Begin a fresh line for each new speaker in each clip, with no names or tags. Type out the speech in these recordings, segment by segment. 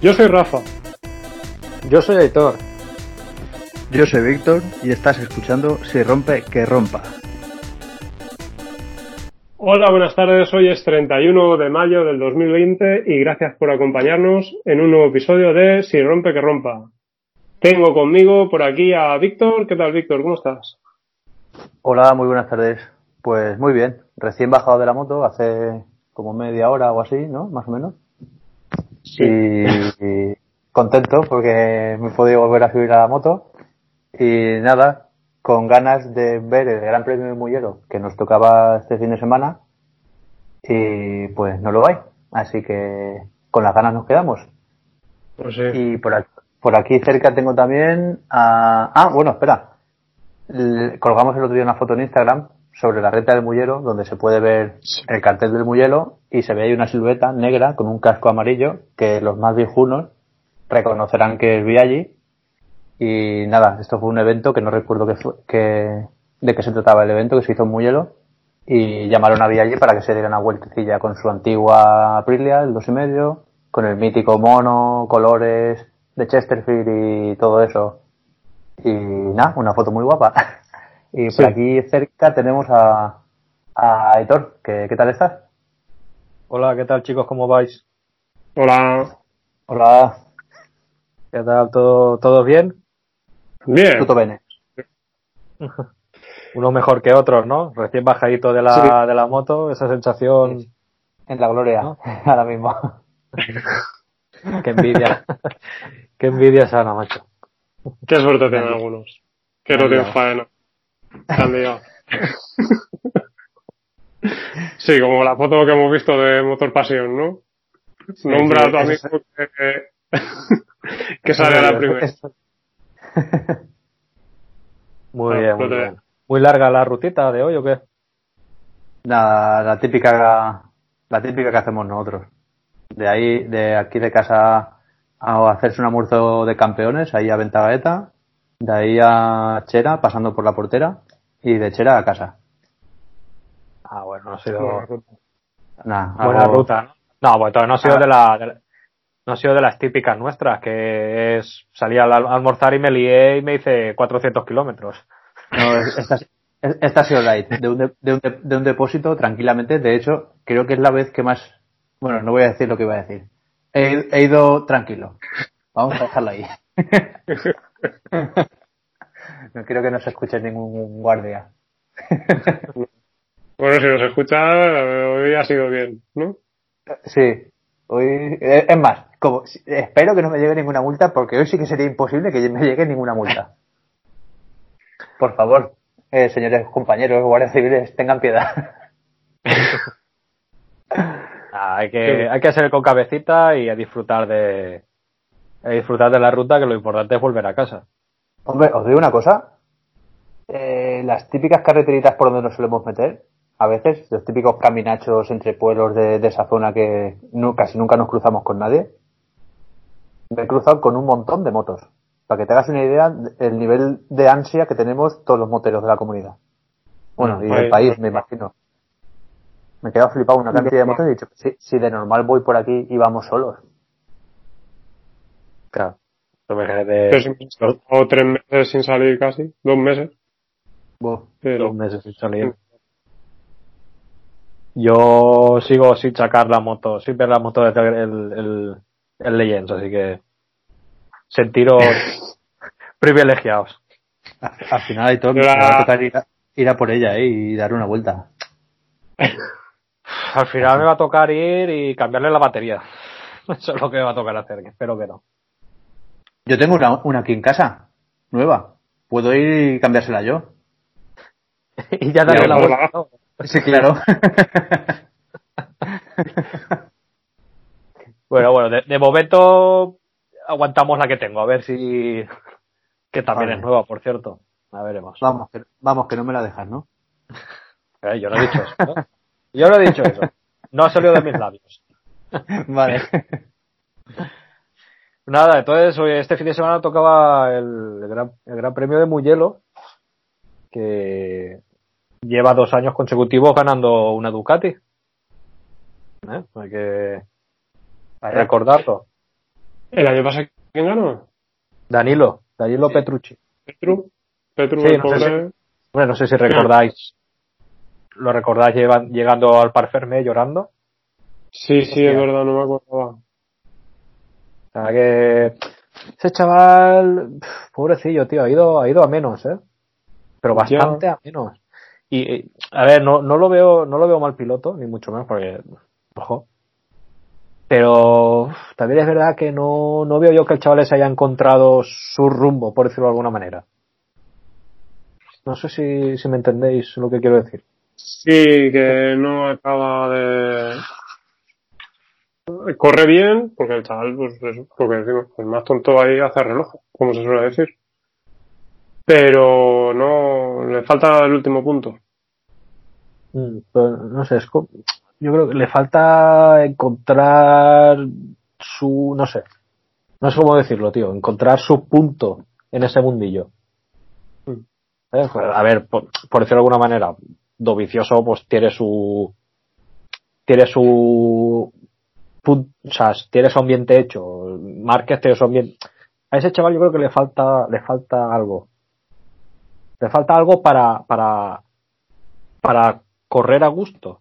Yo soy Rafa.
Yo soy Aitor.
Yo soy Víctor y estás escuchando Si rompe, que rompa.
Hola, buenas tardes. Hoy es 31 de mayo del 2020 y gracias por acompañarnos en un nuevo episodio de Si rompe, que rompa. Tengo conmigo por aquí a Víctor. ¿Qué tal, Víctor? ¿Cómo estás?
Hola, muy buenas tardes. Pues muy bien. Recién bajado de la moto hace como media hora o así, ¿no? Más o menos.
Sí.
Y, contento porque me he podido volver a subir a la moto. Y nada, con ganas de ver el Gran Premio de Mullero que nos tocaba este fin de semana. Y pues no lo hay. Así que con las ganas nos quedamos.
Pues sí.
Y por aquí, por aquí cerca tengo también a... Ah, bueno, espera. L- Colgamos el otro día una foto en Instagram sobre la reta del Mullero, donde se puede ver el cartel del Mullero y se ve ahí una silueta negra con un casco amarillo que los más viejunos reconocerán que es Viaggi. Y nada, esto fue un evento que no recuerdo qué fue, que, de qué se trataba el evento, que se hizo en Mullero. Y llamaron a Viaggi para que se diera una vueltecilla con su antigua Aprilia, el dos y medio, con el mítico mono, colores de Chesterfield y todo eso. Y nada, una foto muy guapa. Y
Sí.
por aquí cerca tenemos a, a Aitor, que, ¿qué tal estás?
Hola, ¿qué tal chicos? ¿Cómo vais?
Hola.
Hola,
¿Qué tal? ¿Todo, ¿Todos bien?
Bien.
tutto bene.
Unos mejor que otros, ¿no? Recién bajadito de la,
Sí.
de la moto, esa sensación,
En la gloria,
¿No?
ahora mismo.
qué envidia. qué envidia sana, macho.
Qué suerte tienen algunos. Que no tienen faena. Se han liado. Sí, como la foto que hemos visto de Motor Pasión, ¿no? Nombra
sí,
a tu amigo que, que sale a la primera.
Muy bien, muy bien. ¿Muy larga la rutita de hoy o qué?
Nada, la típica, la típica que hacemos nosotros. De ahí, de aquí de casa a hacerse un almuerzo de campeones, ahí a Ventagaeta, de ahí a Chera, pasando por la portera, y de Chera a casa.
Ah, bueno, no ha sido
Nada,
buena
algo-
ruta, ¿no? No, entonces no ha sido
Ah.
de la, de la- no ha sido de las típicas nuestras, que es salir a al- almorzar y me lié y me hice 400 kilómetros.
No, es- esta, es- esta ha sido light, de un, de, de un, de- de un depósito tranquilamente. De hecho, creo que es la vez que más. Bueno, no voy a decir lo que iba a decir. He, he ido tranquilo. Vamos a dejarlo ahí. no quiero que no se escuche ningún guardia.
Bueno, si nos escucha, hoy ha sido bien, ¿no?
Sí, hoy. eh, Es más, como espero que no me llegue ninguna multa, porque hoy sí que sería imposible que me llegue ninguna multa. Por favor, eh, señores compañeros, guardias civiles, tengan piedad.
Ah, hay que, hay que ser con cabecita y a disfrutar de, a disfrutar de la ruta, que lo importante es volver a casa.
Hombre, os digo una cosa. Eh, las típicas carreteritas por donde nos solemos meter, a veces, los típicos caminachos entre pueblos de, de esa zona que casi nunca nos cruzamos con nadie, me he cruzado con un montón de motos. Para que te hagas una idea el nivel de ansia que tenemos todos los moteros de la comunidad. Bueno, y del país,
ahí.
me imagino. Me he quedado flipado una cantidad de motos y he dicho, si, si de normal voy por aquí y vamos solos.
Claro. Imagínate
O tres meses sin salir casi, dos meses. Pero,
dos meses sin salir. Yo sigo sin sacar la moto, sin ver la moto desde el, el, el Legends, así que sentiros privilegiados.
Al final hay todo,
Yo
me
la-
va a tocar ir a, ir a por ella ¿eh? y dar una vuelta.
Al final me va a tocar ir y cambiarle la batería. Eso es lo que me va a tocar hacer, que espero que no.
Yo tengo una, una aquí en casa, nueva. Puedo ir y cambiársela yo.
y ya daré la. ¿no?
Sí, claro.
Bueno, bueno, de, de momento aguantamos la que tengo, a ver si... Que también
Vale.
es nueva, por cierto. A veremos.
vamos, que, vamos, que no me la dejas, ¿no?
Eh, yo no he dicho eso. ¿no? Yo no he dicho eso. No ha salido de mis labios.
Vale.
Nada, entonces hoy, este fin de semana tocaba el, el gran, el gran Premio de Mugello, que lleva dos años consecutivos ganando una Ducati. ¿Eh? Hay que, Recordarlo.
¿El año pasado quién ganó?
Danilo, Danilo Petrucci.
Petru. Petru,
Sí, no sé
pobre.
Bueno, no sé si recordáis. ¿Lo recordáis llevan- llegando al Parferme llorando?
Sí, sí, es verdad, no me acordaba.
O sea que ese chaval, pobrecillo, tío, ha ido, ha ido a menos, ¿eh? Pero bastante a menos. Y, a ver, no, no lo veo, no lo veo mal piloto, ni mucho menos, porque, ojo. Pero también es verdad que no, no veo yo que el chaval ese haya encontrado su rumbo, por decirlo de alguna manera. No sé si, si me entendéis lo que quiero decir.
Sí, que no acaba de. Corre bien, porque el chaval, pues es lo que decimos, el más tonto ahí hace reloj, como se suele decir. Pero no, le falta el último punto.
Mm, pero no sé, es co- yo creo que le falta encontrar su, no sé, no sé cómo decirlo, tío, encontrar su punto en ese mundillo.
Mm.
¿Eh? Pues, A ver, por, por decirlo de alguna manera, Dovicioso pues tiene su, tiene su, o sea, tiene su ambiente hecho, Márquez tiene su ambiente, a ese chaval yo creo que le falta, le falta algo. Le falta algo para, para, para correr a gusto.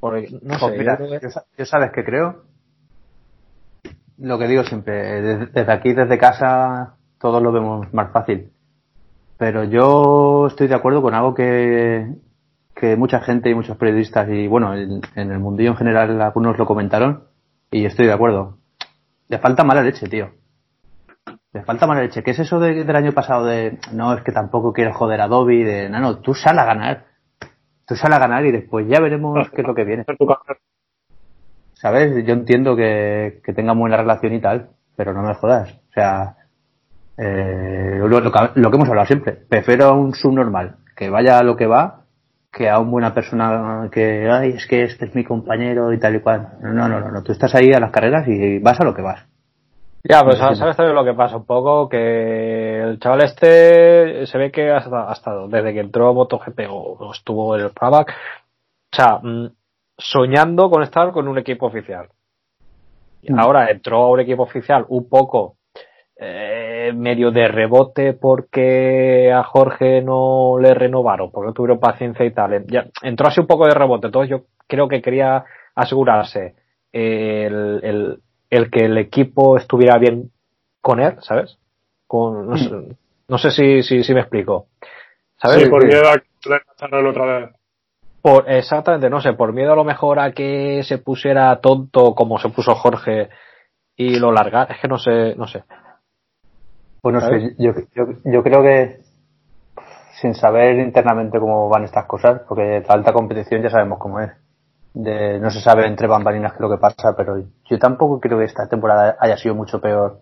Porque, no
Pues
sé,
mira,
yo creo que-
yo, sa- yo sabes que creo. Lo que digo siempre, desde, desde aquí, desde casa, todos lo vemos más fácil. Pero yo estoy de acuerdo con algo que, que mucha gente y muchos periodistas y bueno, en, el mundillo en general algunos lo comentaron y estoy de acuerdo. Le falta mala leche, tío. Le falta mala leche. ¿Qué es eso de- del año pasado de no, es que tampoco quiero joder a Dobby? De no, no, tú sal a ganar. Tú sal a ganar y después ya veremos qué es lo que viene. ¿Sabes? Yo entiendo que, que tengan buena relación y tal, pero no me jodas. O sea, eh, lo, lo que- lo que hemos hablado siempre. Prefiero a un subnormal que vaya a lo que va que a una buena persona que, ay, es que este es mi compañero y tal y cual. No, no, no, no. Tú estás ahí a las carreras y vas a lo que vas.
Ya, pero
No
sabes, también lo que pasa un poco, que el chaval este se ve que ha estado, ha estado desde que entró MotoGP o, o estuvo en el Pramac, o sea, mm, soñando con estar con un equipo oficial. Y
Mm.
ahora entró a un equipo oficial un poco eh, medio de rebote porque a Jorge no le renovaron, porque no tuvieron paciencia y tal. Ya, entró así un poco de rebote, entonces yo creo que quería asegurarse el, el, el que el equipo estuviera bien con él, ¿sabes? Con, no, sé, no sé si, si, si me explico. ¿Sabes?
Sí, por miedo a que otra vez.
Por, exactamente, no sé, por miedo a lo mejor a que se pusiera tonto como se puso Jorge y lo largar, es que no sé, no sé.
No
¿Sabes?
sé, yo, yo, yo creo que sin saber internamente cómo van estas cosas, porque la alta competición ya sabemos cómo es. De, no se sabe entre bambalinas qué es lo que pasa, pero yo tampoco creo que esta temporada haya sido mucho peor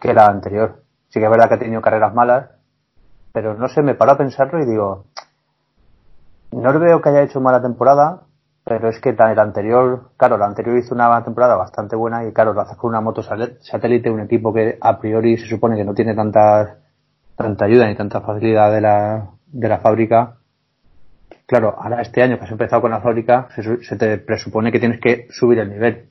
que la anterior. Sí que es verdad que ha tenido carreras malas, pero no sé, me paro a pensarlo y digo, no veo que haya hecho mala temporada, pero es que la anterior, claro, la anterior hizo una temporada bastante buena y claro, lo haces con una moto satélite, un equipo que a priori se supone que no tiene tanta, tanta ayuda ni tanta facilidad de la, de la fábrica. Claro, ahora este año que has empezado con la fábrica, se, se te presupone que tienes que subir el nivel.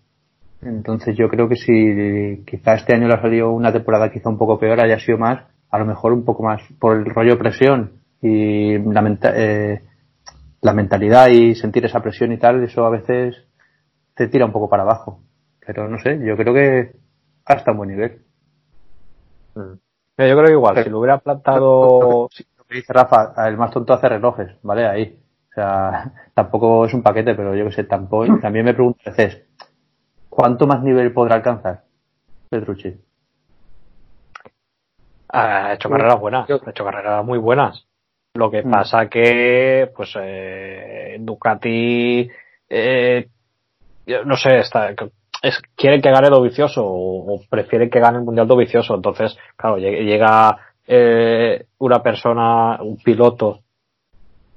Entonces yo creo que si quizá este año le ha salido una temporada quizá un poco peor, haya sido más, a lo mejor un poco más por el rollo presión y la, eh, la mentalidad y sentir esa presión y tal, eso a veces te tira un poco para abajo. Pero no sé, yo creo que hasta un buen nivel.
Mira, yo creo que igual,
Pero-
si lo hubiera plantado,
Sí, lo que dice Rafa, el más tonto hace relojes, ¿vale? Ahí. O sea, tampoco es un paquete, pero yo que sé, tampoco. También me pregunto a veces, ¿cuánto más nivel podrá alcanzar Petrucci?
ha hecho carreras buenas, ha hecho carreras muy buenas. Lo que
Mm.
pasa que, pues, eh, Ducati, eh, no sé, está, es, quieren que gane Dovicioso o, o prefieren que gane el Mundial Dovicioso. Entonces, claro, llega, eh, una persona, un piloto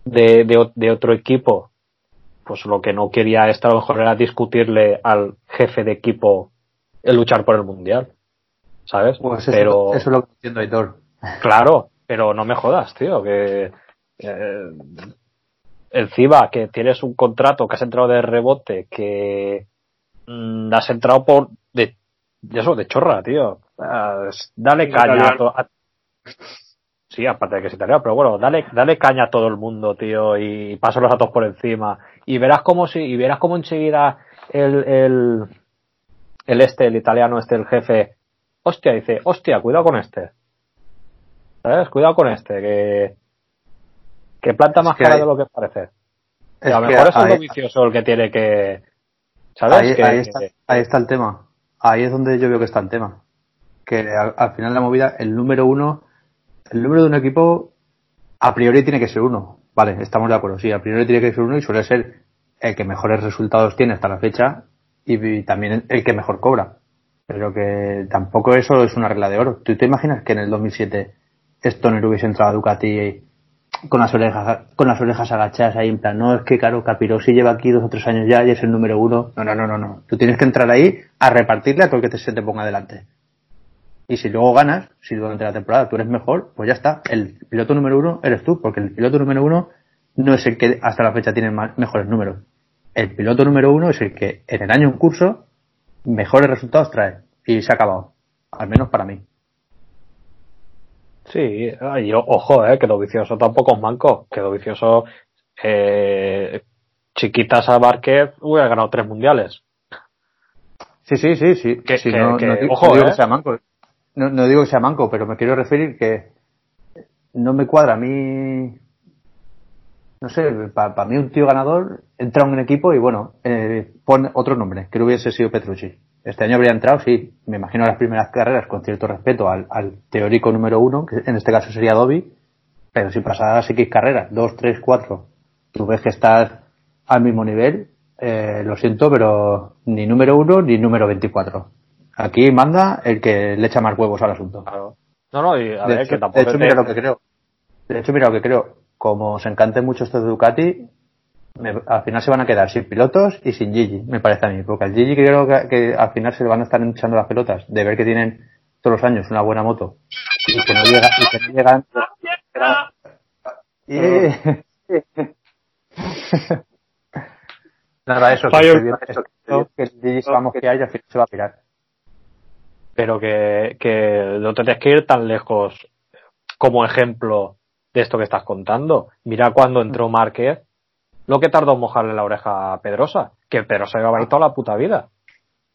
de, de, de otro equipo, pues lo que no quería esta a lo mejor era discutirle al jefe de equipo el luchar por el Mundial. ¿Sabes?
Pues eso,
Pero,
eso es lo que entiendo, Aitor.
Claro, pero no me jodas, tío, que eh, encima que tienes un contrato que has entrado de rebote, que mm, has entrado por de, de eso, de chorra, tío. Dale caña a,
italiano.
to- a- Sí, aparte de que es italiano, pero bueno, dale, dale caña a todo el mundo, tío, y pasa los datos por encima. Y verás cómo si, y verás cómo enseguida el, el, el este, el italiano este, el jefe, hostia, dice, hostia, cuidado con este. ¿Sabes? Cuidado con este, que, que planta
Es
más
que
cara
hay-
de lo que parece. A lo mejor es
ahí-
el vicioso el que tiene que, ¿sabes?
Ahí,
que,
ahí está, ahí está el tema. Ahí es donde yo veo que está el tema. Que al, al final de la movida, el número uno, el número de un equipo, a priori tiene que ser uno. Vale, estamos de acuerdo. Sí, a priori tiene que ser uno y suele ser el que mejores resultados tiene hasta la fecha y, y también el que mejor cobra. Pero que tampoco eso es una regla de oro. ¿Tú te imaginas que en el 2007 Stoner hubiese entrado a Ducati con las orejas con las orejas agachadas ahí en plan no es que claro Capirossi lleva aquí dos o tres años ya y es el número uno no no no no no. Tú tienes que entrar ahí a repartirle a todo el que te, se te ponga delante. Y si luego ganas si durante la temporada tú eres mejor pues ya está. El piloto número uno eres tú porque el piloto número uno no es el que hasta la fecha tiene más, mejores números. El piloto número uno es el que en el año en curso mejores resultados trae. Y se ha acabado. Al menos para mí
Sí, y ojo, eh, que lo vicioso tampoco es manco, que lo vicioso, eh, chiquitas a hubiera ganado tres mundiales.
Sí, sí, sí, sí.
Que-
Sí,
que-
no,
que-
no digo,
ojo,
no digo
¿eh?
que sea manco. No, no digo que sea manco, pero me quiero referir que no me cuadra a mí. No sé, para mí un tío ganador entra en un equipo y bueno, eh, pone otro nombre, que no hubiese sido Petrucci. Este año habría entrado, sí, me imagino las primeras carreras con cierto respeto al, al teórico número uno, que en este caso sería Dobby, pero si pasadas X carreras, dos, tres, cuatro, tú ves que estás al mismo nivel, eh, lo siento, pero ni número uno ni número 24. Aquí manda el que le echa más huevos al asunto.
Claro. No, no, y a
de,
ver,
hecho,
que
de
tampoco
hecho,
te-
mira lo que creo. De hecho, mira lo que creo. Como os encante mucho esto de Ducati, me- al final se van a quedar sin pilotos y sin Gigi, me parece a mí. Porque al Gigi creo que, que al final se le van a estar echando las pelotas de ver que tienen todos los años una buena moto y que no llega y que no llegan y- nada eso que,
Fallo.
estoy viendo eso, que- que el Gigi se va a mosquear y al final se va a pirar
pero que, que no te tienes que ir tan lejos como ejemplo de esto que estás contando. Mira cuando entró Márquez, lo que tardó en mojarle la oreja a Pedrosa, que Pedrosa llevaba ahí toda la puta vida.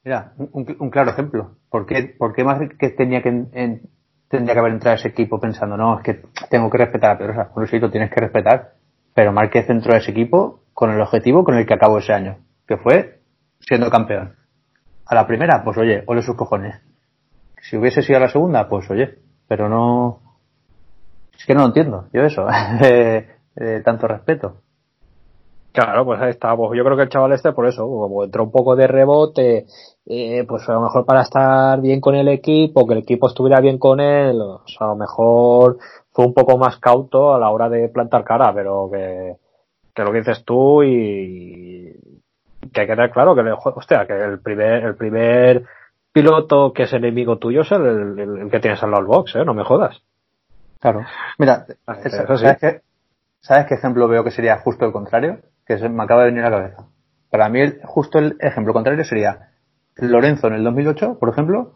Mira, un, un claro ejemplo. ¿Por qué, por qué más que tenía que en- en- tendría que haber entrado ese equipo pensando, no, es que tengo que respetar a Pedrosa? Bueno, sí, lo tienes que respetar. Pero Márquez entró a ese equipo con el objetivo con el que acabó ese año, que fue siendo campeón. A la primera, pues oye, ole sus cojones. Si hubiese sido a la segunda, pues oye, pero no. Es que no lo entiendo, yo eso, de, de tanto respeto.
Claro, pues ahí está. Pues yo creo que el chaval este, por eso, como entró un poco de rebote, eh, pues a lo mejor para estar bien con el equipo, que el equipo estuviera bien con él, o sea, a lo mejor fue un poco más cauto a la hora de plantar cara, pero que, que lo que dices tú y que hay que tener claro que, le- hostia, que el primer, el primer piloto que es enemigo tuyo es el, el- el que tienes al lado box, eh, no me jodas.
Claro. Mira,
sí.
¿sabes, qué, ¿sabes qué ejemplo veo que sería justo el contrario? Que se me acaba de venir a la cabeza. Para mí, el, justo el ejemplo contrario sería Lorenzo en el 2008, por ejemplo,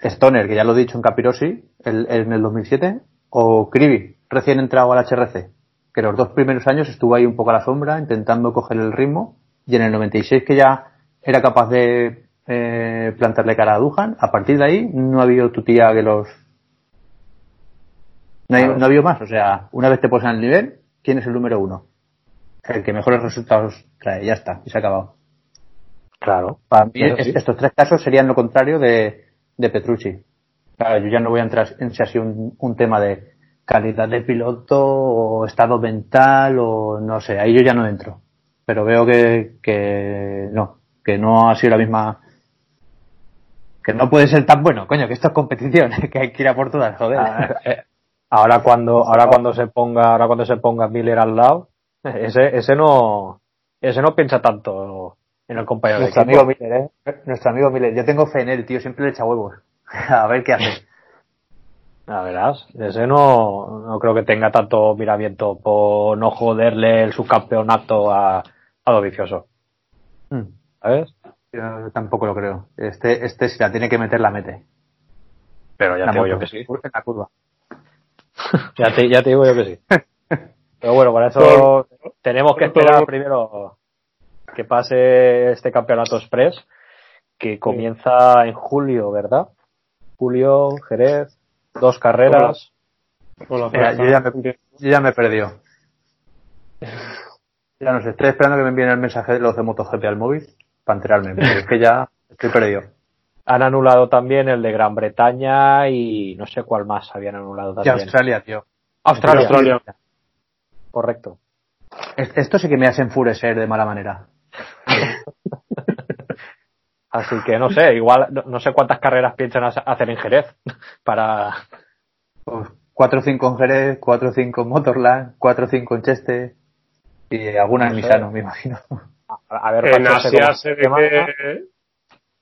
Stoner, que ya lo he dicho en Capirossi, el- en el 2007, o Krivi, recién entrado al HRC, que los dos primeros años estuvo ahí un poco a la sombra, intentando coger el ritmo, y en el 96 que ya era capaz de eh, plantarle cara a Duhan, a partir de ahí no ha habido tu tía que los no, ha habido más. O sea, una vez te pones en el nivel, ¿quién es el número uno? El que mejores resultados trae, ya está, y se ha acabado.
Claro.
Para mí,
Eso
es-
sí.
estos tres casos serían lo contrario de, de Petrucci. Claro, yo ya no voy a entrar en si ha sido un, un tema de calidad de piloto o estado mental o no sé, ahí yo ya no entro. Pero veo que, que no, que no ha sido la misma. Que no puede ser tan bueno, coño, que esto es competición, que hay que ir a por todas, joder.
Ah, eh, ahora cuando ahora cuando se ponga ahora cuando se ponga Miller al lado ese ese no ese no piensa tanto en el compañero de
Nuestro
equipo.
amigo Miller, ¿eh? Nuestro amigo Miller. Yo tengo fe en él, tío. Siempre le echa huevos. A ver qué hace.
La verás, ese no no creo que tenga tanto miramiento por no joderle el subcampeonato a a lo vicioso
Mm.
¿sabes?
Yo tampoco lo creo. Este, este si la tiene que meter, la mete.
Pero ya
La
te digo yo que sí.
En la curva.
Ya te, ya te digo yo que sí. Pero bueno, para eso tenemos que esperar primero que pase este campeonato express, que comienza en julio, ¿verdad? Julio, Jerez, dos carreras.
Hola,
Mira,
Fran.
yo ya me, yo ya me perdió. Ya no sé, estoy esperando que me envíen el mensaje de los de MotoGP al móvil para enterarme, porque es que ya estoy perdido.
Han anulado también el de Gran Bretaña y no sé cuál más habían anulado
Y
también.
Australia, tío.
Australia,
Australia.
Correcto.
Es- Esto sí que me hace enfurecer de mala manera.
Así que no sé, igual no, no sé cuántas carreras piensan hace- hacer en Jerez para
Pues 4 o 5 en Jerez, 4 o 5 en Motorland, 4 o 5 en Cheste y alguna en. Misano, me imagino.
a ver
En Asia se ve que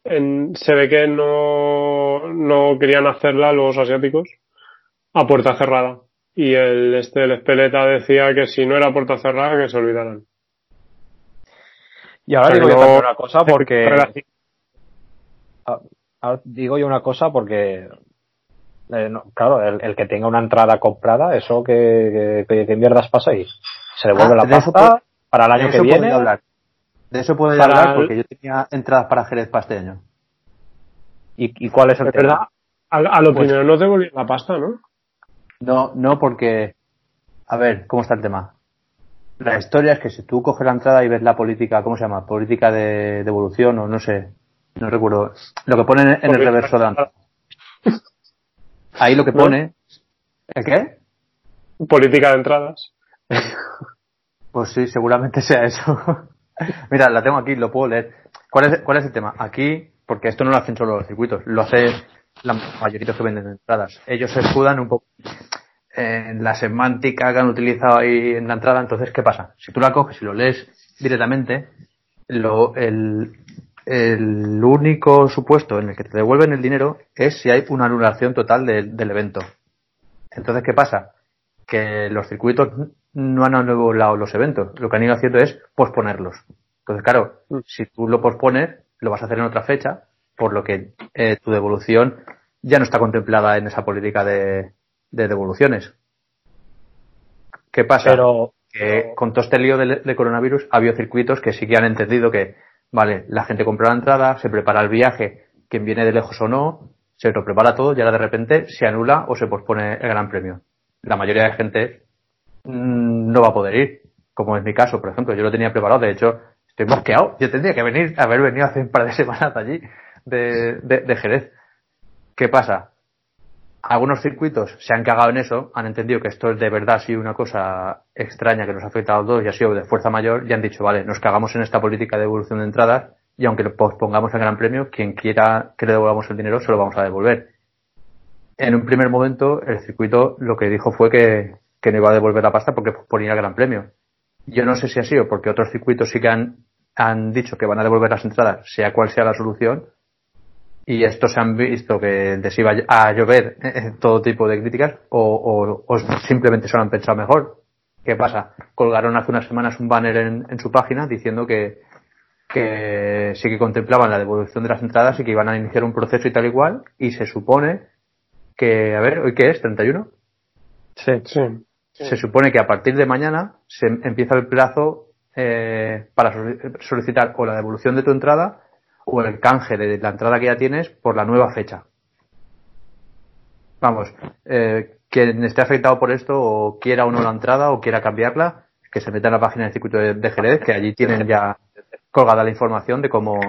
en- se ve que no, no querían hacerla los asiáticos a puerta cerrada. Y el este el Espeleta decía que si no era puerta cerrada que se olvidaran.
Y ahora digo yo también una cosa porque
Relación-
ahora digo yo una cosa porque eh, no, claro, el, el que tenga una entrada comprada, eso que, que, que mierdas pasa ahí. Se devuelve
Ah,
la
de
pasta para el año que
eso
viene.
puedo hablar. De eso puedo hablar
el-
porque yo tenía entradas para Jerez para este año.
¿Y, y cuál es el
Es
tema?
verdad, a, a lo
Pues-
primero no te volvían la pasta, ¿no?
No, no porque, a ver, ¿cómo está el tema? La historia es que si tú coges la entrada y ves la política, ¿cómo se llama? Política de devolución o no sé, no recuerdo. Lo que pone en, en el reverso de la entrada. Ahí lo que pone, ¿el qué?
Política de entradas.
Pues sí, seguramente sea eso. Mira, la tengo aquí, lo puedo leer. ¿Cuál es, ¿Cuál es el tema? Aquí, porque esto no lo hacen solo los circuitos, lo hace la mayoría que venden entradas. Ellos se escudan un poco en la semántica que han utilizado ahí en la entrada. Entonces, ¿qué pasa? Si tú la coges y lo lees directamente, lo, el, el único supuesto en el que te devuelven el dinero es si hay una anulación total de- del evento. Entonces, ¿qué pasa? Que los circuitos no han anulado los eventos. Lo que han ido haciendo es posponerlos. Entonces, claro, si tú lo pospones, lo vas a hacer en otra fecha, por lo que eh, tu devolución ya no está contemplada en esa política de, de devoluciones. ¿Qué pasa?
Pero
que con todo este lío de, de coronavirus ha habido circuitos que sí que han entendido que, vale, la gente compra la entrada, se prepara el viaje, quien viene de lejos o no, se lo prepara todo y ahora de repente se anula o se pospone el gran premio. La mayoría de gente mm, no va a poder ir, como es mi caso, por ejemplo, yo lo tenía preparado, de hecho, estoy mosqueado, yo tendría que venir, haber venido hace un par de semanas allí de, de, Jerez. ¿Qué pasa? algunos circuitos se han cagado en eso, han entendido que esto es de verdad sí una cosa extraña que nos ha afectado a todos y ha sido de fuerza mayor y han dicho, vale, nos cagamos en esta política de devolución de entradas y aunque lo pospongamos el gran premio, quien quiera que le devolvamos el dinero se lo vamos a devolver. En un primer momento el circuito lo que dijo fue que, que no iba a devolver la pasta porque ponía el gran premio. Yo no sé si ha sido porque otros circuitos sí que han, han dicho que van a devolver las entradas, sea cual sea la solución, y estos se han visto que les iba a llover eh, todo tipo de críticas o, o- o simplemente se lo han pensado mejor. ¿Qué pasa? Colgaron hace unas semanas un banner en, en su página diciendo que, que sí que contemplaban la devolución de las entradas y que iban a iniciar un proceso y tal igual y se supone que, a ver, ¿hoy qué es? ¿31?
sí.
Sí.
Se supone que a partir de mañana se empieza el plazo eh, para solic- solicitar o la devolución de tu entrada o el canje de la entrada que ya tienes por la nueva fecha. Vamos, eh, quien esté afectado por esto o quiera o no la entrada o quiera cambiarla, que se meta en la página del circuito de, de Jerez, que allí tienen ya colgada la información de cómo,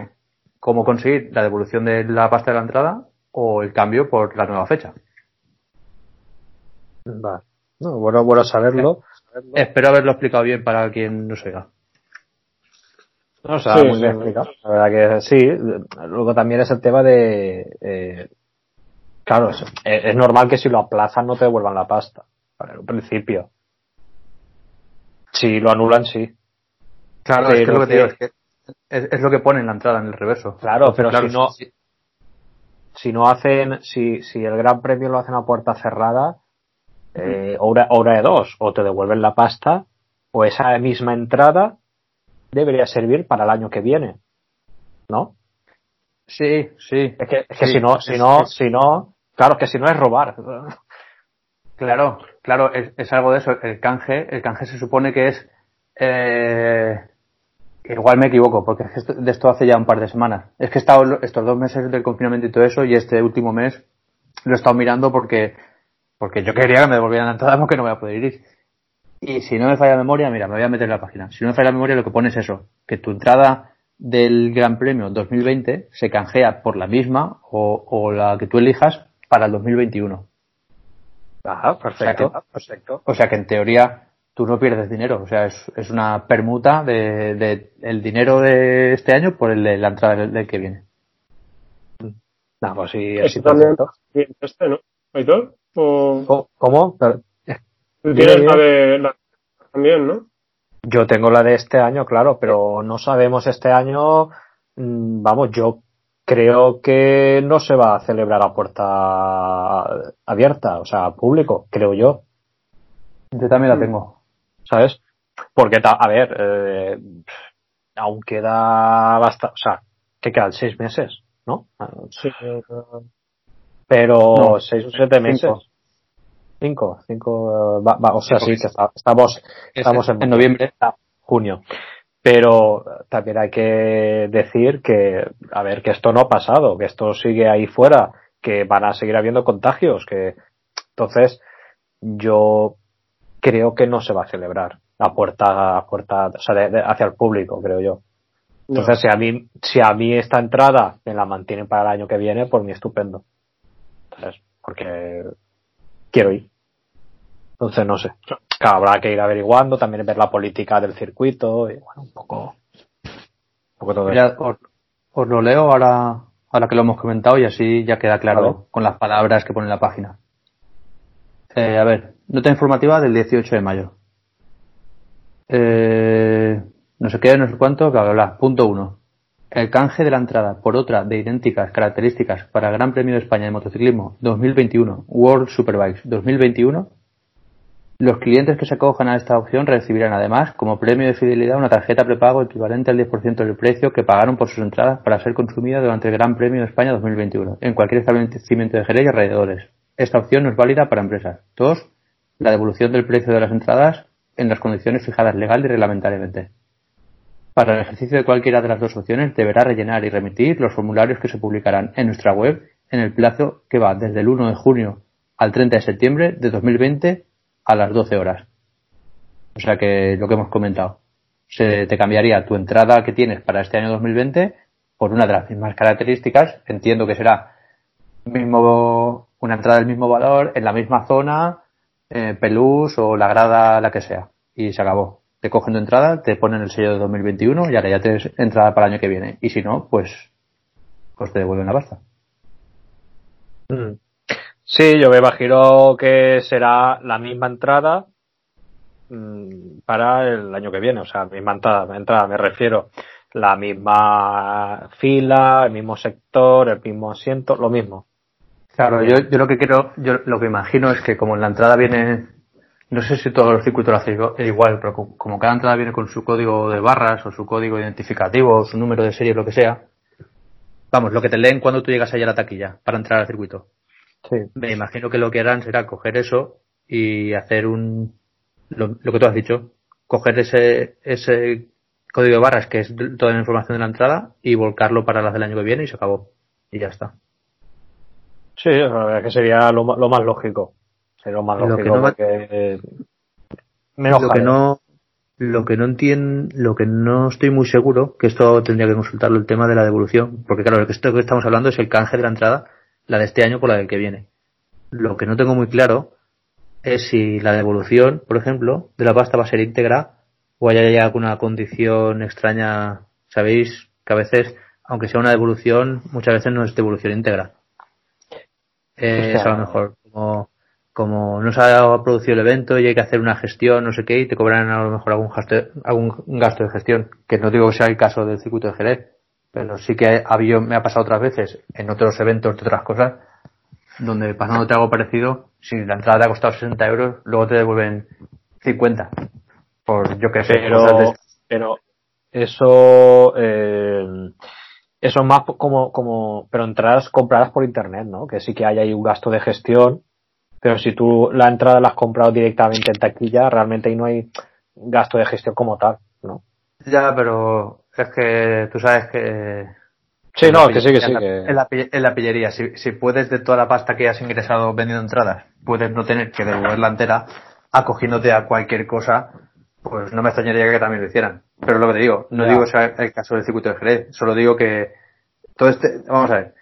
cómo conseguir la devolución de la pasta de la entrada o el cambio por la nueva fecha.
Vale. No, bueno, bueno saberlo.
Espero haberlo explicado bien para quien no se oiga.
No, o sea,
Sí,
muy bien explicado. La verdad que sí. Luego también es el tema de. eh, claro, es, es normal que si lo aplazan no te devuelvan la pasta. En un principio. Si lo anulan, sí.
Claro, es que lo que digo es que es, es lo que pone en la entrada en el reverso.
Claro, pero
Claro,
si no,
sí.
si no hacen, si, si el Gran Premio lo hacen a puerta cerrada, eh, hora, hora de dos, o te devuelven la pasta, o esa misma entrada debería servir para el año que viene, ¿no?
Sí, sí.
Es que, es que
Sí,
si no, si no,
es-
si no, claro que si no es robar.
Claro, claro, es, es algo de eso. El canje, el canje se supone que es, eh, igual me equivoco, porque es que de esto hace ya un par de semanas. Es que he estado estos dos meses del confinamiento y todo eso, y este último mes lo he estado mirando porque, porque yo quería que me devolvieran la entrada porque no voy a poder ir. Y si no me falla la memoria, mira, me voy a meter en la página. Si no me falla la memoria, lo que pone es eso, que tu entrada del Gran Premio 2020 se canjea por la misma o, o la que tú elijas para el 2021.
Ajá, perfecto,
O sea
perfecto.
O sea que en teoría tú no pierdes dinero. O sea, es, es una permuta de, de el dinero de este año por el de la entrada del, del que viene.
No, pues sí,
Eso
así
también
perfecto.
bien, este, ¿no? ¿Aitor? ¿O
¿Cómo?
Tienes la de la también, no?
Yo tengo la de este año, claro, pero no sabemos este año. mm, Vamos, yo creo que no se va a celebrar a puerta abierta, o sea, público, creo yo,
Yo también la tengo.
¿sabes? Porque, a ver, eh, aún queda bastante, o sea, que quedan seis meses, ¿no?
Sí.
Pero
No,
seis o siete meses.
cinco.
Cinco, cinco, eh, va- va, o sea,
Cinco
sí, que está- estamos, estamos en,
en noviembre.
junio. Pero también hay que decir que, a ver, que esto no ha pasado, que esto sigue ahí fuera, que van a seguir habiendo contagios, que entonces yo creo que no se va a celebrar a puerta, a puerta, o sea, de- de- hacia el público, creo yo. Entonces, si a mí, si a mí esta entrada me la mantienen para el año que viene, por mí estupendo. Entonces, porque quiero ir. Entonces, no sé. Claro, habrá que ir averiguando, también ver la política del circuito y bueno, un poco, un poco todo eso.
Mira, os, os lo leo ahora, ahora que lo hemos comentado y así ya queda claro con las palabras que pone en la página. Eh, a ver, nota informativa del 18 de mayo. Eh, no sé qué, no sé cuánto, bla, bla, bla. Punto uno. El canje de la entrada por otra de idénticas características para el Gran Premio de España de Motociclismo 2021, World Superbikes 2021, los clientes que se acojan a esta opción recibirán además como premio de fidelidad una tarjeta prepago equivalente al 10% del precio que pagaron por sus entradas para ser consumida durante el Gran Premio de España 2021 en cualquier establecimiento de Jerez y alrededores. Esta opción no es válida para empresas. 2. La devolución del precio de las entradas en las condiciones fijadas legal y reglamentariamente. Para el ejercicio de cualquiera de las dos opciones deberá rellenar y remitir los formularios que se publicarán en nuestra web en el plazo que va desde el 1 de junio al 30 de septiembre de 2020 a las 12 horas. O sea que lo que hemos comentado. Se te cambiaría tu entrada que tienes para este año 2020 por una de las mismas características. Entiendo que será mismo, una entrada del mismo valor, en la misma zona, eh, pelús o la grada, la que sea. Y se acabó. Te cogen tu entrada, te ponen el sello de 2021 y ahora ya tienes entrada para el año que viene. Y si no, pues, pues te devuelven la pasta.
Mm. Sí, yo me imagino que será la misma entrada mm, para el año que viene, o sea, misma entrada, entrada me refiero, la misma fila, el mismo sector, el mismo asiento, lo mismo.
Claro, yo, yo lo que quiero, yo lo que imagino es que como en la entrada viene, no sé si todos los circuitos lo hacen igual, pero co- como cada entrada viene con su código de barras o su código identificativo o su número de serie, lo que sea, vamos, lo que te leen cuando tú llegas allá a la taquilla para entrar al circuito.
Sí.
Me imagino que lo que harán será coger eso y hacer un, lo, lo que tú has dicho, coger ese, ese código de barras que es toda la información de la entrada y volcarlo para las del año que viene y se acabó. Y ya está.
Sí, la verdad que sería lo, lo más lógico. Lo más
Lo que no va- lo que no lo que no entiendo lo que no estoy muy seguro que esto tendría que consultarlo el tema de la devolución porque claro lo que esto que estamos hablando es el canje de la entrada la de este año por la del que viene. Lo que no tengo muy claro es si la devolución por ejemplo de la pasta va a ser íntegra o haya ya alguna condición extraña sabéis que a veces aunque sea una devolución muchas veces no es devolución íntegra. Eh,
O sea,
es a lo mejor como como no se ha producido el evento y hay que hacer una gestión, no sé qué, y te cobran a lo mejor algún gasto, algún gasto de gestión, que no digo que sea el caso del circuito de Jerez, pero sí que ha habido, me ha pasado otras veces en otros eventos de otras cosas, donde pasándote algo parecido, si la entrada te ha costado 60 euros, luego te devuelven 50. Por, yo que sé, de-
pero pero eso eh, eso es más como, como, pero entradas compradas por internet, ¿no? Que sí que hay ahí un gasto de gestión, pero si tú la entrada la has comprado directamente en taquilla, realmente ahí no hay gasto de gestión como tal, ¿no?
Ya, pero es que tú sabes que
Sí, no, que sí, que sí.
En, la, en, la, pillería, si, si, puedes de toda la pasta que has ingresado vendiendo entradas, puedes no tener que devolverla entera, acogiéndote a cualquier cosa, pues no me extrañaría que también lo hicieran. Pero lo que te digo, no digo sea el caso del circuito de Jerez, solo digo que todo este, vamos a ver,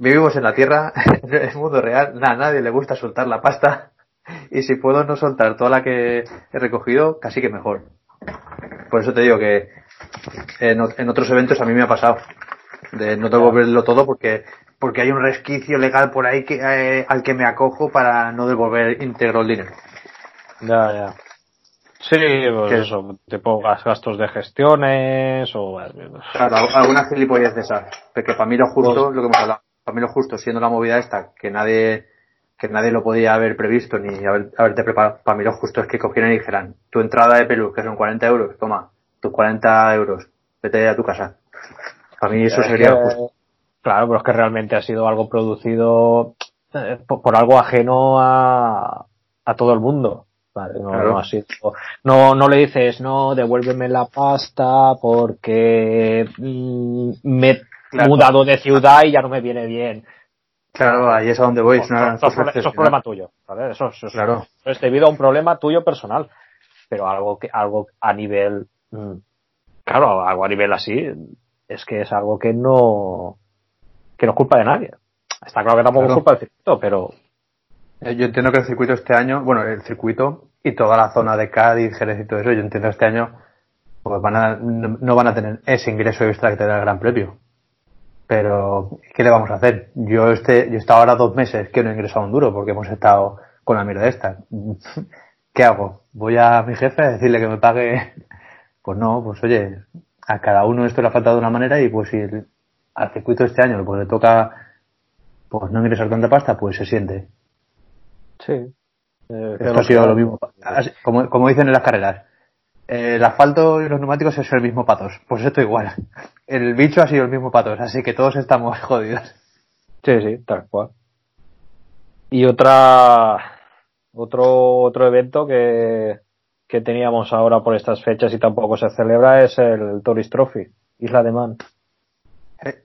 vivimos en la Tierra, en el mundo real, a nadie le gusta soltar la pasta, y si puedo no soltar toda la que he recogido, casi que mejor. Por eso te digo que en, en otros eventos a mí me ha pasado de no devolverlo todo porque porque hay un resquicio legal por ahí que, eh, al que me acojo para no devolver íntegro el dinero.
Ya, ya. Sí, pues eso, tipo gastos de gestiones o...
Claro, alguna gilipollez de esas. Porque para mí lo justo, pues lo que hemos hablado, para mí lo justo, siendo la movida esta, que nadie que nadie lo podía haber previsto ni haber, haberte preparado, para mí lo justo es que cogieran y dijeran, tu entrada de Pelú, que son 40 euros, toma, tus 40 euros, vete a tu casa. Para mí eso sería
Claro, pero es que realmente ha sido algo producido eh, por, algo ajeno a, a todo el mundo. Vale, no, no, ha sido, no, no le dices, no, devuélveme la pasta porque mm, me mudado de ciudad y ya no me viene bien.
Claro, ahí es a donde voy.
Eso, es problema tuyo. Eso, claro. es debido a un problema tuyo personal. Pero algo que, algo a nivel, mm, claro, algo a nivel así, es que es algo que no que no es culpa de nadie. Está claro que tampoco es culpa del circuito, pero
eh, yo entiendo que el circuito este año, bueno, el circuito y toda la zona de Cádiz, Jerez y todo eso, yo entiendo que este año pues van a, no van a tener ese ingreso extra que te da el Gran Premio. Pero, ¿qué le vamos a hacer? Yo este, yo he estado ahora dos meses que no he ingresado un duro porque hemos estado con la mierda esta. ¿Qué hago? ¿Voy a mi jefe a decirle que me pague? Pues no, pues oye, a cada uno esto le ha faltado de una manera y pues si al circuito este año pues le toca pues no ingresar tanta pasta, pues se siente.
Sí.
Eh, esto ha sido lo mismo. Como, como dicen en las carreras. El asfalto y los neumáticos es el mismo patos. Pues esto igual. El bicho ha sido el mismo patos, así que todos estamos jodidos.
Sí, sí, tal cual. Y otra otro otro evento que que teníamos ahora por estas fechas y tampoco se celebra es el Tourist Trophy, Isla de Man. Eh,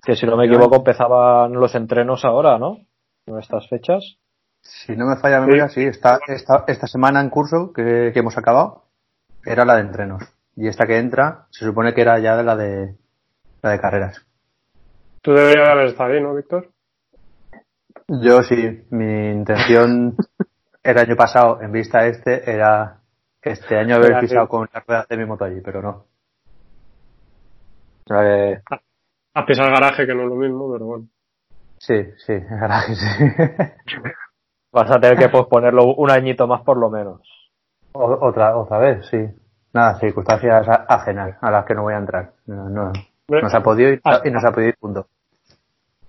que si no me equivoco empezaban los entrenos ahora, ¿no? En estas fechas.
Si no me falla la memoria, sí, esta, esta, esta semana en curso que, que, hemos acabado era la de entrenos. Y esta que entra se supone que era ya la de la de carreras.
Tú deberías haber estado ahí, ¿no, Víctor?
Yo sí, mi intención el año pasado en vista a este era este año haber pisado con la rueda de mi moto allí, pero no.
Eh... A pisar el garaje, que no es lo mismo, pero bueno.
Sí, sí, el garaje sí.
Vas a tener que posponerlo un añito más por lo menos.
Otra, otra vez, sí. Nada, circunstancias ajenas a las que no voy a entrar. No, no, no se ha podido ir y no se ha podido ir, punto.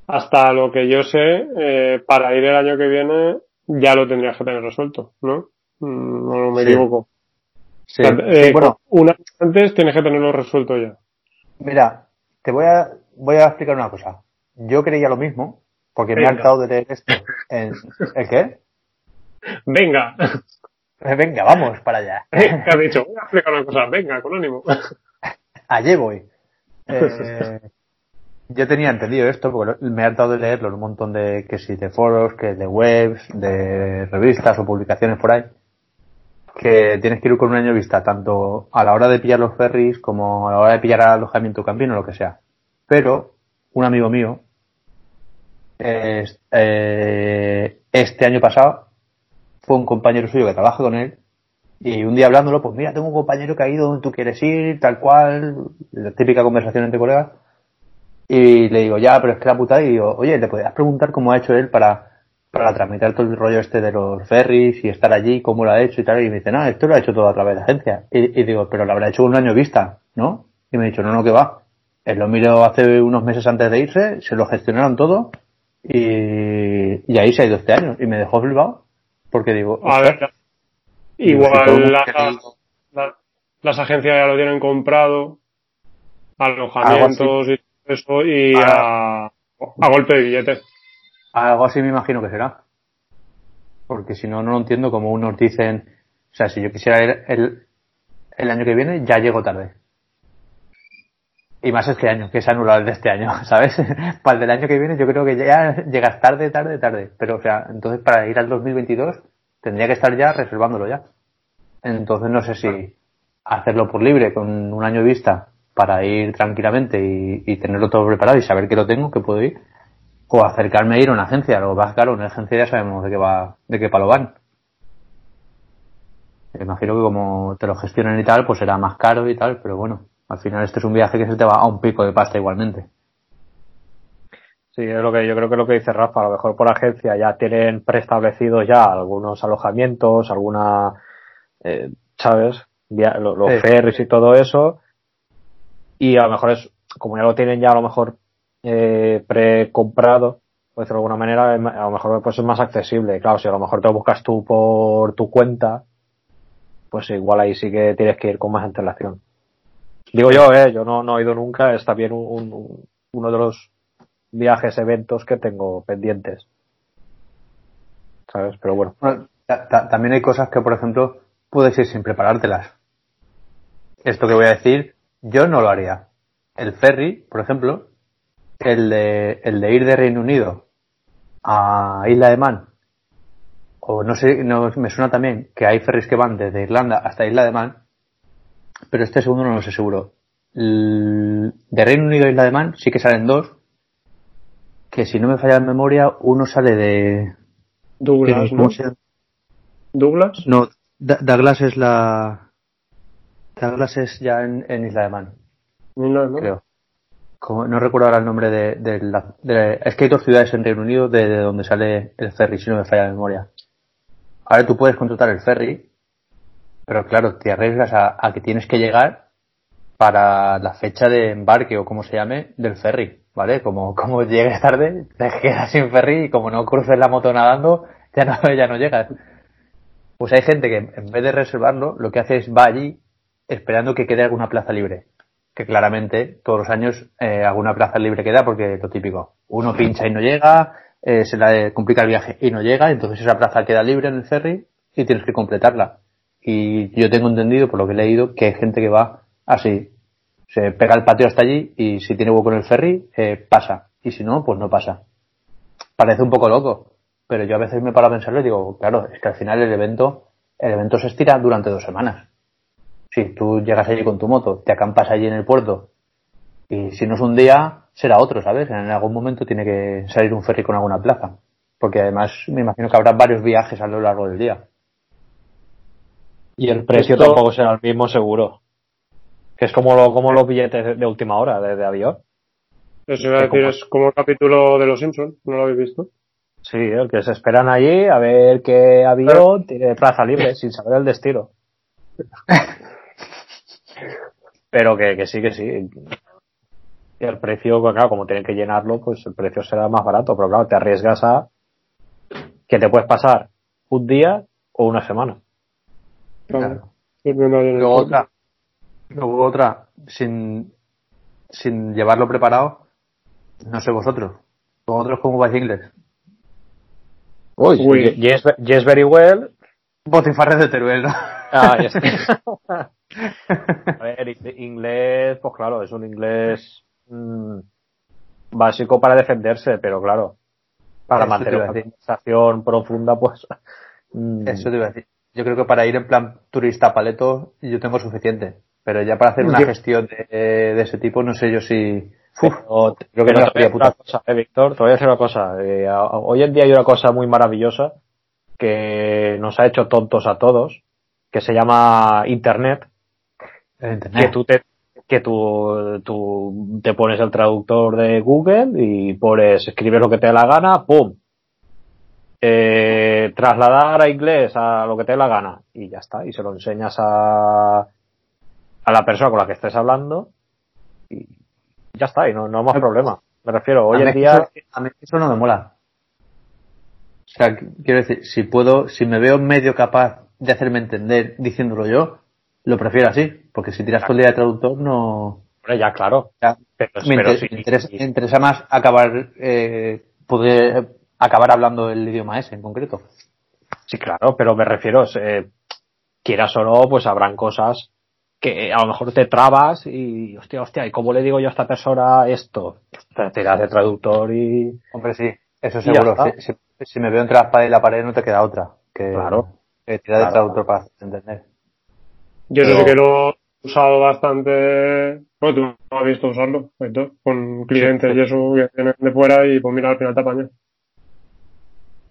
Hasta lo que yo sé, eh, para ir el año que viene ya lo tendrías que tener resuelto, ¿no? Mm, no me equivoco.
Sí, eh, bueno,
una antes tienes que tenerlo resuelto ya.
Mira, te voy a, voy a explicar una cosa. Yo creía lo mismo, porque me he hartado de leer esto. En, ¿El qué?
Venga.
Eh, venga, vamos para allá.
Te has dicho, voy a explicar una cosa. Venga, con ánimo.
Allí voy. Eh, yo tenía entendido esto, porque me he hartado de leerlo en un montón de, que si de foros, que de webs, de revistas o publicaciones por ahí que tienes que ir con un año vista, tanto a la hora de pillar los ferries como a la hora de pillar alojamiento campino o lo que sea. Pero un amigo mío, eh, este año pasado, fue un compañero suyo que trabaja con él, y un día hablándolo, pues mira, tengo un compañero que ha ido donde tú quieres ir, tal cual, la típica conversación entre colegas, y le digo, ya, pero es que la puta, y digo, oye, ¿le podías preguntar cómo ha hecho él para para tramitar todo el rollo este de los ferries y estar allí, cómo lo ha hecho y tal. Y me dice, no, esto lo ha hecho todo a través de agencia. Y, digo, pero lo habrá hecho un año vista, ¿no? Y me ha dicho, no, no, que va. Él lo miró hace unos meses antes de irse, se lo gestionaron todo y, y ahí se ha ido este año. Y me dejó flipado porque digo,
a ver, igual las agencias ya lo tienen comprado, alojamientos y eso y a, a golpe de billete.
Algo así me imagino que será. Porque si no, no lo entiendo como unos dicen, o sea, si yo quisiera ir el, el año que viene, ya llego tarde. Y más este año, que es anulado el de este año, ¿sabes? para el del año que viene yo creo que ya llegas tarde, tarde, tarde. Pero, o sea, entonces para ir al 2022 tendría que estar ya reservándolo ya. Entonces no sé si hacerlo por libre con un año de vista para ir tranquilamente y, y tenerlo todo preparado y saber que lo tengo, que puedo ir, o acercarme a ir a una agencia. Lo más claro, una agencia ya sabemos de qué va, de qué palo van. Me imagino que como te lo gestionan y tal, pues será más caro y tal, pero bueno, al final este es un viaje que se te va a un pico de pasta igualmente.
Sí, es lo que yo creo que es lo que dice Rafa, a lo mejor por agencia ya tienen preestablecidos ya algunos alojamientos, alguna, eh, ¿sabes? Los, los
Sí.
ferries y todo eso. Y a lo mejor es, como ya lo tienen ya a lo mejor eh, precomprado, por decirlo de alguna manera, a lo mejor pues es más accesible. Claro, si a lo mejor te lo buscas tú por tu cuenta, pues igual ahí sí que tienes que ir con más antelación. Digo yo, eh, yo no, no he ido nunca, es también un- un- uno de los viajes, eventos que tengo pendientes. ¿Sabes? Pero bueno.
Bueno, ta- ta- también hay cosas que, por ejemplo, puedes ir sin preparártelas. Esto que voy a decir, yo no lo haría. El ferry, por ejemplo, el de, el de ir de Reino Unido a Isla de Man, o no sé, no, me suena también que hay ferries que van desde Irlanda hasta Isla de Man, pero este segundo no lo sé seguro. De Reino Unido a Isla de Man sí que salen dos, que si no me falla la memoria, uno sale de...
Douglas,
¿cómo
¿no? Douglas.
No, Douglas es la. Douglas es ya en, en Isla de Man,
No, no.
creo. Como- no recuerdo ahora el nombre de, de la. de- es que hay dos ciudades en Reino Unido de, de donde sale el ferry, si no me falla la memoria. Ahora tú puedes contratar el ferry, pero claro, te arriesgas a, a que tienes que llegar para la fecha de embarque o como se llame del ferry, ¿vale? Como, como llegues tarde, te quedas sin ferry y como no cruces la moto nadando, ya no, ya no llegas. Pues hay gente que en vez de reservarlo, lo que hace es va allí esperando que quede alguna plaza libre. Que claramente todos los años eh, alguna plaza libre queda porque lo típico. Uno pincha y no llega, eh, se le complica el viaje y no llega, entonces esa plaza queda libre en el ferry y tienes que completarla. Y yo tengo entendido, por lo que he leído, que hay gente que va así. Se pega el patio hasta allí y si tiene hueco en el ferry, eh, pasa. Y si no, pues no pasa. Parece un poco loco, pero yo a veces me paro a pensarlo y digo, claro, es que al final el evento, el evento se estira durante dos semanas. Si tú llegas allí con tu moto, te acampas allí en el puerto y si no es un día, será otro, ¿sabes? En algún momento tiene que salir un ferry con alguna plaza. Porque además me imagino que habrá varios viajes a lo largo del día.
Y el precio
Esto-
tampoco será el mismo seguro. Que es como, lo, como los billetes de, de última hora de, de avión.
Eso iba a decir, es como el capítulo de Los Simpsons, ¿no lo habéis visto?
Sí, el que se esperan allí a ver qué avión tiene plaza libre sin saber el destino. Pero que, que sí, que sí. Y el precio, pues, claro, como tienen que llenarlo, pues el precio será más barato. Pero claro, te arriesgas a que te puedes pasar un día o una semana.
Claro. Luego otra, luego otra, sin, sin llevarlo preparado, no sé vosotros. ¿Vosotros cómo vais inglés?
Uy.
Yes, yes, very well.
Botifarres de Teruel, ¿no?
Ah, yes. A ver, in- inglés, pues claro, es un inglés mm, básico para defenderse, pero claro, para
Eso
mantener una conversación profunda, pues. mm,
Eso te iba a decir. Yo creo que para ir en plan turista paleto yo tengo suficiente. Pero ya para hacer una
Yo-
gestión de, de ese tipo no sé yo si... Uf,
pero
creo que no
te voy a decir una cosa, eh, Víctor, te voy a decir una cosa. Eh, hoy en día hay una cosa muy maravillosa que nos ha hecho tontos a todos, que se llama Internet.
internet.
que tú te que tú, tú te pones el traductor de Google y pones escribes lo que te dé la gana pum eh, trasladar a inglés a lo que te dé la gana y ya está y se lo enseñas a a la persona con la que estés hablando y ya está y no, no hay más problema me refiero hoy
a,
en día
eso, a mí eso no me mola. O sea, qu- quiero decir, si puedo, si me veo medio capaz de hacerme entender diciéndolo yo, lo prefiero así. Porque si tiras todo el día de traductor, no.
Hombre, ya, claro.
Ya.
Pero,
Me,
pero
inter-
sí,
me interesa,
sí.
me interesa más acabar, eh, poder acabar hablando el idioma ese en concreto.
Sí, claro, pero me refiero, eh, quieras o no, pues habrán cosas que a lo mejor te trabas y, hostia, hostia, ¿y cómo le digo yo a esta persona esto? Te tiras de traductor y...
Hombre, sí, eso seguro. Si, si- si me veo entre la espada y la pared no te queda otra que,
Claro.
que tirar de
Claro.
traductor para entender.
Yo
Pero-
sé que lo he usado bastante. Bueno, tú no has visto usarlo, Héctor, con clientes
Sí.
y eso que vienen de fuera y pues mira, al final te apañas.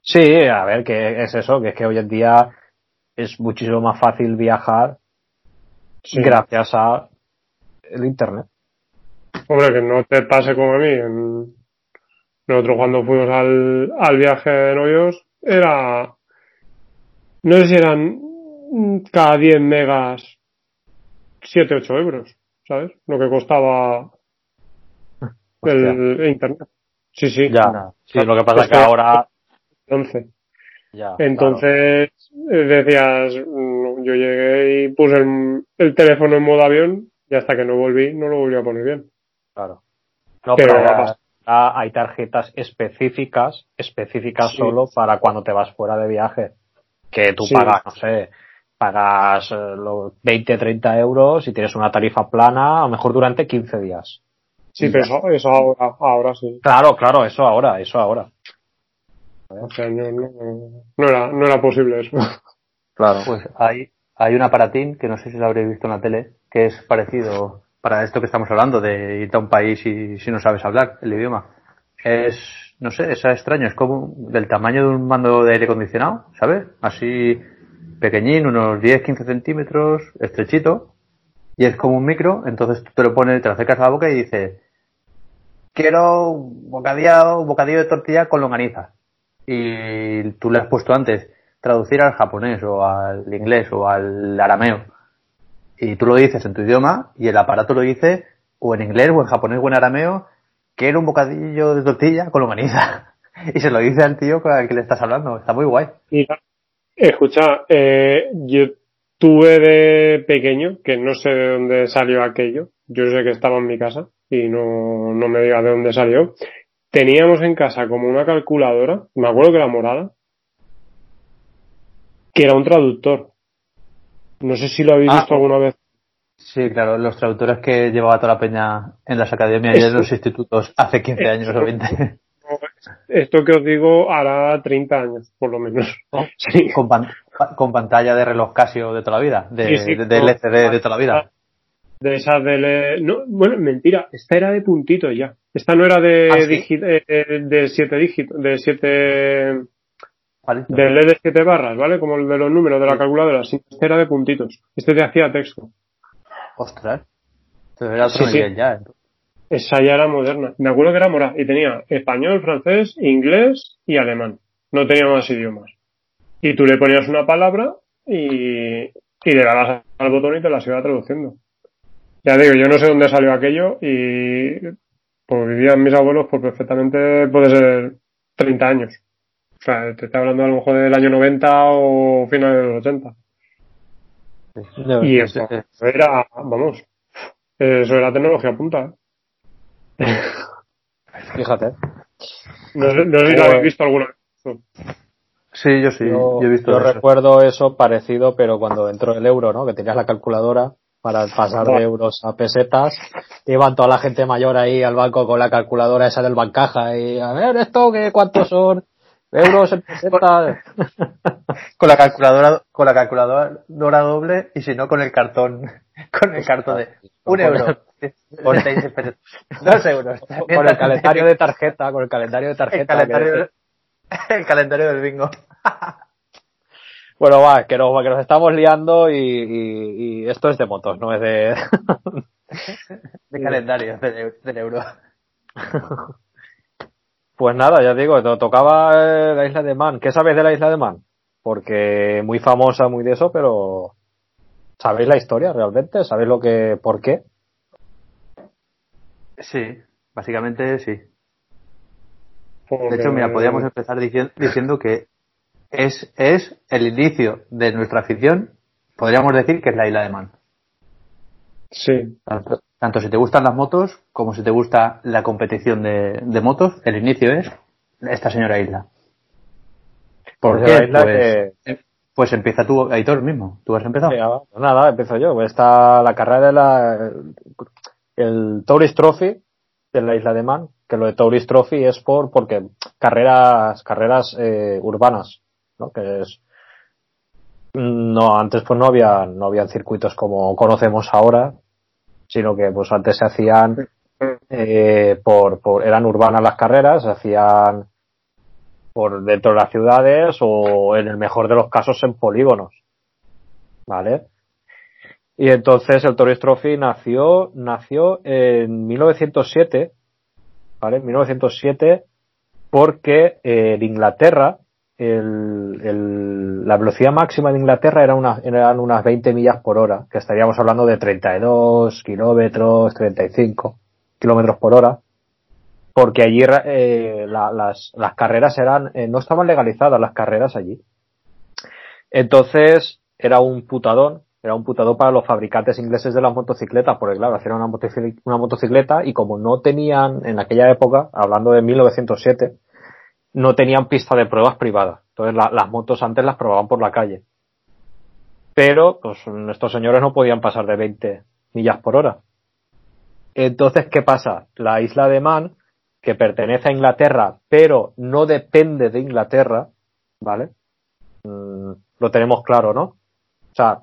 Sí, a ver, que es eso, que es que hoy en día es muchísimo más fácil viajar
Sí.
gracias a el internet.
Hombre, que no te pase como a mí. En... Nosotros cuando fuimos al, al viaje en Hoyos era... No sé si eran cada 10 megas 7, 8 euros, ¿sabes? Lo que costaba el internet. Sí, sí.
Ya, sí, lo que pasa es que ahora...
11.
Ya,
Entonces decías, mm, yo llegué y puse el, el teléfono en modo avión y hasta que no volví no lo volví a poner bien.
claro. No,
Pero
ya hay tarjetas específicas, específicas
Sí.
solo para cuando te vas fuera de viaje. Que tú
Sí.
pagas, no sé, pagas los 20, 30 euros y tienes una tarifa plana, a lo mejor durante 15 días.
Sí, pero eso, eso ahora, ahora sí.
Claro, claro, eso ahora, eso ahora.
Hace años no, no era, no era posible eso.
Claro.
Pues hay, hay un aparatín que no sé si lo habréis visto en la tele, que es parecido para esto que estamos hablando, de irte a un país y si no sabes hablar el idioma. Es, no sé, es extraño, es como del tamaño de un mando de aire acondicionado, ¿sabes? Así pequeñín, unos 10-15 centímetros, estrechito, y es como un micro, entonces tú te lo pones, te lo acercas a la boca y dices, quiero un bocadillo, un bocadillo de tortilla con longaniza. Y tú le has puesto antes traducir al japonés o al inglés o al arameo. Y tú lo dices en tu idioma y el aparato lo dice o en inglés o en japonés o en arameo, quiero un bocadillo de tortilla con longaniza. Y se lo dice al tío con el que le estás hablando. Está muy guay.
Mira, escucha, eh, yo tuve de pequeño, que no sé de dónde salió aquello, yo sé que estaba en mi casa y no, no me diga de dónde salió. Teníamos en casa como una calculadora, me acuerdo que era morada, que era un traductor. No sé si lo habéis
Ah.
visto alguna vez.
Sí, claro, los traductores que llevaba toda la peña en las academias y en los institutos hace 15 años o 20.
Esto que os digo hará 30 años, por lo menos. Sí.
con, pan- con pantalla de reloj Casio de toda la vida, de,
Sí, sí,
de- LCD de toda la vida.
De esas de... No, bueno, mentira, esta era de puntitos ya. Esta no era de,
¿Ah, sí?
digi- eh, de siete dígitos, de siete... Del LED de siete barras, ¿vale? Como el de los números de la calculadora. Sí, este era de puntitos. Este te hacía texto.
Ostras. Esto era otro
Sí,
nivel ya. ¿eh?
Esa ya era moderna. Me acuerdo que era morada y tenía español, francés, inglés y alemán. No tenía más idiomas. Y tú le ponías una palabra y, y le dabas al botón y te las iba traduciendo. Ya digo, yo no sé dónde salió aquello y pues vivían mis abuelos, pues perfectamente puede ser 30 años. O sea, te estoy hablando a lo mejor del año 90 o finales de los 80. Y
Pues,
eso era, vamos, eso era tecnología punta. ¿eh?
Fíjate.
No sé, no sé si lo habéis visto alguna vez.
Sí, yo sí,
yo,
yo he visto
yo
eso.
recuerdo eso parecido, pero cuando entró el euro, ¿no? Que tenías la calculadora para pasar de euros a pesetas, iban toda la gente mayor ahí al banco con la calculadora esa del bancaja y a ver esto que cuántos son euros en pesetas.
Con la calculadora, con la calculadora doble y si no con el cartón, con el cartón de un euro.
con-
36 pesos. Dos euros.
con el calendario de tarjeta, con el calendario de
el
tarjeta.
calendario, el calendario del bingo.
Bueno, va, que nos, que nos estamos liando y, y- y esto es de motos, no es de...
De calendario del, del euro.
Pues nada, ya digo, to- tocaba eh, la isla de Man. ¿Qué sabéis de la isla de Man? Porque muy famosa, muy de eso, pero ¿sabéis la historia realmente? ¿Sabéis lo que, por qué?
Sí, básicamente sí. De
Porque-
hecho, mira, podríamos empezar dici- diciendo que es, es el inicio de nuestra afición. Podríamos decir que es la isla de Man.
Sí.
Tanto, Tanto si te gustan las motos como si te gusta la competición de, de motos, el inicio es esta señora isla. ¿Por qué?
la isla
Pues, eh, pues empieza tú, Aitor, mismo. ¿Tú has empezado?
Nada, empiezo yo. Pues Está la carrera de la, el Tourist Trophy de la isla de Man, que lo de Tourist Trophy es por, porque carreras, carreras, eh, urbanas, ¿no? Que es, no, antes pues no había, no habían circuitos como conocemos ahora, sino que pues antes se hacían, eh, por, por, eran urbanas las carreras, se hacían por dentro de las ciudades o en el mejor de los casos en polígonos. ¿Vale? Y entonces el Tourist Trophy nació, nació en 1907, ¿vale? En 1907 porque eh, en Inglaterra el, el, la velocidad máxima de Inglaterra era eran unas 20 millas por hora, que estaríamos hablando de 32 kilómetros, 35 kilómetros por hora, porque allí eh, la, las, las carreras eran, eh, no estaban legalizadas las carreras allí. Entonces era un putadón, era un putadón para los fabricantes ingleses de las motocicletas, porque claro, hacían una motocicleta y como no tenían, en aquella época, hablando de 1907, no tenían pista de pruebas privadas. Entonces la, las motos antes las probaban por la calle. Pero, pues, estos señores no podían pasar de 20 millas por hora. Entonces, ¿qué pasa? La isla de Man, que pertenece a Inglaterra, pero no depende de Inglaterra, ¿vale? Mm, lo tenemos claro, ¿no? O sea,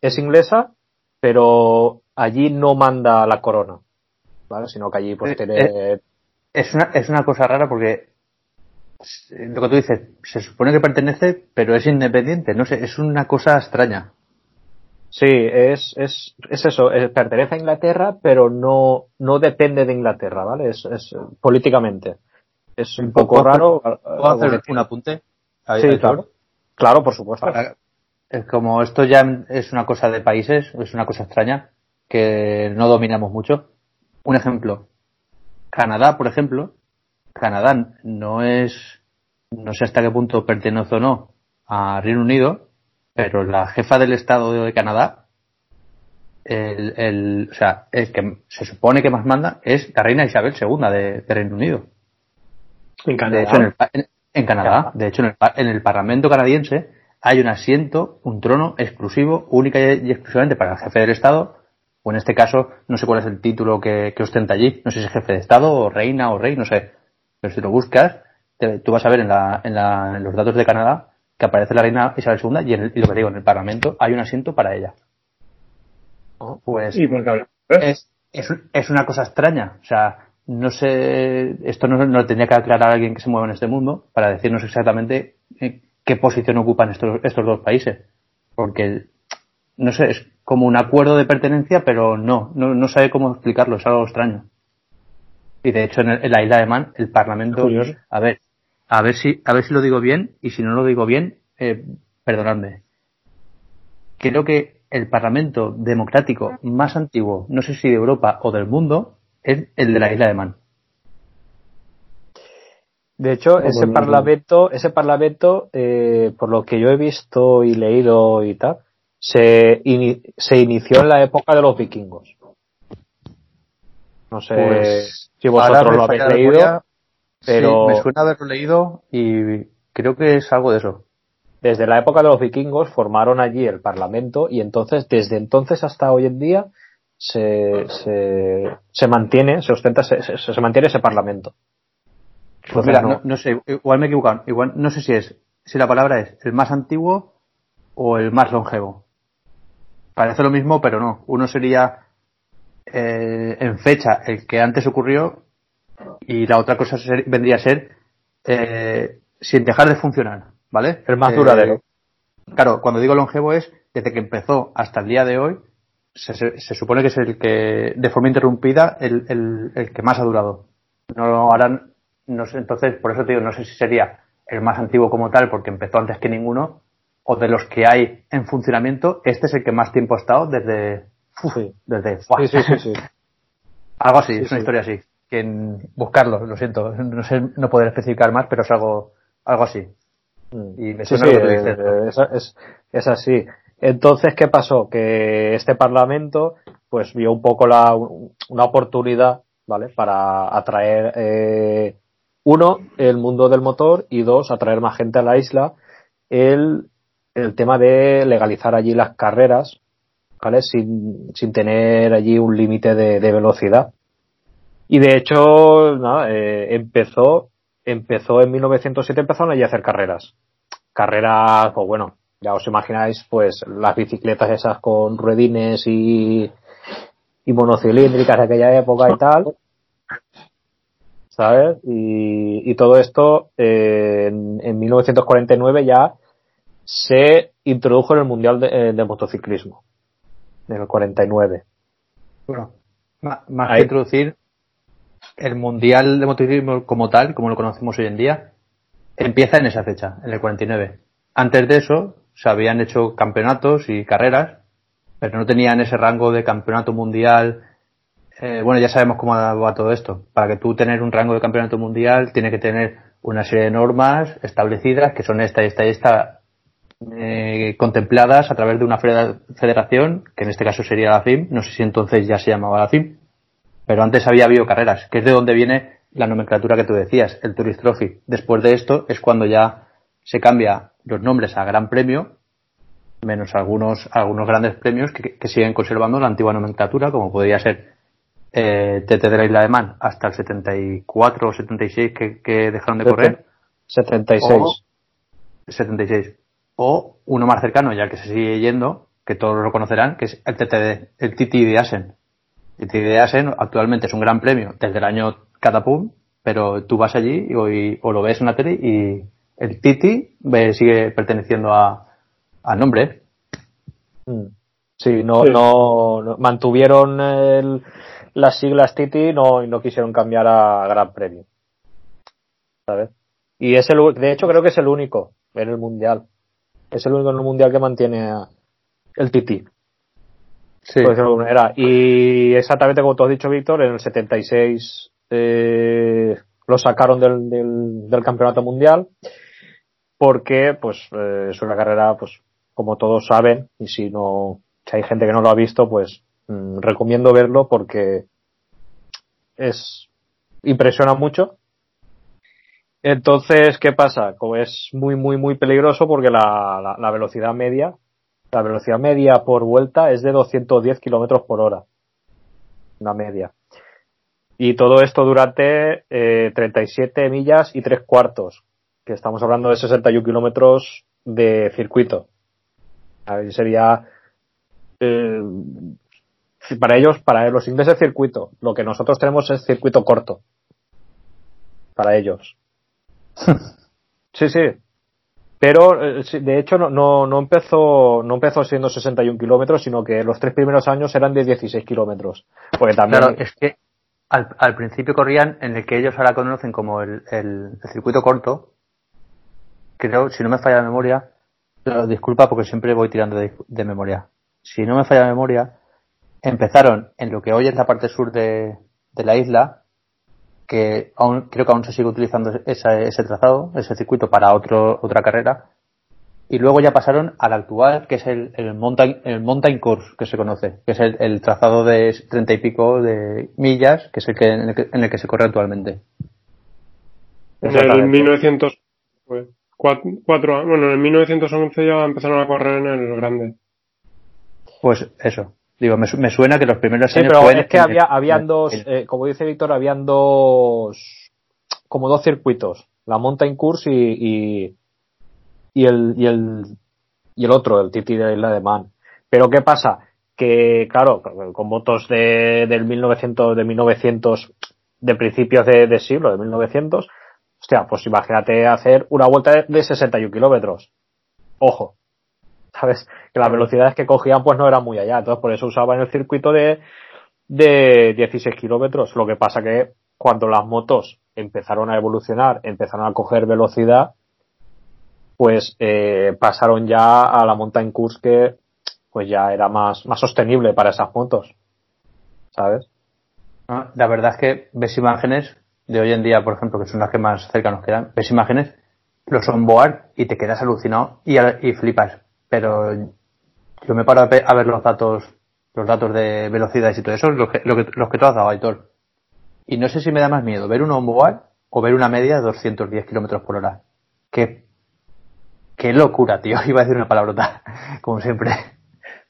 es inglesa, pero allí no manda la corona, ¿vale? Sino que allí pues tiene...
Eh, es una, es una cosa rara porque lo que tú dices, se supone que pertenece, pero es independiente, no sé, es una cosa extraña.
Sí, es, es, es eso, es, pertenece a Inglaterra, pero no, no depende de Inglaterra, ¿vale? Es, es políticamente. Es un poco raro.
¿Puedo hacer un apunte?
Sí, claro. Claro, por supuesto.
Para, es como esto ya es una cosa de países, es una cosa extraña, que no dominamos mucho. Un ejemplo. Canadá, por ejemplo, Canadá no es, no sé hasta qué punto pertenece o no a Reino Unido, pero la jefa del Estado de Canadá, el, el, o sea, el que se supone que más manda es la reina Isabel II de, de Reino Unido.
En Canadá.
De hecho, en, el, en, en Canadá, de hecho, en el, en el, Parlamento canadiense hay un asiento, un trono exclusivo, única y exclusivamente para el jefe del Estado, o en este caso, no sé cuál es el título que, que ostenta allí, no sé si es jefe de Estado o reina o rey, no sé, pero si lo buscas, te, tú vas a ver en, la, en, la, en, los datos de Canadá que aparece la reina Isabel II y, en el, y lo que digo, en el Parlamento hay un asiento para ella.
Oh, pues ¿Y por qué
es, es, es, una cosa extraña. O sea, no sé, esto no, no lo tendría que aclarar alguien que se mueva en este mundo para decirnos exactamente qué posición ocupan estos, estos dos países. Porque, no sé, es como un acuerdo de pertenencia, pero no, no, no sabe cómo explicarlo, es algo extraño. Y de hecho en, el, en la isla de Man, el Parlamento, a ver, a ver si, a ver si lo digo bien, y si no lo digo bien, eh, perdonadme. Creo que el Parlamento democrático más antiguo, no sé si de Europa o del mundo, es el de la isla de Man.
De hecho, ese parlamento, ese parlamento, eh, por lo que yo he visto y leído y tal, se, in, se inició en la época de los vikingos. No sé
pues,
si vosotros lo habéis leído, memoria, pero
sí, me suena haberlo leído y creo que es algo de eso.
Desde la época de los vikingos formaron allí el parlamento y entonces, desde entonces hasta hoy en día, se, se, se mantiene, se ostenta, se, se, se mantiene ese parlamento.
Pues mira, no, no, sé, igual me he equivocado. Igual, no sé si es, si la palabra es el más antiguo o el más longevo. Parece lo mismo, pero no. Uno sería eh, en fecha el que antes ocurrió y la otra cosa ser, vendría a ser eh, sin dejar de funcionar, ¿vale?
El más duradero.
Eh, claro, cuando digo longevo es desde que empezó hasta el día de hoy, se, se, se supone que es el que, de forma interrumpida, el, el, el que más ha durado. No harán, no sé, entonces, por eso te digo, no sé si sería el más antiguo como tal, porque empezó antes que ninguno, o de los que hay en funcionamiento, este es el que más tiempo ha estado desde,
sí.
desde,
sí, sí, sí, sí,
algo así, es una historia así. Que en, buscarlo, lo siento, no sé, no poder especificar más, pero es algo, algo así.
Y me suena sí, lo que. Es, es, es así. Entonces, ¿qué pasó? Que este Parlamento pues vio un poco la, una oportunidad, ¿vale? Para atraer, eh, uno, el mundo del motor y dos, atraer más gente a la isla. El, el tema de legalizar allí las carreras, Sin, sin tener allí un límite de, velocidad. Y de hecho, nada, eh, empezó, empezó en 1907, empezaron allí a hacer carreras. Carreras, pues bueno, ya os imagináis, pues las bicicletas esas con ruedines y, y monocilíndricas de aquella época y tal. ¿Sabes? Y, y todo esto eh, en, en, 1949 ya se introdujo en el Mundial de, eh, de Motociclismo. En el 49.
Bueno, más, más que introducir el Mundial de Motociclismo como tal, como lo conocemos hoy en día, empieza en esa fecha, en el 49. Antes de eso, se habían hecho campeonatos y carreras, pero no tenían ese rango de campeonato mundial. Eh, bueno, ya sabemos cómo va todo esto. Para que tú tener un rango de campeonato mundial, tiene que tener una serie de normas establecidas, que son esta, esta y esta, eh, contempladas a través de una federación, que en este caso sería la FIM. No sé si entonces ya se llamaba la FIM, pero antes había habido carreras, que es de donde viene la nomenclatura que tú decías, el Tourist Trophy. Después de esto es cuando ya se cambia los nombres a Gran Premio, menos algunos, algunos grandes premios que, que siguen conservando la antigua nomenclatura, como podría ser eh, TT de la Isla de Man hasta el 74 o 76 que, que dejaron de correr.
76.
O, 76. O uno más cercano, ya que se sigue yendo, que todos lo conocerán, que es el TTD, el TT de Asen. El TT de Asen actualmente es un gran premio desde el año Catapum, pero tú vas allí y, y, o lo ves en la tele y el Titi sigue perteneciendo a, al nombre.
Sí, no, sí. no, no mantuvieron el, las siglas Titi no, y no quisieron cambiar a Gran Premio. ¿Sabes? Y es el, de hecho creo que es el único en el mundial. Es el único en el mundial que mantiene el Titi. Sí. Era. Y exactamente como tú has dicho, Víctor, en el 76 eh, lo sacaron del, del, del campeonato mundial porque pues eh, es una carrera pues como todos saben y si no si hay gente que no lo ha visto pues mmm, recomiendo verlo porque es impresiona mucho entonces qué pasa como es muy muy muy peligroso porque la, la, la velocidad media la velocidad media por vuelta es de 210 kilómetros por hora una media y todo esto durante eh, 37 millas y tres cuartos que estamos hablando de 61 kilómetros de circuito. A ver, sería eh, para ellos, para los ingleses circuito. Lo que nosotros tenemos es circuito corto. Para ellos. sí, sí. Pero eh, de hecho no, no, no empezó no empezó siendo 61 kilómetros, sino que los tres primeros años eran de 16 kilómetros. Porque también
claro, es que al, al, principio corrían en el que ellos ahora conocen como el, el, circuito corto, creo, si no me falla la memoria, disculpa porque siempre voy tirando de, de, memoria. Si no me falla la memoria, empezaron en lo que hoy es la parte sur de, de la isla, que aún, creo que aún se sigue utilizando esa, ese trazado, ese circuito para otro, otra carrera, y luego ya pasaron al actual, que es el, el, mountain, el mountain course, que se conoce, que es el, el trazado de treinta y pico de millas, que es el que, en, el que, en el que se corre actualmente.
En el 1900 pues cuatro, cuatro, bueno, en 1911 ya empezaron a correr en el grande.
Pues eso. Digo, me, me suena que los primeros
sí,
años
pero es que había, habían dos, eh, como dice Víctor, habían dos, como dos circuitos, la Mountain Course y, y, y el, y el, y el otro, el Titi de la Isla de Man. Pero ¿qué pasa? Que, claro, con motos de, del 1900, de 1900, de principios de, de siglo, de 1900, hostia, pues imagínate hacer una vuelta de 61 kilómetros. Ojo. ¿Sabes? Que las velocidades que cogían pues no eran muy allá. Entonces por eso usaban el circuito de, de 16 kilómetros. Lo que pasa que cuando las motos empezaron a evolucionar, empezaron a coger velocidad, pues eh, pasaron ya a la mountain course que pues ya era más, más sostenible para esas motos. ¿Sabes?
La verdad es que ves imágenes de hoy en día, por ejemplo, que son las que más cerca nos quedan, ves imágenes, los onboard y te quedas alucinado y, y flipas. Pero yo me paro a ver los datos los datos de velocidades y todo eso, los que, lo que, los que tú has dado, Aitor. Y no sé si me da más miedo ver un onboard o ver una media de 210 kilómetros por hora. Qué, qué locura, tío. Iba a decir una palabrota, como siempre.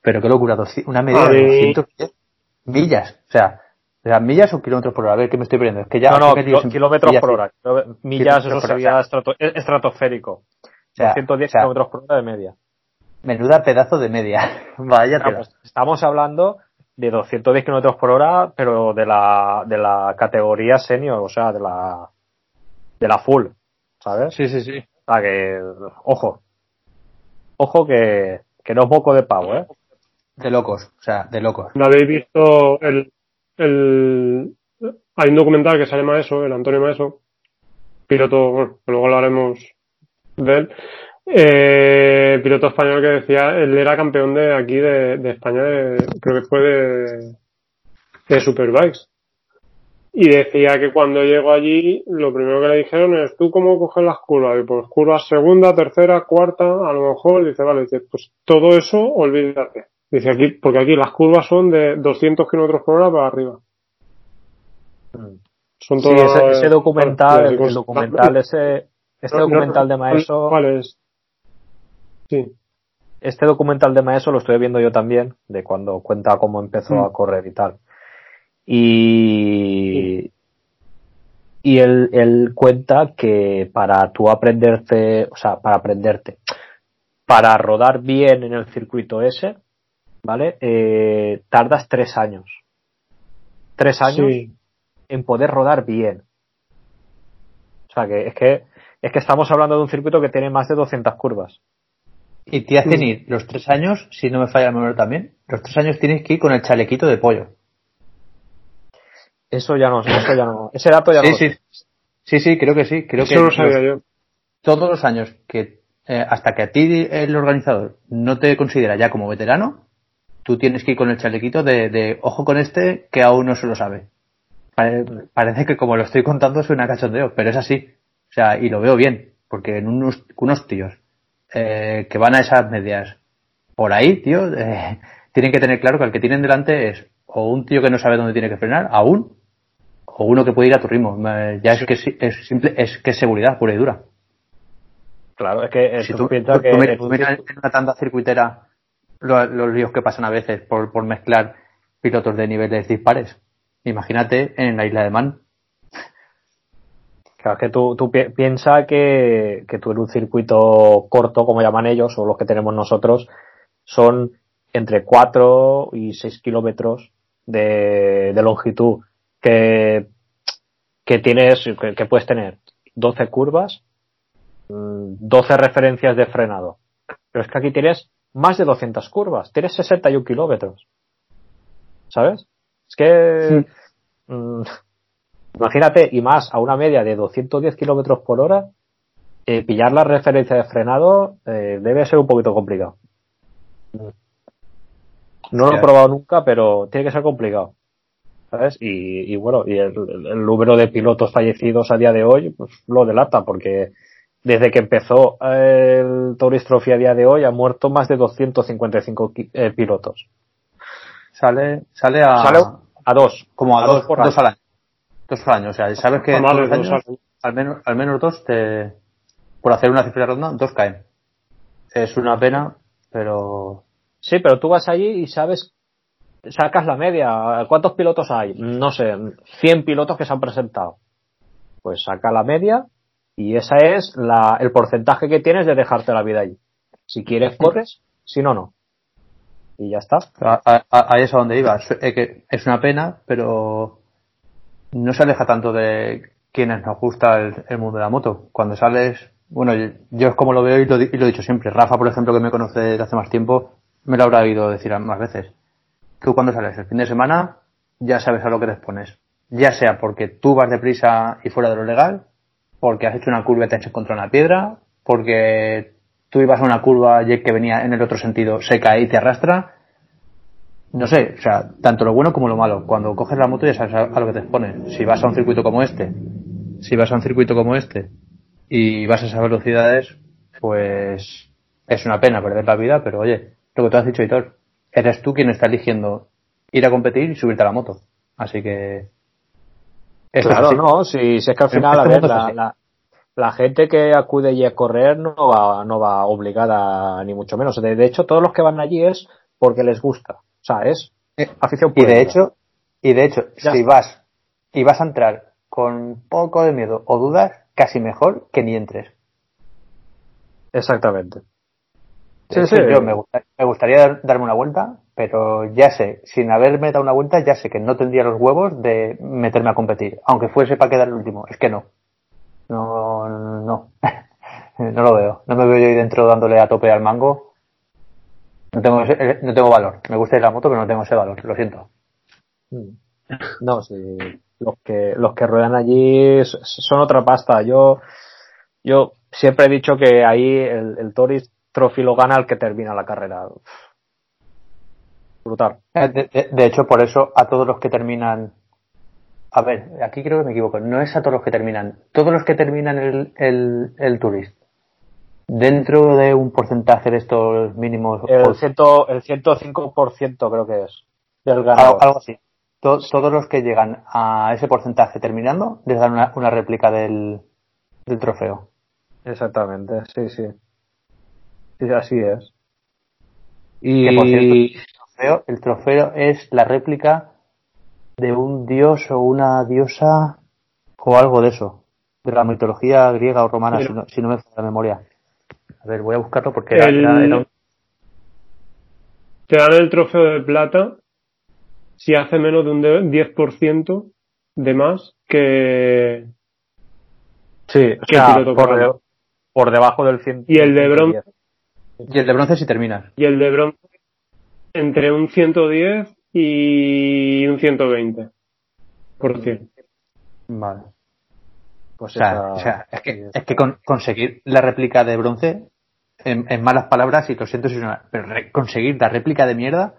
Pero qué locura, una media de 210 millas. O sea, ¿las millas o kilómetros por hora? A ver, ¿qué me estoy perdiendo? Es que ya.
No, no, kilómetros por hora. Millas, eso sería estratosférico. O sea, 210 kilómetros por hora de media.
Menuda pedazo de media. Vaya
pues, Estamos hablando de 210 kilómetros por hora, pero de la, de la categoría senior, o sea, de la, de la full, ¿sabes?
Sí, sí, sí.
O sea que, ojo. Ojo que, que no es poco de pavo, ¿eh?
De locos, o sea, de locos.
¿No habéis visto el, el, hay un documental que sale Maeso, el Antonio Maeso, piloto, bueno, luego hablaremos de él, eh, piloto español que decía, él era campeón de aquí de, de España, creo que fue de, de Superbikes. Y decía que cuando llegó allí, lo primero que le dijeron es, ¿tú cómo coges las curvas? Y pues curvas segunda, tercera, cuarta, a lo mejor, dice, vale, dice, pues todo eso, olvídate. Dice aquí, porque aquí las curvas son de 200 kilómetros por hora para arriba.
Son sí, ese, documental, el, documental, ese, este documental de Maeso.
¿Cuál es?
Este documental de Maeso lo estoy viendo yo también, de cuando cuenta cómo empezó a mm. correr y tal. Y, y él, él cuenta que para tú aprenderte, o sea, para aprenderte, para rodar bien en el circuito ese, ¿vale? Eh, tardas tres años. Tres años en poder rodar bien. O sea que es que es que estamos hablando de un circuito que tiene más de 200 curvas.
Y te hacen ir los tres años, si no me falla el memoria también, los tres años tienes que ir con el chalequito de pollo.
Eso ya no, eso ya no. Ese dato ya
sí,
no.
Sí, sí, sí, creo que sí. Creo
eso
que
lo sabía yo.
Todos los años que, eh, hasta que a ti el organizador no te considera ya como veterano, tú tienes que ir con el chalequito de, de ojo con este que aún no se lo sabe. parece que como lo estoy contando suena cachondeo, pero es así. O sea, y lo veo bien, porque en unos, unos tíos eh, que van a esas medias por ahí, tío, eh, tienen que tener claro que el que tienen delante es o un tío que no sabe dónde tiene que frenar, aún, o uno que puede ir a tu ritmo. Ya es que es simple, es que es seguridad pura y dura.
Claro, es que
si tú, piensas que en una tanda circuitera los, los, líos que pasan a veces por, por mezclar pilotos de niveles dispares. Imagínate en la isla de Man,
Claro, que tú, tú piensas que, que tú en un circuito corto, como llaman ellos, o los que tenemos nosotros, son entre 4 y 6 kilómetros de, de longitud que, que tienes, que, puedes tener 12 curvas, 12 mm, referencias de frenado. Pero es que aquí tienes más de 200 curvas, tienes 61 kilómetros. ¿Sabes? Es que, mm, Imagínate, y más a una media de 210 kilómetros por hora, eh, pillar la referencia de frenado eh, debe ser un poquito complicado. No lo he probado nunca, pero tiene que ser complicado. ¿Sabes? Y, bueno, y el, número de pilotos fallecidos a día de hoy, pues lo delata, porque desde que empezó el Tourist Trophy a día de hoy ha muerto más de 255 eh, pilotos.
Sale, sale a,
a dos.
Como a, dos, por dos al año. Dos años, o sea, sabes que al menos, al menos dos te, por hacer una cifra ronda, dos caen. Es una pena, pero.
Sí, pero tú vas allí y sabes, sacas la media. ¿Cuántos pilotos hay? No sé, 100 pilotos que se han presentado. Pues saca la media y esa es la, el porcentaje que tienes de dejarte la vida allí. Si quieres, corres, si no, no. Y ya está.
Ahí es a donde iba. Es una pena, pero no se aleja tanto de quienes nos gusta el, mundo de la moto. Cuando sales, bueno, yo, es como lo veo y lo, he dicho siempre. Rafa, por ejemplo, que me conoce desde hace más tiempo, me lo habrá oído decir más veces. Que cuando sales el fin de semana, ya sabes a lo que te expones. Ya sea porque tú vas deprisa y fuera de lo legal, porque has hecho una curva y te has contra una piedra, porque tú ibas a una curva y el que venía en el otro sentido se cae y te arrastra, no sé, o sea, tanto lo bueno como lo malo. Cuando coges la moto ya sabes a, lo que te expones. Si vas a un circuito como este, si vas a un circuito como este y vas a esas velocidades, pues es una pena perder la vida, pero oye, lo que tú has dicho, Hitor, eres tú quien está eligiendo ir a competir y subirte a la moto. Así que.
Esto claro, no, si, si, es que al final, a ver, la, la, la, gente que acude allí a correr no va, no va obligada, ni mucho menos. De, de hecho, todos los que van allí es porque les gusta. O sea, es
eh, afición pura. Y de hecho, y de hecho, si vas y vas a entrar con poco de miedo o dudas, casi mejor que ni entres.
Exactamente.
Sí, sí. Yo me, gustaría darme una vuelta, pero ya sé, sin haberme dado una vuelta, ya sé que no tendría los huevos de meterme a competir, aunque fuese para quedar el último. Es que no. No, no. no lo veo. No me veo yo ahí dentro dándole a tope al mango. No tengo, no tengo valor. Me gusta ir a la moto, pero no tengo ese valor. Lo siento.
Mm. No, sí. Los que, los que ruedan allí son otra pasta. Yo, yo siempre he dicho que ahí el, el Toris Trophy lo gana el que termina la carrera. Brutal.
Eh, de, hecho, por eso a todos los que terminan. A ver, aquí creo que me equivoco. No es a todos los que terminan. Todos los que terminan el, el, el Tourist. Dentro de un porcentaje de estos mínimos.
El, ciento, el 105% creo que es.
Del ganador. Algo, así. todos los que llegan a ese porcentaje terminando les dan una, una réplica del, del trofeo.
Exactamente, sí, sí así es. Y por cierto,
el trofeo, es la réplica de un dios o una diosa o algo de eso, de la mitología griega o romana, si no, me falla la memoria. A ver, voy a buscarlo porque
Te dan el trofeo de plata si hace menos de un 10% de más que.
Sí, por, por, debajo del 100.
Y el de bronce
y el de bronce si termina.
Y el de bronce entre un 110 y un 120 por cien.
Vale. Pues o, sea, es que, es que conseguir la réplica de bronce, en, malas palabras, y lo siento pero conseguir la réplica de mierda,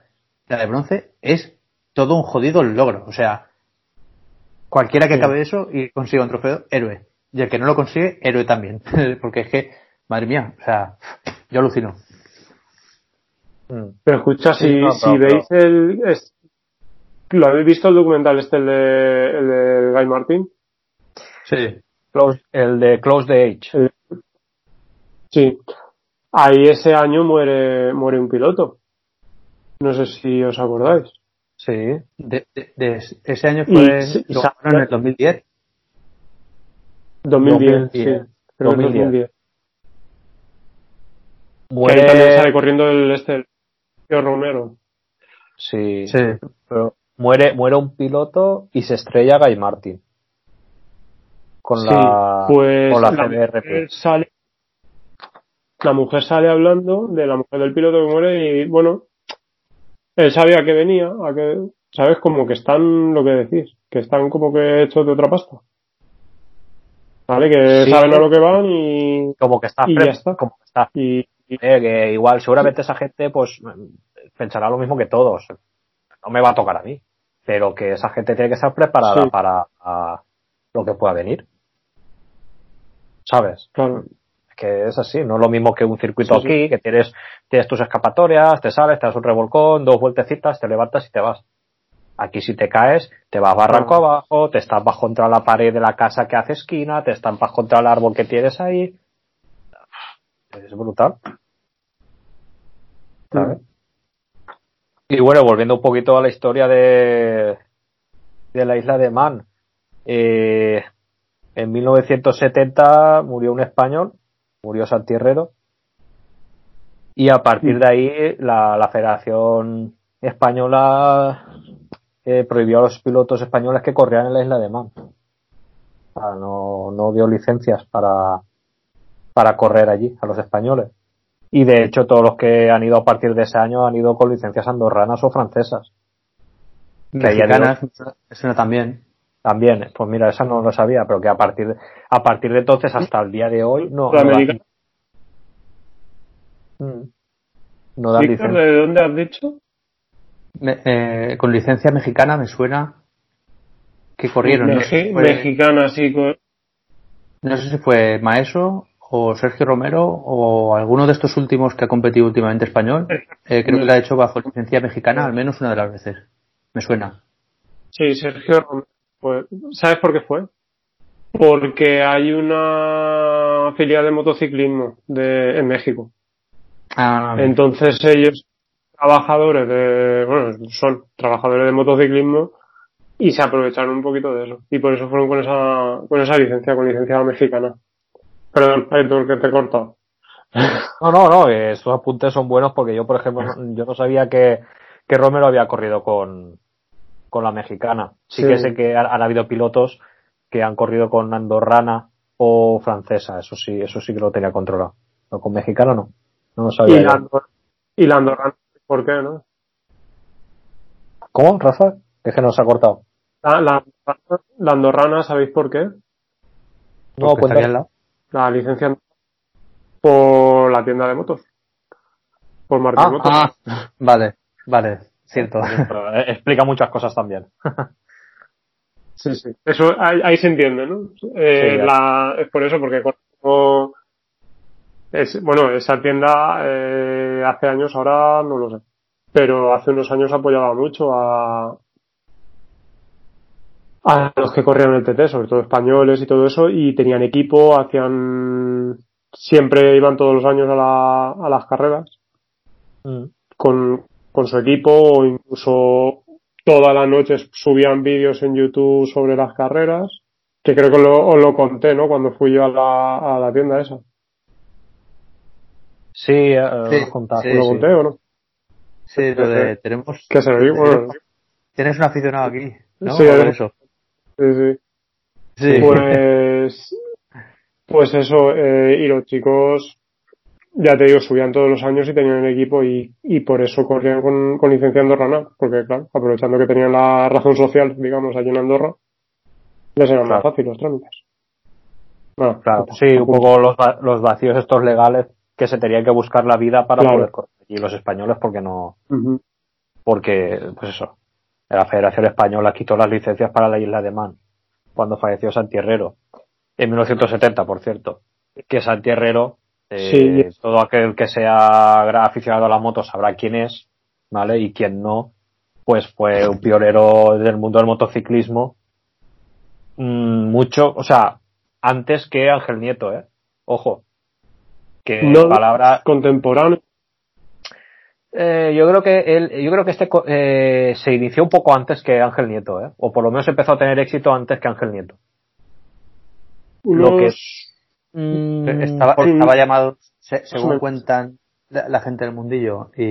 la de bronce, es todo un jodido logro. O sea, cualquiera que acabe eso y consiga un trofeo, héroe. Y el que no lo consigue, héroe también. Porque es que, madre mía, o sea, yo alucino.
Mm. Pero escucha, si, si veis el... ¿Lo habéis visto el documental este, el de, el de Guy Martin?
Sí. El de Close the Age.
Sí. Ahí ese año muere, muere un piloto. No sé si os acordáis.
Sí. De, ese año fue en el 2010.
2010, sí. 2010. Muere... ahí también sale corriendo el este el Romero.
Sí, sí. Pero muere, muere un piloto y se estrella Guy Martin. Con la,
pues, con la, Mujer sale, la mujer sale hablando de la mujer del piloto que muere y bueno, él sabía que venía, a que, sabes, como que están, lo que decís, que están como que hechos de otra pasta. Vale, que saben a lo que van y.
Como que está,
y ya está.
Como que está. Y, eh, que igual, seguramente esa gente, pues, pensará lo mismo que todos. No me va a tocar a mí. Pero que esa gente tiene que estar preparada para lo que pueda venir. ¿Sabes?
Claro.
Que es así, no es lo mismo que un circuito aquí, que tienes, tienes tus escapatorias, te sales, te das un revolcón, dos vueltecitas, te levantas y te vas. Aquí si te caes, te vas barranco abajo, te estampas contra la pared de la casa que hace esquina, te estampas contra el árbol que tienes ahí. Es brutal. Y bueno, volviendo un poquito a la historia de, de la isla de Man. Eh, en 1970 murió un español, murió Santierrero. Y a partir de ahí la, la Federación Española eh, prohibió a los pilotos españoles que corrieran en la isla de Man. no, no dio licencias para, para correr allí a los españoles y de hecho todos los que han ido a partir de ese año han ido con licencias andorranas o francesas.
Mexicanas, eso también.
También, pues mira, esa no lo sabía, pero que a partir de, a partir de entonces hasta el día de hoy no.
No, da licencia. ¿De dónde has dicho?
Eh, con licencia mexicana me suena que corrieron.
Mexicana, sí.
No sé si fue Maeso o Sergio Romero o alguno de estos últimos que ha competido últimamente español, eh, creo que lo ha hecho bajo licencia mexicana al menos una de las veces. Me suena.
Sí, Sergio Romero. Pues, ¿Sabes por qué fue? Porque hay una filial de motociclismo de, en México.
Ah,
Entonces ellos, trabajadores de, bueno, son trabajadores de motociclismo y se aprovecharon un poquito de eso. Y por eso fueron con esa, con esa licencia, con licencia mexicana. Perdón, Aitor, que te he cortado.
No, no, no, estos apuntes son buenos porque yo, por ejemplo, yo no sabía que, que Romero había corrido con, con la mexicana. Sí,
Sí.
que sé que han, han habido pilotos que han corrido con andorrana o francesa, eso sí, eso sí que lo tenía controlado. Pero con mexicano no. No lo sabía.
Y la, y la andorrana, ¿por qué, no?
¿Cómo, Rafa? Es que nos ha cortado.
La, la, la andorrana, ¿sabéis por qué?
No,
lado.
La licencia por la tienda de motos. Por Martín
Ah,
Motos.
ah, vale, vale, cierto.
Pero, eh, explica muchas cosas también.
Sí, sí. Eso ahí, ahí se entiende, ¿no? Eh,
Sí, ya.
la, es por eso, porque cuando es, bueno, esa tienda eh, hace años, ahora no lo sé. Pero hace unos años apoyaba mucho a, a los que corrían el TT, sobre todo españoles y todo eso, y tenían equipo, hacían, siempre iban todos los años a, la, a las carreras
Mm.
con, con su equipo o incluso todas las noches subían vídeos en YouTube sobre las carreras, que creo que lo, os lo conté, ¿no? Cuando fui yo a la, a la tienda esa.
Sí, eh,
Sí,
¿Lo
sí.
conté o no?
Sí, lo de tenemos.
Que se lo digo, bueno,
Tienes un aficionado aquí, ¿no?
Sí,
eso.
sí, sí.
Sí.
Pues, pues eso, eh, y los chicos, ya te digo, subían todos los años y tenían equipo y, y por eso corrían con, con licencia andorrana, porque claro, aprovechando que tenían la razón social, digamos, allí en Andorra, les eran más fáciles los trámites. Bueno,
Claro, sí, un poco los, los vacíos estos legales que se tenían que buscar la vida para
Claro.
poder correr. Y los españoles porque no, porque, pues eso, la Federación Española quitó las licencias para la isla de Man cuando falleció Santi Herrero. En 1970, por cierto. Que Santi Herrero, eh,
Sí.
todo aquel que sea aficionado a la moto sabrá quién es, ¿vale? Y quien no, pues fue un pionero del mundo del motociclismo. Mm, mucho, o sea, antes que Ángel Nieto, ¿eh? Ojo. Que
No,
palabra,
contemporáneo.
eh, yo creo que él, yo creo que este eh, se inició un poco antes que Ángel Nieto, ¿eh? O por lo menos empezó a tener éxito antes que Ángel Nieto. Lo que-
Unos-
Mm,
Estaba,
por-
estaba llamado, se- según cuentan la, la gente del mundillo y,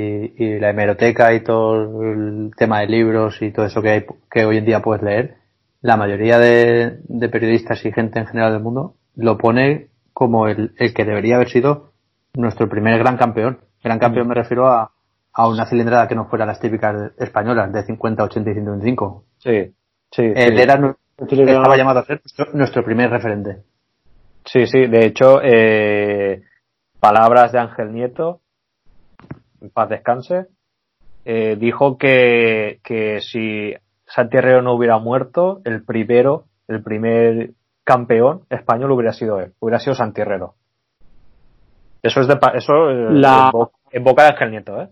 y la hemeroteca y todo el tema de libros y todo eso que hay que hoy en día puedes leer, la mayoría de, de periodistas y gente en general del mundo lo pone como el, el que debería haber sido nuestro primer gran campeón. Gran campeón me refiero a, a una cilindrada que no fuera las típicas españolas de 50, 80 y 125.
sí, sí,
Él
sí.
era, estaba llamado a ser nuestro, nuestro primer referente.
Sí, sí, de hecho, eh, palabras de Ángel Nieto, en paz descanse, eh, dijo que, que si Santi Herrero no hubiera muerto, el primero, el primer campeón español hubiera sido él, hubiera sido Santi Herrero. Eso es de, pa- eso eh,
La-
en, bo- en boca de Ángel Nieto, ¿eh?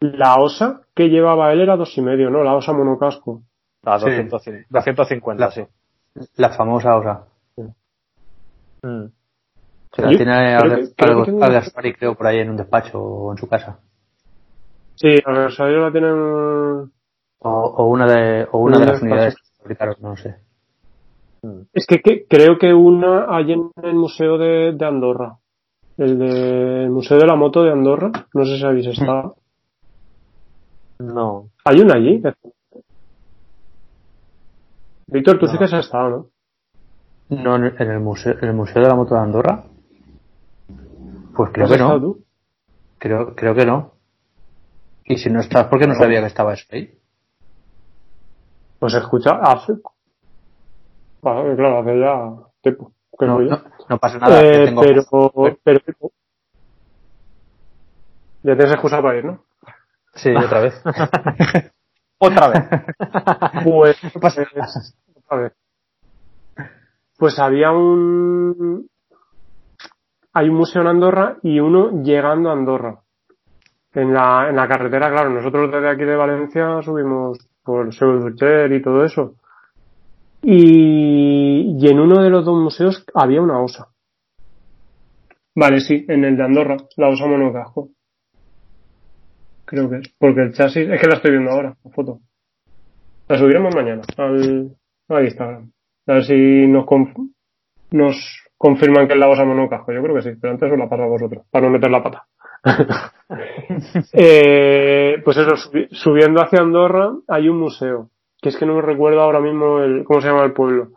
La osa que llevaba él era dos y medio, ¿no? La osa monocasco.
A
Sí.
200, 250,
La-
sí.
La famosa osa.
Mm.
Se la
Yo
tiene Alde Gaspari, creo, por ahí en un despacho o en su casa.
Sí, a ellos la tienen.
O, o una de, o una
Un
de las unidades que fabricaron, no sé.
Es que, que- creo que una hay en el Museo de, de Andorra. El de el Museo de la Moto de Andorra. No sé si habéis estado.
No.
Hay una allí. Víctor, tú sí que has estado, ¿no?
No, en el, museo, en el Museo de la Moto de Andorra. Pues creo
¿Has
que
estado
no.
tú?
Creo, creo que no. Y si no estás, ¿por qué no sabía que estaba eso ahí?
Pues escucha, hace. Vale, claro, hace ya tiempo. que
No, pasa nada.
Eh,
tengo-
pero, pero. Ya tienes excusa para ir, ¿no?
Sí, otra vez.
Otra vez.
Pues,
No pasa
eh,
nada.
a ver. Pues había un, hay un museo en Andorra y uno llegando a Andorra. en la, en la carretera, claro, nosotros desde aquí de Valencia subimos por Seudurcher y todo eso. Y, y en uno de los dos museos había una osa. Vale, sí, en el de Andorra, la osa monocasco. Creo que es. Porque el chasis, es que la estoy viendo ahora, la foto. La subiremos mañana al, al Instagram. A ver si nos, conf- nos confirman que es la osa monocasco. Yo creo que sí, pero antes os la paso a vosotros, para no meter la pata. eh, pues eso, subi- subiendo hacia Andorra hay un museo, que es que no me recuerdo ahora mismo el, cómo se llama el pueblo.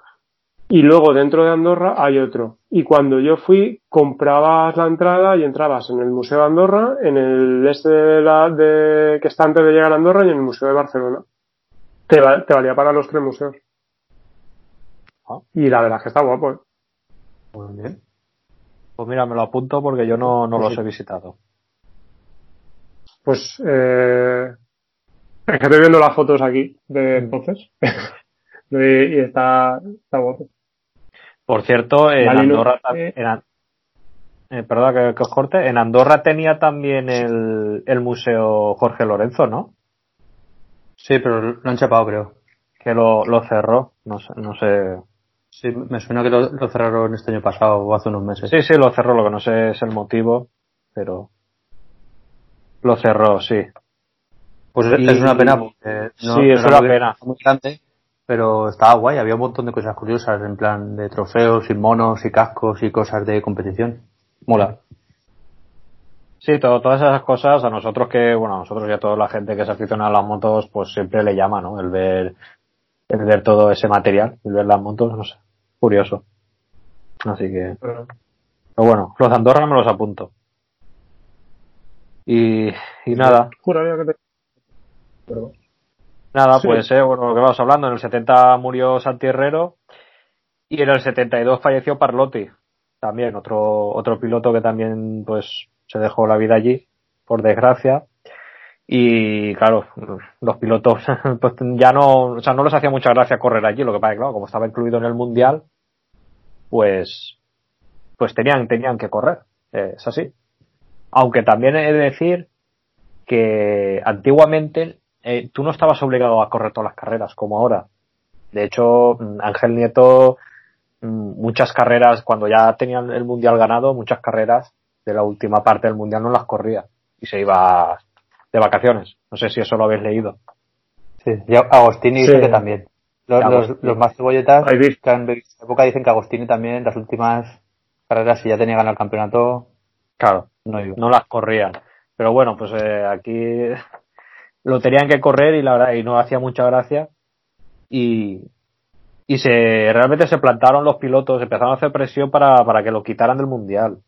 Y luego dentro de Andorra hay otro. Y cuando yo fui, comprabas la entrada y entrabas en el Museo de Andorra, en el este de la, de, que está antes de llegar a Andorra y en el Museo de Barcelona. Te, va- te valía para los tres museos.
Ah.
Y la verdad es que está guapo, ¿eh?
Muy bien.
Pues mira, me lo apunto porque yo no, no los he visitado.
Pues, eh, es que estoy viendo las fotos aquí de entonces. y, y está, está guapo.
Por cierto, en Andorra,
eh.
en eh, perdona que, que os corte, en Andorra tenía también el, el museo Jorge Lorenzo, ¿no?
Sí, pero lo han chapado, creo.
Que lo, lo cerró, no sé, no sé.
Sí, me suena que lo, lo cerraron este año pasado o hace unos meses.
Sí, sí, lo cerró, lo que no sé es el motivo, pero lo cerró, sí.
Pues es-
Y-
es una pena porque no,
Sí, es una pena.
muy grande, pero estaba guay, había un montón de cosas curiosas, en plan de trofeos y monos y cascos y cosas de competición. Mola.
Sí, todo- todas esas cosas a nosotros que, bueno, a nosotros y a toda la gente que se aficiona a las motos, pues siempre le llama, ¿no? El ver, el ver todo ese material, el ver las motos, no sé, curioso. Así que,
Pero-
bueno, los de Andorra me los apunto. Y, y nada,
Juraría que te... Pero-
nada,
Sí.
pues, eh, bueno, lo que vamos hablando, en el 70 murió Santi Herrero y en el 72 falleció Parlotti, también otro, otro piloto que también, pues, se dejó la vida allí, por desgracia. Y claro, los pilotos pues ya no, o sea, no les hacía mucha gracia correr allí, lo que pasa es que claro, como estaba incluido en el mundial, pues, pues tenían, tenían que correr, eh, es así. Aunque también he de decir que antiguamente eh, tú no estabas obligado a correr todas las carreras como ahora. De hecho, mm, Ángel Nieto, mm, muchas carreras, cuando ya tenían el mundial ganado, muchas carreras de la última parte del mundial no las corría y se iba de vacaciones. No sé si eso lo habéis leído.
Sí, y Agostini
Sí.
dice que también. Los, los,
Agostini.
los más cebolletas que han vivido época dicen que Agostini también, las últimas carreras, si ya tenía ganado el campeonato,
Claro,
no iba.
no las corrían. Pero bueno, pues eh, aquí lo tenían que correr y la verdad, y no hacía mucha gracia. Y, y se, realmente se plantaron los pilotos, empezaron a hacer presión para, para que lo quitaran del mundial,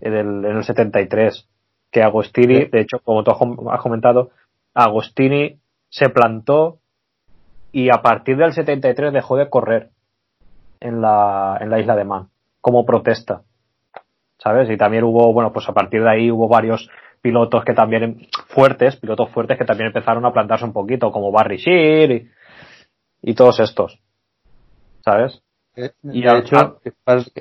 en el, en el 73. Que Agostini,
Sí.
de hecho, como tú has comentado, Agostini se plantó y a partir del 73 dejó de correr en la, en la isla de Man, como protesta. ¿sabes? Y también hubo, bueno, pues a partir de ahí hubo varios pilotos que también fuertes, pilotos fuertes que también empezaron a plantarse un poquito, como Barry Shear y, y todos estos, ¿sabes?
De
Y al-
hecho, que,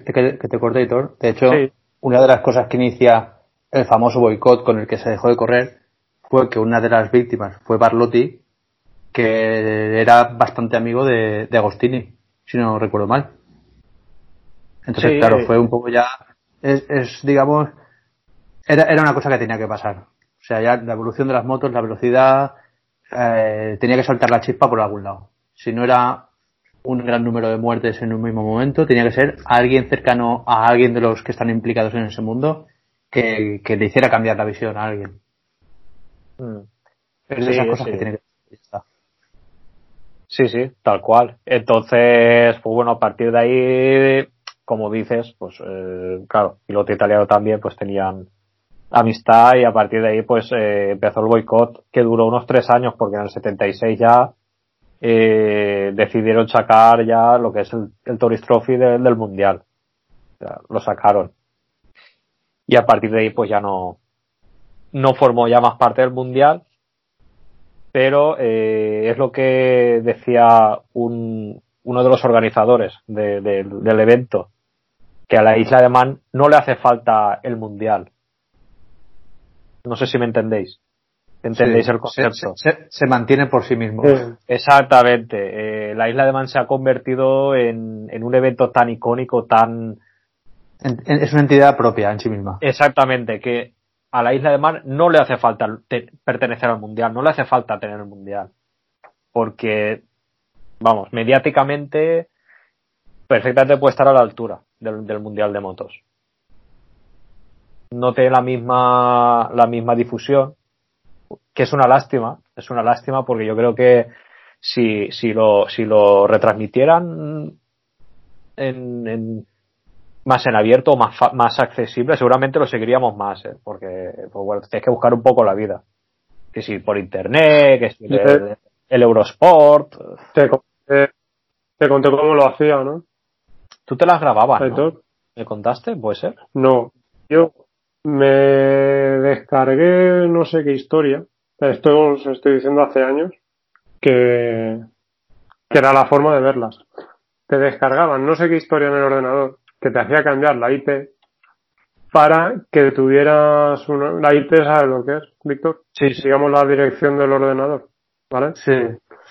que- que te corte, Hitor, de hecho,
Sí.
una de las cosas que inicia el famoso boicot con el que se dejó de correr fue que una de las víctimas fue Barlotti, que era bastante amigo de, de Agostini, si no recuerdo mal. Entonces,
Sí.
claro, fue un poco ya, es, es, digamos, era, era una cosa que tenía que pasar. O sea, ya la evolución de las motos, la velocidad, eh, tenía que saltar la chispa por algún lado. Si no era un gran número de muertes en un mismo momento, tenía que ser alguien cercano a alguien de los que están implicados en ese mundo que, que le hiciera cambiar la visión a alguien.
Mm.
Es
Sí,
esas cosas
sí.
que tiene que.
Sí, sí, tal cual. Entonces, pues bueno, a partir de ahí, como dices, pues eh, claro, piloto italiano también, pues tenían amistad y a partir de ahí, pues eh, empezó el boicot que duró unos tres años porque en el 76 ya eh, decidieron sacar ya lo que es el, el Trophy de- del Mundial. Lo sacaron. Y a partir de ahí, pues ya no, no formó ya más parte del Mundial pero eh, es lo que decía un, uno de los organizadores de- del evento, que a la isla de Man no le hace falta el mundial. No sé si me entendéis. ¿Entendéis
Sí,
el concepto?
Se, se- se mantiene por sí mismo.
Exactamente. Eh, la Isla de Man se ha convertido en, en un evento tan icónico, tan
En- en- Es una entidad propia en sí misma.
exactamente, que a la Isla de Man no le hace falta te- pertenecer al Mundial, no le hace falta tener el Mundial. Porque, vamos, mediáticamente, perfectamente puede estar a la altura del, del Mundial de Motos. No tiene la misma, la misma difusión, que es una lástima, es una lástima porque yo creo que si, si lo, si lo retransmitieran en, en- más en abierto, más, fa- más accesible, seguramente lo seguiríamos más, ¿eh? porque pues bueno, tienes que buscar un poco la vida. Que si por internet, que si el, el Eurosport,
te, conté, te conté cómo lo hacía, ¿no?
tú te las grababas, ¿no? ¿Me contaste? ¿Puede ser?
No, yo me descargué no sé qué historia, esto os estoy diciendo hace años, que, que era la forma de verlas. Te descargaban no sé qué historia en el ordenador, que te hacía cambiar la IP para que tuvieras una, la IP, ¿sabes lo que es, Víctor?
Sí,
Digamos la dirección del ordenador, ¿vale?
Sí,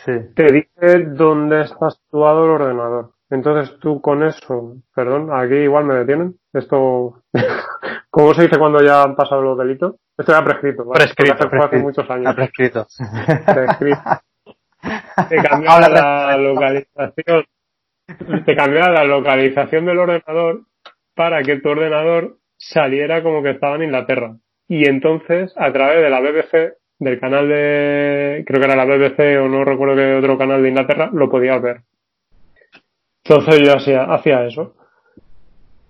sí.
te dice dónde está situado el ordenador. Entonces tú con eso, perdón, aquí igual me detienen. Esto, ¿cómo se dice cuando ya han pasado los delitos? Esto ya prescrito, ¿vale?
Prescrito,
hace
prescrito.
muchos
Está
años.
prescrito.
Prescrito. Te cambiaba la localización, te cambiaba la localización del ordenador para que tu ordenador saliera como que estaba en Inglaterra. Y entonces, a través de la BBC, del canal de, creo que era la BBC o no recuerdo qué otro canal de Inglaterra, lo podías ver. Entonces yo hacía, hacía eso.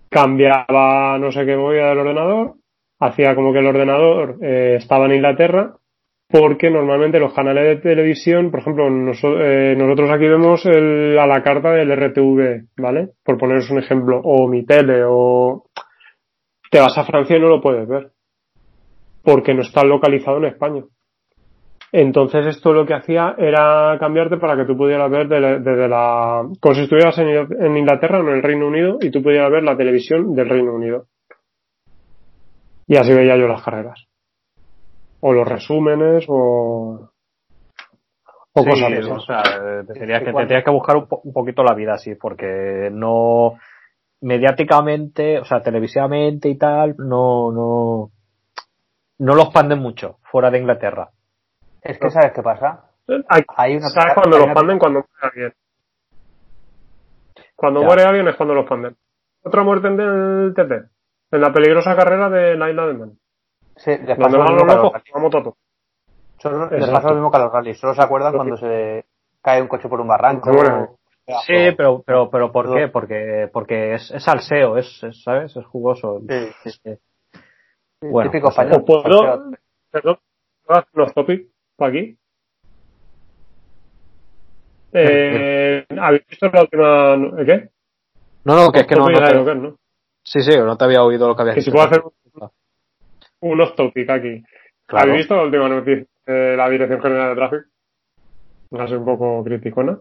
Cambiaba no sé qué movida del ordenador, hacía como que el ordenador eh, estaba en Inglaterra, porque normalmente los canales de televisión, por ejemplo, eh, nosotros aquí vemos el, a la carta del RTV, ¿vale? Por poneros un ejemplo, o mi tele, o te vas a Francia y no lo puedes ver, porque no está localizado en España. Entonces esto lo que hacía era cambiarte para que tú pudieras ver de la- desde la, como si estuvieras en, en Inglaterra o en el Reino Unido y tú pudieras ver la televisión del Reino Unido. Y así veía yo las carreras. O los resúmenes o, o
Sí,
cosas
o sea, te tenías que, te
cuando-
tenías que buscar un, po- un poquito la vida así, porque no mediáticamente, o sea, televisivamente y tal, no, no, no los panden mucho fuera de Inglaterra.
Es que, ¿sabes qué pasa?
Hay-
Hay una-
¿Sabes cuando
hay
los
una-
panden? Cuando muere alguien. Cuando
Ya.
muere alguien es cuando los panden. Otra muerte en el TT. En la peligrosa carrera de la isla de Man.
Sí, les pasa lo mismo
los
que a los
locos, vamos todos.
Solo- Les
Exacto.
pasa lo mismo que a los rallies. Solo se acuerdan cuando se cae un coche por un barranco.
Bueno.
Sí, pero, pero, pero ¿por qué? Porque, porque es, es salseo, es, es, ¿sabes? Es jugoso.
Sí, sí. Sí,
Bueno,
típico
pues,
español.
¿Os puedo, perdón, ¿puedo hacer unos topics para aquí? Eh, ¿Habéis visto la última, ¿eh, qué?
No, no, que es que no,
Topic
no te,
es, ¿no?
sí, sí, no te había oído lo que habías
Que si
dicho.
puedo hacer unos topics aquí.
Claro.
¿Habéis visto la última noticia de la Dirección General de Tráfico? Así un poco criticona.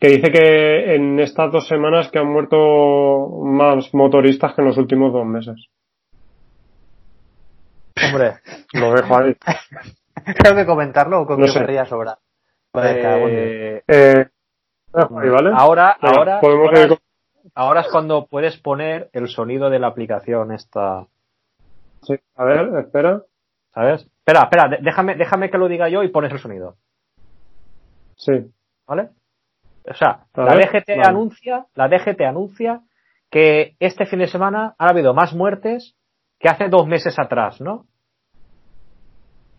Que dice que en estas dos semanas que han muerto más motoristas que en los últimos dos meses.
Hombre,
Lo dejo ahí.
Tengo que comentarlo o con
No
que me sobra. Vale,
eh,
Eh,
ahora,
Venga,
ahora, ahora,
ir con-
ahora es cuando puedes poner el sonido de la aplicación esta,
sí. A ver, espera.
¿sabes? Espera, espera, déjame, déjame que lo diga yo y pones el sonido,
Sí.
¿vale? O sea,
A
la
ver,
DGT
vale.
anuncia, la DGT anuncia que este fin de semana ha habido más muertes que hace dos meses atrás, ¿no?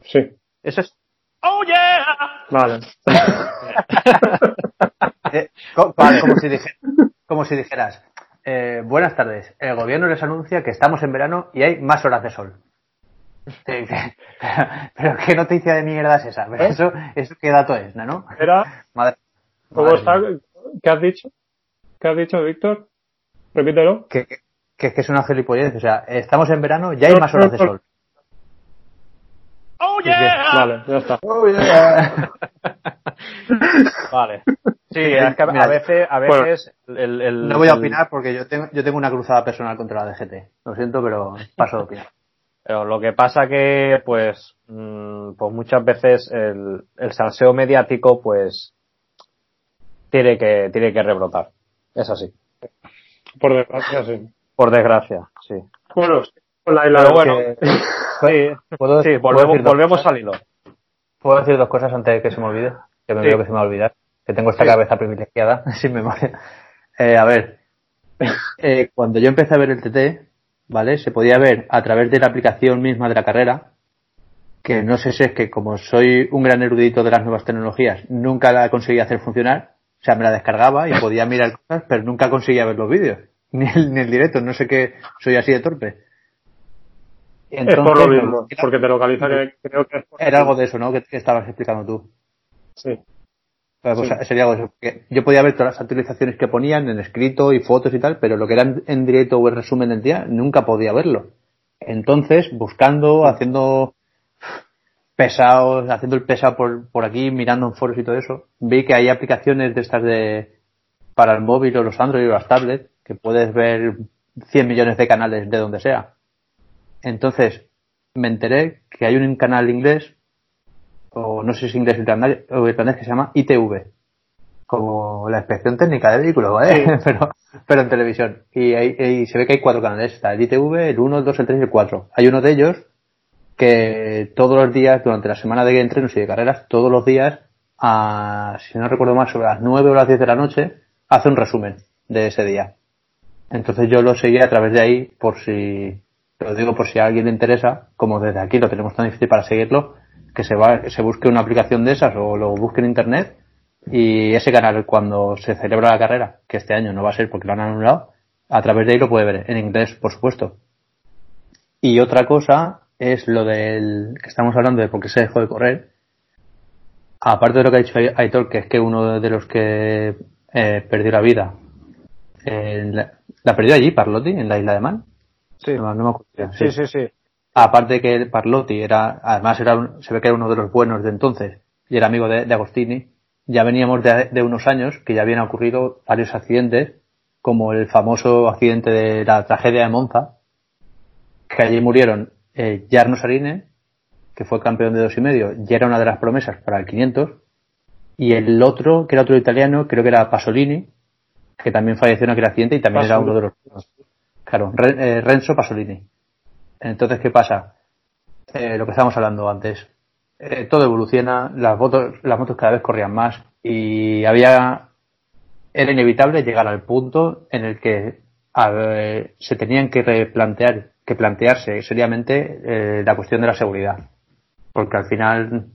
Sí.
Eso es. ¡Oh, yeah!
Vale.
Eh, co- co- como, si dije- como si dijeras, eh, buenas tardes, el gobierno les anuncia que estamos en verano y hay más horas de sol. Pero, pero qué noticia de mierda es esa, Pero eso, eso qué dato es, ¿no?
Espera,
Madre,
¿cómo
madre
está?
mía.
¿Qué has dicho? ¿Qué has dicho, Víctor? Repítelo.
Que, que, que es una gilipollez, o sea, estamos en verano y hay
No,
más
no,
horas de
no.
sol.
¡Oh,
Sí, sí.
Vale, ya está.
Vale. Sí, es que a-
Mira,
a veces, a
bueno.
veces el, el-
No voy a opinar porque yo tengo, yo tengo una cruzada personal contra la DGT. Lo siento, pero paso de opinar.
Pero lo que pasa que, pues, mm, pues muchas veces el, el salseo mediático, pues, tiene que, tiene que rebrotar. Es así.
Por desgracia, sí.
Por desgracia, sí.
Bueno, con la isla
Pero bueno,
que-
sí,
¿Puedo-
sí,
puedo
volvemos,
dos
volvemos al hilo.
¿Puedo decir dos cosas antes de que se me olvide? Que me
Sí.
veo que se me va a olvidar. Que tengo esta cabeza privilegiada, sin memoria. Eh, a ver, eh, cuando yo empecé a ver el TT, ¿vale? Se podía ver a través de la aplicación misma de la carrera, que no sé si es que como soy un gran erudito de las nuevas tecnologías, nunca la conseguí hacer funcionar. O sea, me la descargaba y podía mirar cosas, pero nunca conseguía ver los vídeos. Ni el, ni el directo, no sé qué, soy así de torpe.
Es por lo mismo, porque te localiza que creo que es por-
era algo de eso, ¿no? Que, que estabas explicando tú.
Sí.
Pues,
Sí.
Sería algo de eso. Yo podía ver todas las actualizaciones que ponían en escrito y fotos y tal, pero lo que era en- en directo o el resumen del día nunca podía verlo. Entonces, buscando, haciendo pesados, haciendo el pesado por, por aquí, mirando en foros y todo eso, vi que hay aplicaciones de estas de para el móvil o los Android o las tablets que puedes ver 100 millones de canales de donde sea. Entonces, me enteré que hay un canal inglés o no sé si inglés o irlandés, que se llama ITV, como la inspección técnica de vehículos, ¿vale?
Sí.
pero, pero en televisión. Y, ahí- y se ve que hay cuatro canales, está el ITV, el 1, el 2, el 3 y el 4. Hay uno de ellos que todos los días, durante la semana de entrenos y de carreras, todos los días, a, si no recuerdo mal, sobre las 9 o las 10 de la noche, hace un resumen de ese día. Entonces yo lo seguí a través de ahí por si, lo digo por si a alguien le interesa, como desde aquí lo tenemos tan difícil para seguirlo, que se va, se busque una aplicación de esas o lo busque en internet y ese canal cuando se celebra la carrera, que este año no va a ser porque lo han anulado, a través de ahí lo puede ver, en inglés por supuesto. Y otra cosa es lo del que estamos hablando de por qué se dejó de correr. Aparte de lo que ha dicho Aitor, que es que uno de los que eh, perdió la vida, eh, la, la perdió allí, Parlotti, en la isla de Man.
Sí.
No, no me acuerdo.
Sí, sí, sí.
Aparte que el Parlotti era, además era un- se ve que era uno de los buenos de entonces y era amigo de, de Agostini. Ya veníamos de, de unos años que ya habían ocurrido varios accidentes, como el famoso accidente de la tragedia de Monza, que allí murieron eh, Jarno Sarine, que fue campeón de dos y medio, y era una de las promesas para el 500, y el otro, que era otro italiano, creo que era Pasolini, que también falleció en aquel accidente y también era uno de los Claro, eh, Renzo Pasolini. Entonces, ¿qué pasa? Eh, lo que estábamos hablando antes. Eh, todo evoluciona, las motos, las motos cada vez corrían más y había, era inevitable llegar al punto en el que se tenían que replantear, que plantearse seriamente eh, la cuestión de la seguridad. Porque al final,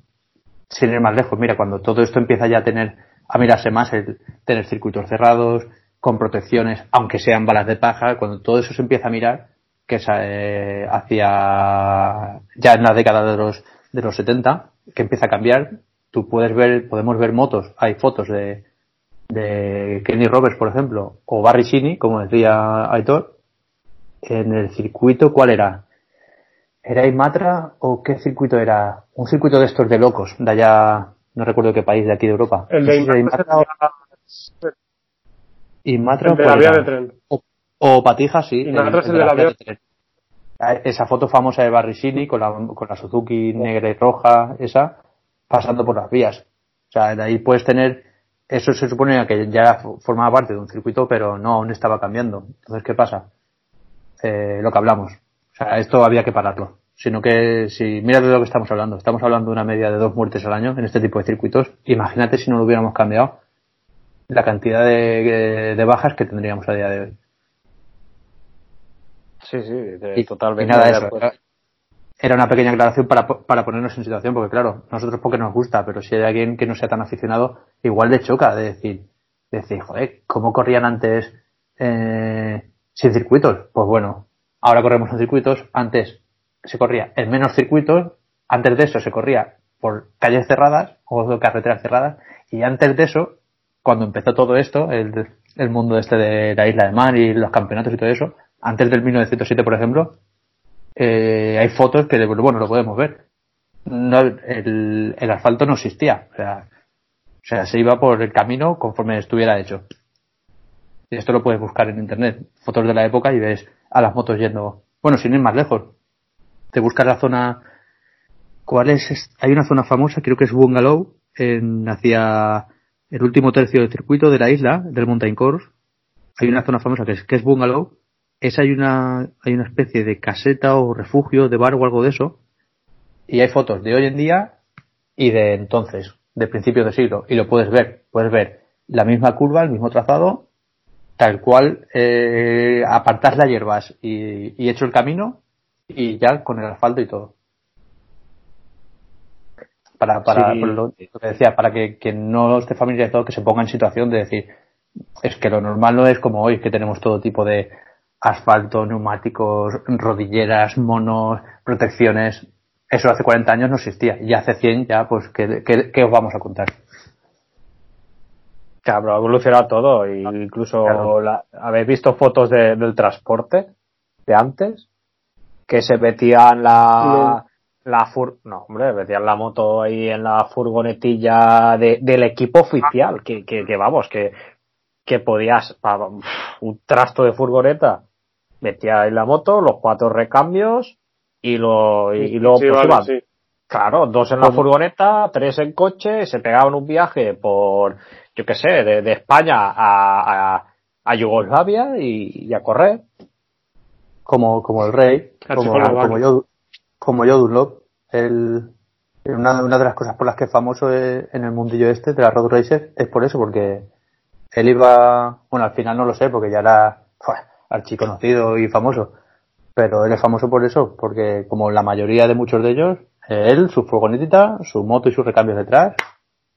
sin ir más lejos, mira, cuando todo esto empieza ya a tener, a mirarse más, el tener circuitos cerrados, con protecciones, aunque sean balas de paja, cuando todo eso se empieza a mirar, que es eh, hacia ya en la década de los de los 70, que empieza a cambiar, tú puedes ver, podemos ver motos, hay fotos de, de Kenny Roberts, por ejemplo, o Barry Shini, como decía Aitor, en el circuito, ¿cuál era? ¿Era Imatra o qué circuito era? Un circuito de estos de locos, de allá, no recuerdo qué país de aquí de Europa.
El de Imatra
Imatra
el de la vía de tren.
O, o Patija, sí.
Es el de la
vía
vía-
tren. Esa foto famosa de Barrisini con la, con la Suzuki negra y roja, esa, pasando por las vías. O sea, de ahí puedes tener, eso se supone que ya formaba parte de un circuito, pero no, aún estaba cambiando. Entonces, ¿qué pasa? Eh, lo que hablamos. O sea, esto había que pararlo. Sino que, si, mira de lo que estamos hablando. Estamos hablando de una media de dos muertes al año en este tipo de circuitos. Imagínate si no lo hubiéramos cambiado la cantidad de, de bajas que tendríamos a día de hoy.
Sí, sí, de-
Y-
totalmente.
y nada,
de
eso.
acuerdo.
Era, era una pequeña aclaración para, para ponernos en situación, porque claro, nosotros porque nos gusta, pero si hay alguien que no sea tan aficionado, igual le choca de decir, de decir, joder, ¿cómo corrían antes eh, sin circuitos? Pues bueno, ahora corremos en circuitos, antes se corría en menos circuitos, antes de eso se corría por calles cerradas o carreteras cerradas, y antes de eso, cuando empezó todo esto, el, mundo este de la isla de mar y los campeonatos y todo eso, antes del 1907, por ejemplo, eh, hay fotos que, bueno, lo podemos ver. El asfalto no existía. O sea, o sea, se iba por el camino conforme estuviera hecho. Y esto lo puedes buscar en internet. Fotos de la época y ves a las motos yendo. Bueno, sin ir más lejos. te buscas la zona. ¿Cuál es? Hay una zona famosa, creo que es Bungalow, en, hacia el último tercio del circuito de la isla, del Mountain Course. Hay una zona famosa que es, que es Bungalow. Esa hay una, hay una especie de caseta o refugio de bar o algo de eso. Y hay fotos de hoy en día y de entonces, de principios de siglo. Y lo puedes ver. Puedes ver la misma curva, el mismo trazado, tal cual, eh, apartar las hierbas y, y hecho el camino y ya con el asfalto y todo. Para, para
Sí.
lo, lo que decía, para que quien no esté familiarizado que se ponga en situación de decir, es que lo normal no es como hoy, que tenemos todo tipo de asfalto, neumáticos, rodilleras, monos, protecciones. Eso hace 40 años no existía. Y hace 100 ya, pues, ¿qué, qué, qué os vamos a contar?
Claro, ha evolucionado todo. e incluso
Claro.
la- habéis visto fotos de- del transporte de antes que se metían la la fur no hombre metían la moto ahí en la furgonetilla de- del equipo oficial que, que, que vamos que que podías pa- un trasto de furgoneta metía ahí la moto los cuatro recambios y lo y, y luego
Sí,
pues,
vale, sí.
Claro, dos en la furgoneta, tres en coche, se pegaban un viaje por, yo qué sé, de, de España a, a, a Yugoslavia y, y a correr.
como, como el rey, como, como yo, como yo Dunlop, el, una, una de las cosas por las que es famoso eh, en el mundillo este de la road racer es por eso, porque él iba, bueno, al final no lo sé, porque ya era ¡fua! archiconocido y famoso, pero él es famoso por eso, porque como la mayoría de muchos de ellos, él, su furgonetita, su moto y sus recambios detrás,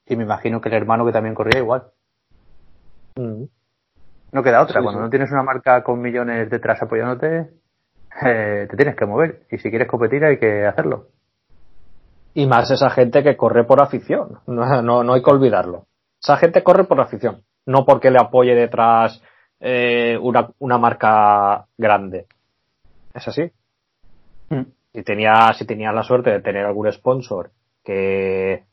y me imagino que el hermano que también corría igual. No queda otra.
Sí,
Cuando
sí.
no tienes una marca con millones detrás apoyándote, eh, te tienes que mover. Y si quieres competir hay que hacerlo.
Y más esa gente que corre por afición. No, no, no hay que olvidarlo. Esa gente corre por afición. No porque le apoye detrás eh, una, una marca grande. Es así. si tenía, si tenías la suerte de tener algún sponsor que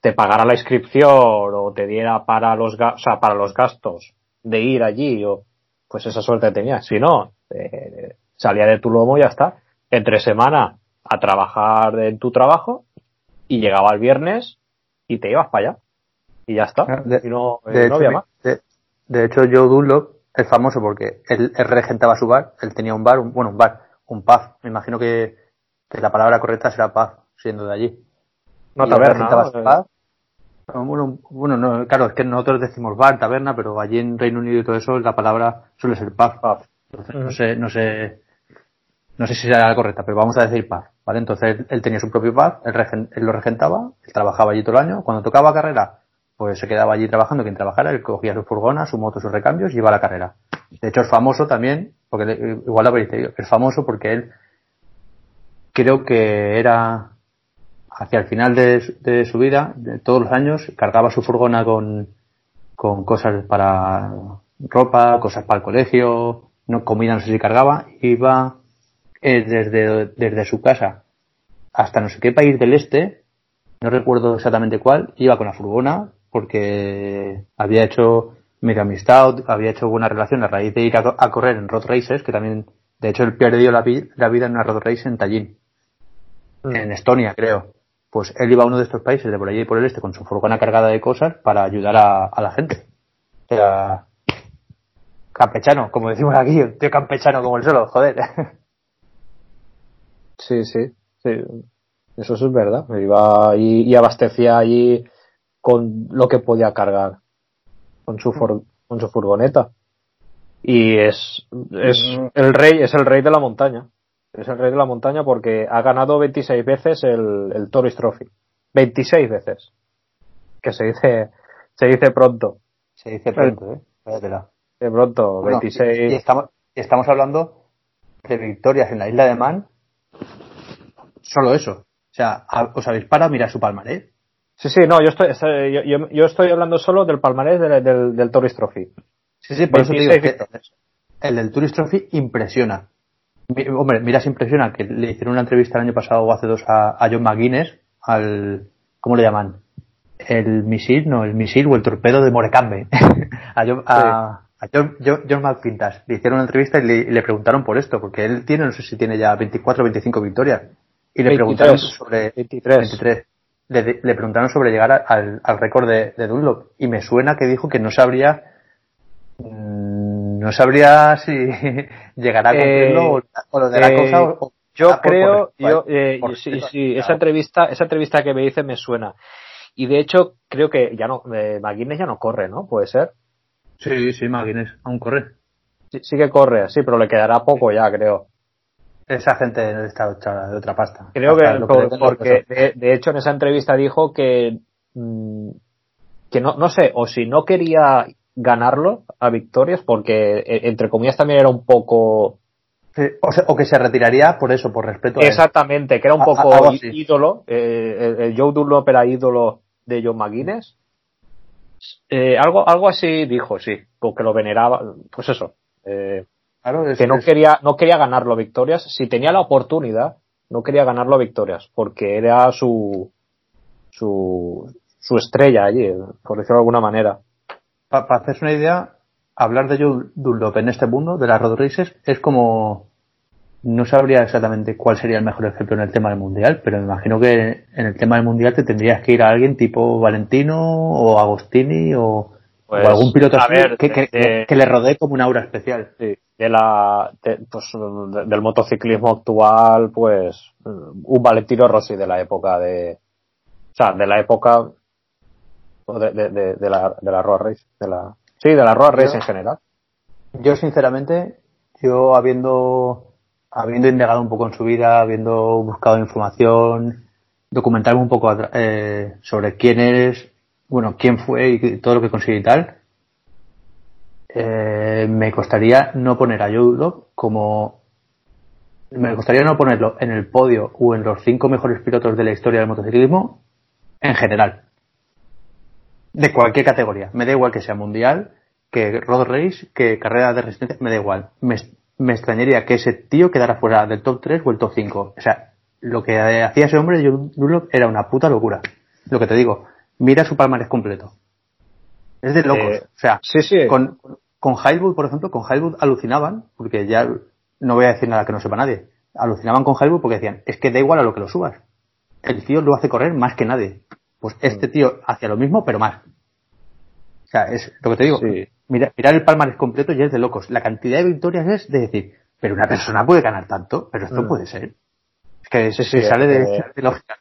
te pagara la inscripción o te diera para los, o sea, para los gastos de ir allí, o, pues esa suerte tenías. Si no, eh, salía de tu lomo y ya está. Entre semana a trabajar en tu trabajo y llegaba el viernes y te ibas para allá. Y ya está.
Ah, de-
y no, eh,
De,
no
hecho,
había más.
de, de hecho, Joe Dunlop es famoso porque él, él regentaba su bar. Él tenía un bar, un- bueno, un bar, un pub. Me imagino que, que la palabra correcta será pub, siendo de allí.
No taberna,
regentaba
¿no?
su pub. No, Bueno, bueno no, claro, es que nosotros decimos bar, taberna, pero allí en Reino Unido y todo eso la palabra suele ser pub.
Pub.
Entonces, no sé, no sé, no sé si será la correcta, pero vamos a decir pub, ¿vale? Entonces él, tenía su propio pub, él, él lo regentaba, él trabajaba allí todo el año, cuando tocaba carrera, pues se quedaba allí trabajando, quien trabajara, él cogía su furgona, su moto, sus recambios y iba a la carrera. De hecho es famoso también, porque igual lo habréis leído, es famoso porque él creo que era hacia el final de, de su vida, de todos los años, cargaba su furgona con, con cosas para ropa, cosas para el colegio, no, comida no sé si cargaba, iba eh, desde, desde su casa hasta no sé qué país del este, no recuerdo exactamente cuál, iba con la furgona porque había hecho medio amistad, había hecho buena relación a raíz de ir a, a correr en road races, que también, de hecho, él perdió la, la vida en una road race en Tallinn, en Estonia, creo. Pues él iba a uno de estos países de por allí y por el este con su furgona cargada de cosas para ayudar a, a la gente. O sea, campechano, como decimos aquí, un tío campechano como el solo, joder.
Sí, sí, sí. Eso es verdad. Iba y, y abastecía allí con lo que podía cargar con su for- con su furgoneta. Y es, es el rey, es el rey de la montaña. Es el rey de la montaña porque ha ganado 26 veces el, el Tourist Trophy. 26 veces. Que se dice, se dice pronto.
Se dice pronto, ¿eh? Váyatela.
De pronto,
Bueno,
26.
y, y estamos, estamos hablando de victorias en la isla de Man. Solo eso. O sea, os habéis parado a mirar su palmarés.
Sí, sí, no, yo estoy, yo, yo- yo estoy hablando solo del palmarés del, del, del Tourist Trophy.
Sí, sí, por eso te digo
26
que el del Tourist Trophy impresiona. Hombre, mira, se impresiona que le hicieron una entrevista el año pasado o hace dos a, a John McGuinness, al, ¿cómo le llaman? El misil, no, el misil o el torpedo de Morecambe. a, John- a, A John, John, John McPintas le hicieron una entrevista y le, y le preguntaron por esto, porque él tiene, no sé si tiene ya 24 o 25 victorias. Y le
23.
preguntaron sobre
23.
23. Le, le preguntaron sobre llegar a- al, al récord de, de Dunlop. Y me suena que dijo que no sabría, mm, no sabría si llegará a cumplirlo
Eh,
o, o lo de la
eh,
cosa o- o-
Yo
ah,
creo,
por-
yo, eh,
por
sí, sí, esa entrevista, esa entrevista que me dice me suena. Y de hecho, creo que ya no, eh, McGuinness ya no corre, ¿no? Puede ser.
Sí, sí, Maguines, aún corre.
Sí, sí que corre, sí, pero le quedará poco ya, creo.
Esa gente está hecha de otra pasta.
Creo
Hasta
que, por- porque de, de hecho en esa entrevista dijo que, mm, que no, no sé, o si no quería ganarlo a victorias, porque eh, entre comillas también era un poco,
o, sea, o que se retiraría por eso, por respeto a él.
exactamente, que era un poco
a-
ídolo, eh, el, el Joe Dunlop era ídolo de John McGuinness. Eh, algo, algo así dijo, sí, porque lo veneraba, pues eso, eh,
Claro, es-
que no
es-
quería, no quería ganarlo a victorias, si tenía la oportunidad, no quería ganarlo a victorias, porque era su, su, su estrella allí, por decirlo de alguna manera.
Para hacerse una idea, hablar de Joe Dunlop en este mundo, de las road races, es como... No sabría exactamente cuál sería el mejor ejemplo en el tema del mundial, pero me imagino que en el tema del mundial te tendrías que ir a alguien tipo Valentino o Agostini o,
Pues,
o algún piloto
a
así
ver,
que, que-
de-
que le rodee como un aura especial.
Sí, de la, de- pues, de- del motociclismo actual, pues, un Valentino Rossi de la época de, o sea, de la época o de, de, de, de la, de la Road Race, de la, sí, de la Road Race
Yo-
en general.
Yo, sinceramente, yo habiendo, habiendo indagado un poco en su vida, habiendo buscado información, documentarme un poco eh, sobre quién eres, bueno, quién fue y todo lo que consigue y tal, eh, me costaría no poner a Joe como me costaría no ponerlo en el podio o en los cinco mejores pilotos de la historia del motociclismo en general. De cualquier categoría. Me da igual que sea mundial que road race que carrera de resistencia me da igual. Me, me extrañaría que ese tío quedara fuera del top 3 o el top 5 o sea lo que hacía ese hombre Joe Dunlop era una puta locura. Lo que te digo mira su palmarés completo es de locos
Eh,
o sea
Sí, sí.
con, con Highwood, por ejemplo, con Highwood alucinaban, porque ya no voy a decir nada que no sepa nadie, alucinaban con Highwood porque decían, es que da igual a lo que lo subas. El tío lo hace correr más que nadie. Pues este tío hacía lo mismo, pero más. O sea, es lo que te digo.
Sí.
Mira, mirar el palmarés completo ya es de locos. La cantidad de victorias es de decir, pero una persona puede ganar tanto, pero esto
Mm.
puede ser. Es que se
sí,
sale de, de lógica.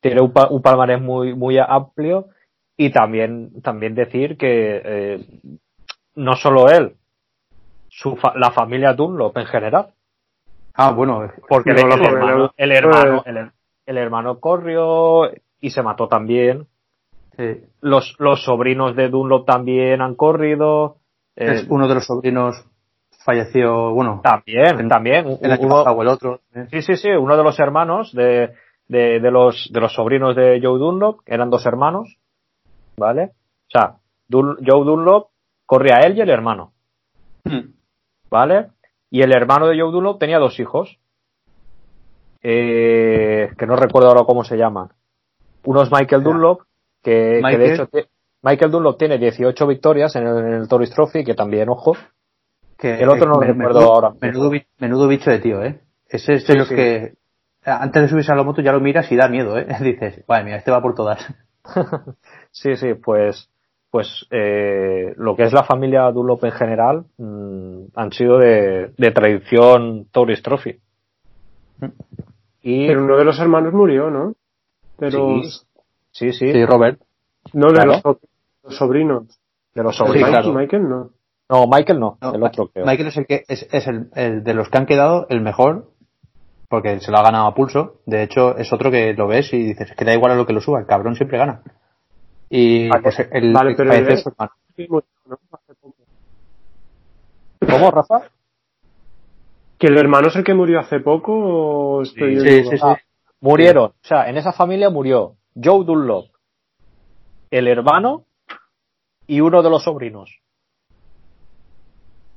Tiene un, un palmarés muy muy amplio y también también decir que eh, no solo él su fa- la familia Dunlop en general
Ah, bueno,
porque
No,
el, hermano, el hermano el, el hermano corrió y se mató también
sí.
los los sobrinos de Dunlop también han corrido eh,
es uno de los sobrinos falleció, bueno,
también
en-
también
el año
uno-
pasado el otro. ¿eh?
Sí, sí, sí, uno de los hermanos de, de, de los, de los sobrinos de Joe Dunlop, eran dos hermanos, ¿vale? O sea, Dun- Joe Dunlop corría a él y el hermano, ¿vale? Y el hermano de Joe Dunlop tenía dos hijos, eh, que no recuerdo ahora cómo se llaman. Uno es Michael Dunlop, que, que de
Michael.
hecho te- Michael Dunlop tiene 18 victorias en el, en el Tourist Trophy, que también, ojo,
Que,
El otro no lo
men-
recuerdo ahora.
Menudo, bi- menudo bicho de tío, ¿eh? Ese es de
Sí,
los
sí.
que eh, antes de subirse a la moto ya lo miras y da miedo, ¿eh? Dices, vale, mira, este va por todas.
Sí, sí, pues, pues eh, lo que es la familia Dunlop en general mm, han sido de, de tradición Tourist Trophy. Y
Pero uno de los hermanos murió, ¿no? Pero
sí, sí, sí,
Sí, Robert.
no de
Claro.
los, so- los sobrinos.
de los
Sí,
sobrinos.
claro.
Michael no.
No, Michael no,
No,
el otro creo.
Michael es el que es, es el, el de los que han quedado el mejor porque se lo ha ganado a pulso. De hecho, es otro que lo ves y dices, es que da igual a lo que lo suba, el cabrón siempre gana. Y
Vale.
pues el,
Vale,
el
pero el- poco.
¿Cómo, Rafa?
¿Que el hermano es el que murió hace poco o estoy
Sí, sí, sí.
Ah, murieron, o sea, en esa familia murió Joe Dunlop, el hermano y uno de los sobrinos.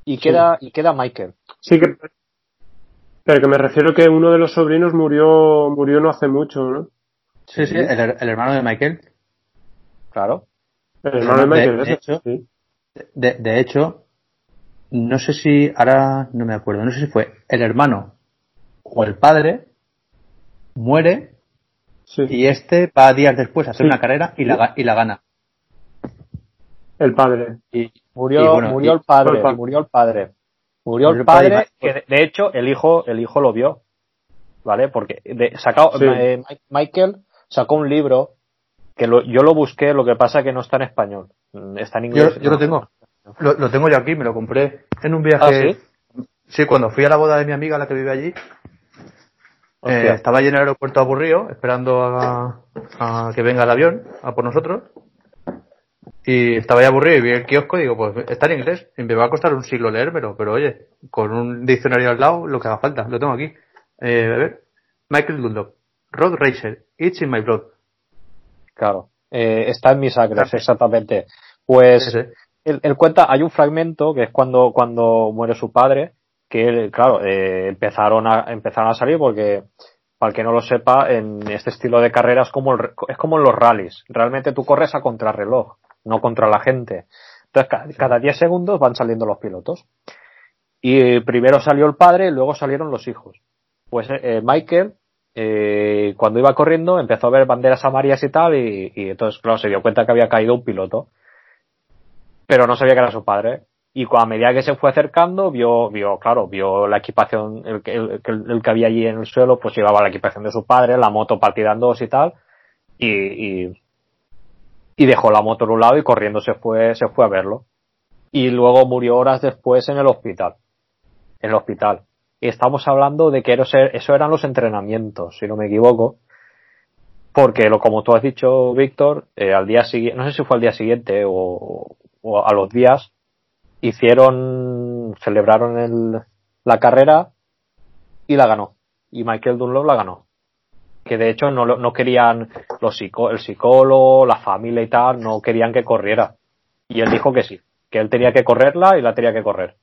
Y queda, y queda Michael.
Sí que pero que me refiero que uno de los sobrinos murió murió no hace mucho, ¿no?
Sí, sí, el, her- el hermano de Michael.
Claro.
El hermano de Michael,
de hecho,
sí.
De, de hecho, no sé si, ahora no me acuerdo, no sé si fue el hermano o el padre, muere
Sí.
y este va días después a hacer
Sí.
una carrera y la, y la gana.
El padre.
Y,
Murió,
y bueno,
murió
y-
el padre,
el padre.
murió el padre. Murió el
padre
que de, de hecho el hijo, el hijo lo vio. ¿Vale? Porque de, sacó,
Sí.
eh, Mi- Michael sacó un libro que lo- yo lo busqué, lo que pasa que no está en español. Mm, Está en
yo,
inglés.
yo lo tengo. Lo, lo tengo yo aquí, me lo compré en un viaje.
¿Ah, sí?
Sí, cuando fui a la boda de mi amiga, la que vive allí, eh, estaba allí en el aeropuerto aburrido, esperando a, a que venga el avión, a por nosotros. Y estaba ahí aburrido y vi el kiosco y digo, pues está en inglés. Y me va a costar un siglo leérmelo, pero oye, con un diccionario al lado, lo que haga falta. Lo tengo aquí. Eh, a ver. Michael Dunlop. Road Racer. It's in my blood.
Claro. Eh, está en mi sangre, exactamente. Pues
Ese.
él, él cuenta, hay un fragmento que es cuando, cuando muere su padre, que él, claro, eh, empezaron a, empezaron a salir porque, para el que no lo sepa, en este estilo de carreras como el es como en los rallies. Realmente tú corres a contrarreloj, no contra la gente. Entonces, ca- cada 10 segundos van saliendo los pilotos. Y eh, primero salió el padre y luego salieron los hijos. Pues eh, eh, Michael, eh, cuando iba corriendo, empezó a ver banderas amarillas y tal, y, y entonces, claro, se dio cuenta que había caído un piloto pero no sabía que era su padre. Y a medida que se fue acercando, vio, vio, claro, vio la equipación, el, que- el, que- el que había allí en el suelo, pues llevaba la equipación de su padre, la moto partida en dos y tal, y, y, y dejó la moto en un lado y corriendo se fue, se fue a verlo. Y luego murió horas después en el hospital. En el hospital. Y estamos hablando de que eso, eran los entrenamientos, si no me equivoco. Porque, lo, como tú has dicho, Víctor, eh, al día siguiente, no sé si fue al día siguiente o, o a los días, hicieron, celebraron el, la carrera y la ganó. Y Michael Dunlop la ganó. Que de hecho no, no querían, los psico, el psicólogo, la familia y tal, no querían que corriera. Y él dijo que sí, que él tenía que correrla y la tenía que correr.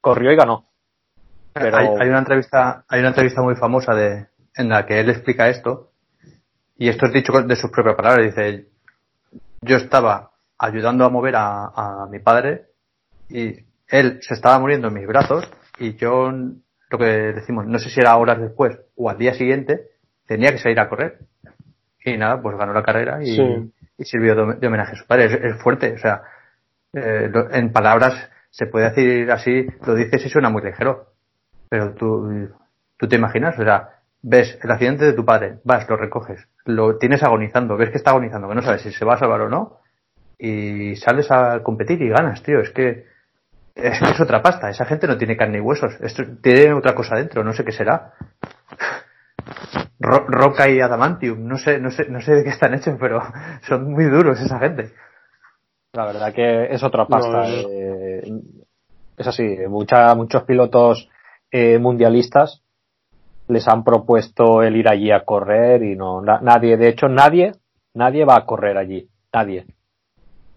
Corrió y ganó. Pero-
Hay, hay una entrevista, hay una entrevista muy famosa de, en la que él explica esto, y esto es dicho de sus propias palabras, dice, yo estaba ayudando a mover a, a mi padre y él se estaba muriendo en mis brazos y yo, lo que decimos, no sé si era horas después o al día siguiente, tenía que salir a correr. Y nada, pues ganó la carrera y,
Sí.
y sirvió de, homenaje a su padre. Es, es fuerte, o sea, eh, en palabras se puede decir así, lo dices y suena muy ligero. Pero tú, tú te imaginas, o sea, ves el accidente de tu padre, vas, lo recoges, lo tienes agonizando, ves que está agonizando, que no sabes si se va a salvar o no, y sales a competir y ganas, tío. Es que es, es otra pasta. Esa gente no tiene carne y huesos. Esto tiene otra cosa dentro, no sé qué será. Ro- roca y adamantium, no sé, no sé, no sé de qué están hechos, pero son muy duros esa gente.
La verdad que es otra pasta.
No, no.
eh, es así, mucha, muchos pilotos eh, mundialistas les han propuesto el ir allí a correr y no, na- nadie, de hecho nadie, nadie va a correr allí, nadie.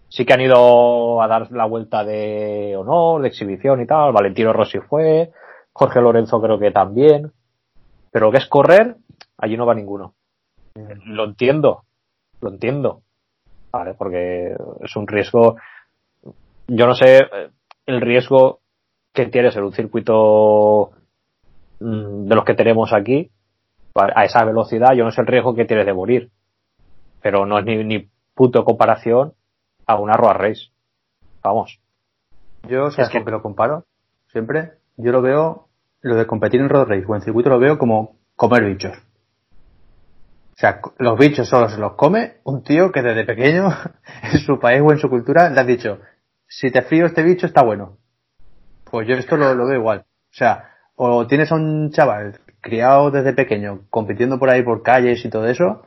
Sí que han ido a dar la vuelta de honor, de exhibición y tal, Valentino Rossi fue, Jorge Lorenzo creo que también, pero que es correr, allí no va ninguno. Lo entiendo, lo entiendo, ¿vale? Porque es un riesgo, yo no sé eh, el riesgo que tienes en un circuito mm, de los que tenemos aquí, a esa velocidad, yo no sé el riesgo que tienes de morir, pero no es ni, ni punto de comparación a una road race. Vamos.
Yo, ¿sabes
Es que-
lo comparo? Siempre. Yo lo veo, lo de competir en road race o en circuito lo veo como comer bichos. O sea, los bichos solo se los come un tío que desde pequeño, en su país o en su cultura, le has dicho, si te frío este bicho está bueno. Pues yo esto lo, lo veo igual. O sea, o tienes a un chaval criado desde pequeño compitiendo por ahí por calles y todo eso,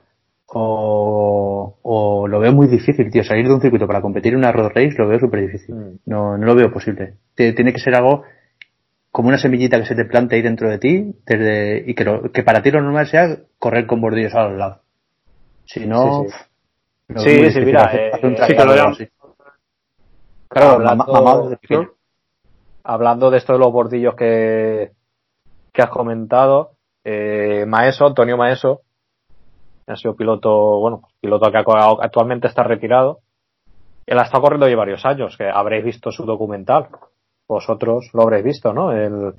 o, o lo veo muy difícil, tío. Salir de un circuito para competir en una road race lo veo súper difícil.
Mm.
No, no lo veo posible. Tiene que ser algo como una semillita que se te plante ahí dentro de ti desde, y que, lo- que para ti lo normal sea correr con bordillos a los lados. Si no,
Sí, sí. Sí, sí, mira,
hacer-
eh,
hacer un
sí,
que lo vean.
así. Claro,
Hablando-
mamado
hablando de esto de los bordillos que, que has comentado, eh, Maeso, Antonio Maeso, ha sido piloto, bueno, piloto que actualmente está retirado. Él ha estado corriendo ya varios años, que habréis visto su documental. Vosotros lo habréis visto, ¿no? El,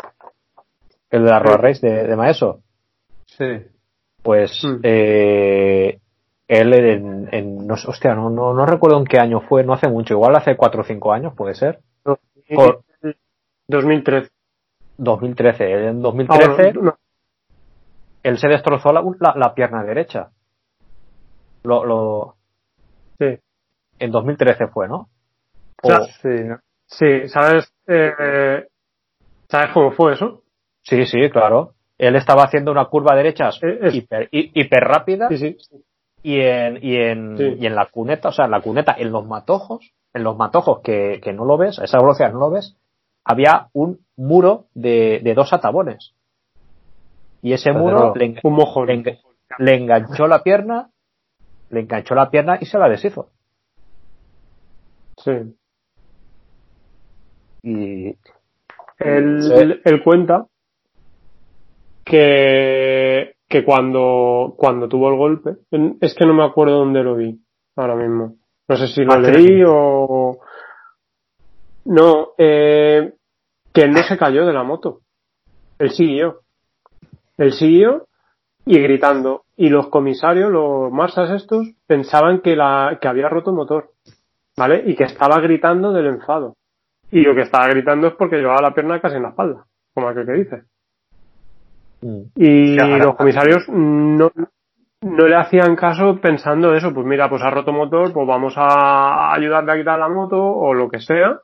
el de la Road Race de, de Maeso.
Sí.
Pues
Mm.
eh, él en, en- no, hostia, no, no, no recuerdo en qué año fue, no hace mucho, igual hace 4 o 5 años puede ser. Por-
2013.
2013. Él En
Ah,
2013
bueno, no,
él se destrozó la, la, la pierna derecha. Lo, lo,
sí.
en 2013 fue, ¿no?
O sea,
O-
Sí, ¿no?
Sí, ¿sabes? Eh, ¿Sabes cómo fue eso?
sí, sí, claro. Él estaba haciendo una curva derecha
es-
hiper, hi- hiper rápida
Sí, sí.
y en, y en,
Sí.
y en la cuneta, o sea, en la cuneta, en los matojos, en los matojos que, que no lo ves, a esa velocidad no lo ves, había un muro de, de dos atabones. Y ese muro le,
Un
le enganchó la pierna, le enganchó la pierna y se la deshizo.
Sí.
Y
Él,
Sí.
él cuenta que, que cuando, cuando tuvo el golpe, es que no me acuerdo dónde lo vi ahora mismo. No sé si lo
Ah,
leí o... No, eh, que él no se cayó de la moto. Él siguió. Él siguió y gritando. Y los comisarios, los marsas estos, pensaban que, la, que había roto el motor. ¿Vale? Y que estaba gritando del enfado. Y lo que estaba gritando es porque llevaba la pierna casi en la espalda, como aquel que dice.
mm,
Y los comisarios no, no le hacían caso pensando eso, pues mira, pues ha roto motor, pues vamos a ayudarle a quitar la moto o lo que sea,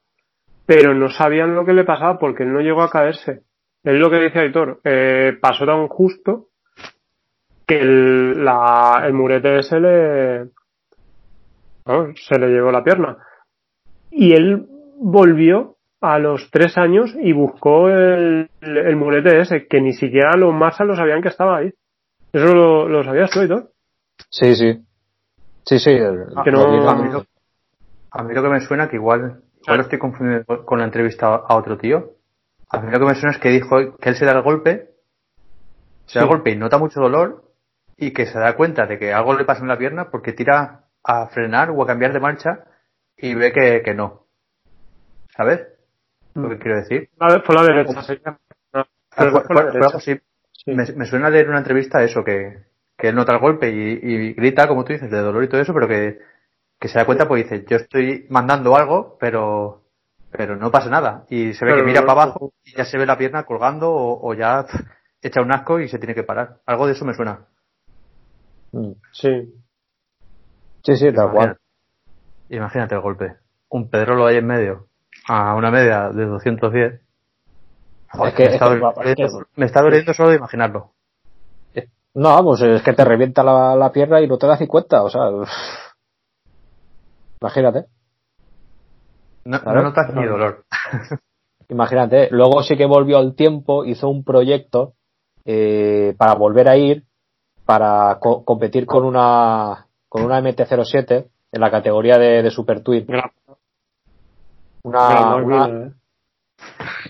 pero no sabían lo que le pasaba porque él no llegó a caerse. Es lo que dice Aitor, eh, pasó tan justo que el, la, el murete ese le, se le llevó la pierna. Y él volvió a los tres años y buscó el, el murete ese, que ni siquiera los Marshall lo sabían que estaba ahí. Eso lo, lo sabías tú, Aitor.
sí, sí. Sí, sí. el-
Que no-
A mí, lo, a mí lo que me suena que igual, igual lo estoy confundiendo con la entrevista a otro tío. A mí lo que me suena es que dijo que él se da el golpe, se da el golpe y nota mucho dolor y que se da cuenta de que algo le pasa en la pierna porque tira a frenar o a cambiar de marcha y ve que, que no. ¿Sabes? Lo que quiero decir.
La- Fue la derecha, sí.
Ah.
Sí.
Me, me suena leer una entrevista eso, que, que él nota el golpe y, y grita, como tú dices, de dolor y todo eso, pero que, que se da cuenta pues dice, yo estoy mandando algo, pero, pero no pasa nada. Y se ve
Pero
que mira para abajo y ya se ve la pierna colgando o, o ya echa un asco y se tiene que parar. Algo de eso me suena.
mm,
Sí.
Sí, sí, tal cual.
Imagínate, imagínate el golpe. Un pedrolo ahí en medio, a una media de 210. Joder,
Es que-
me, está
es que-
doliendo,
es que-
me está doliendo solo de imaginarlo.
No, pues es que te revienta la, la pierna y no te da 50, o sea. Imagínate,
No, notas ni dolor.
imagínate. Luego sí que volvió al tiempo, hizo un proyecto eh, para volver a ir, para co- competir con una con una MT-07 en la categoría de, de Super Twin. Una.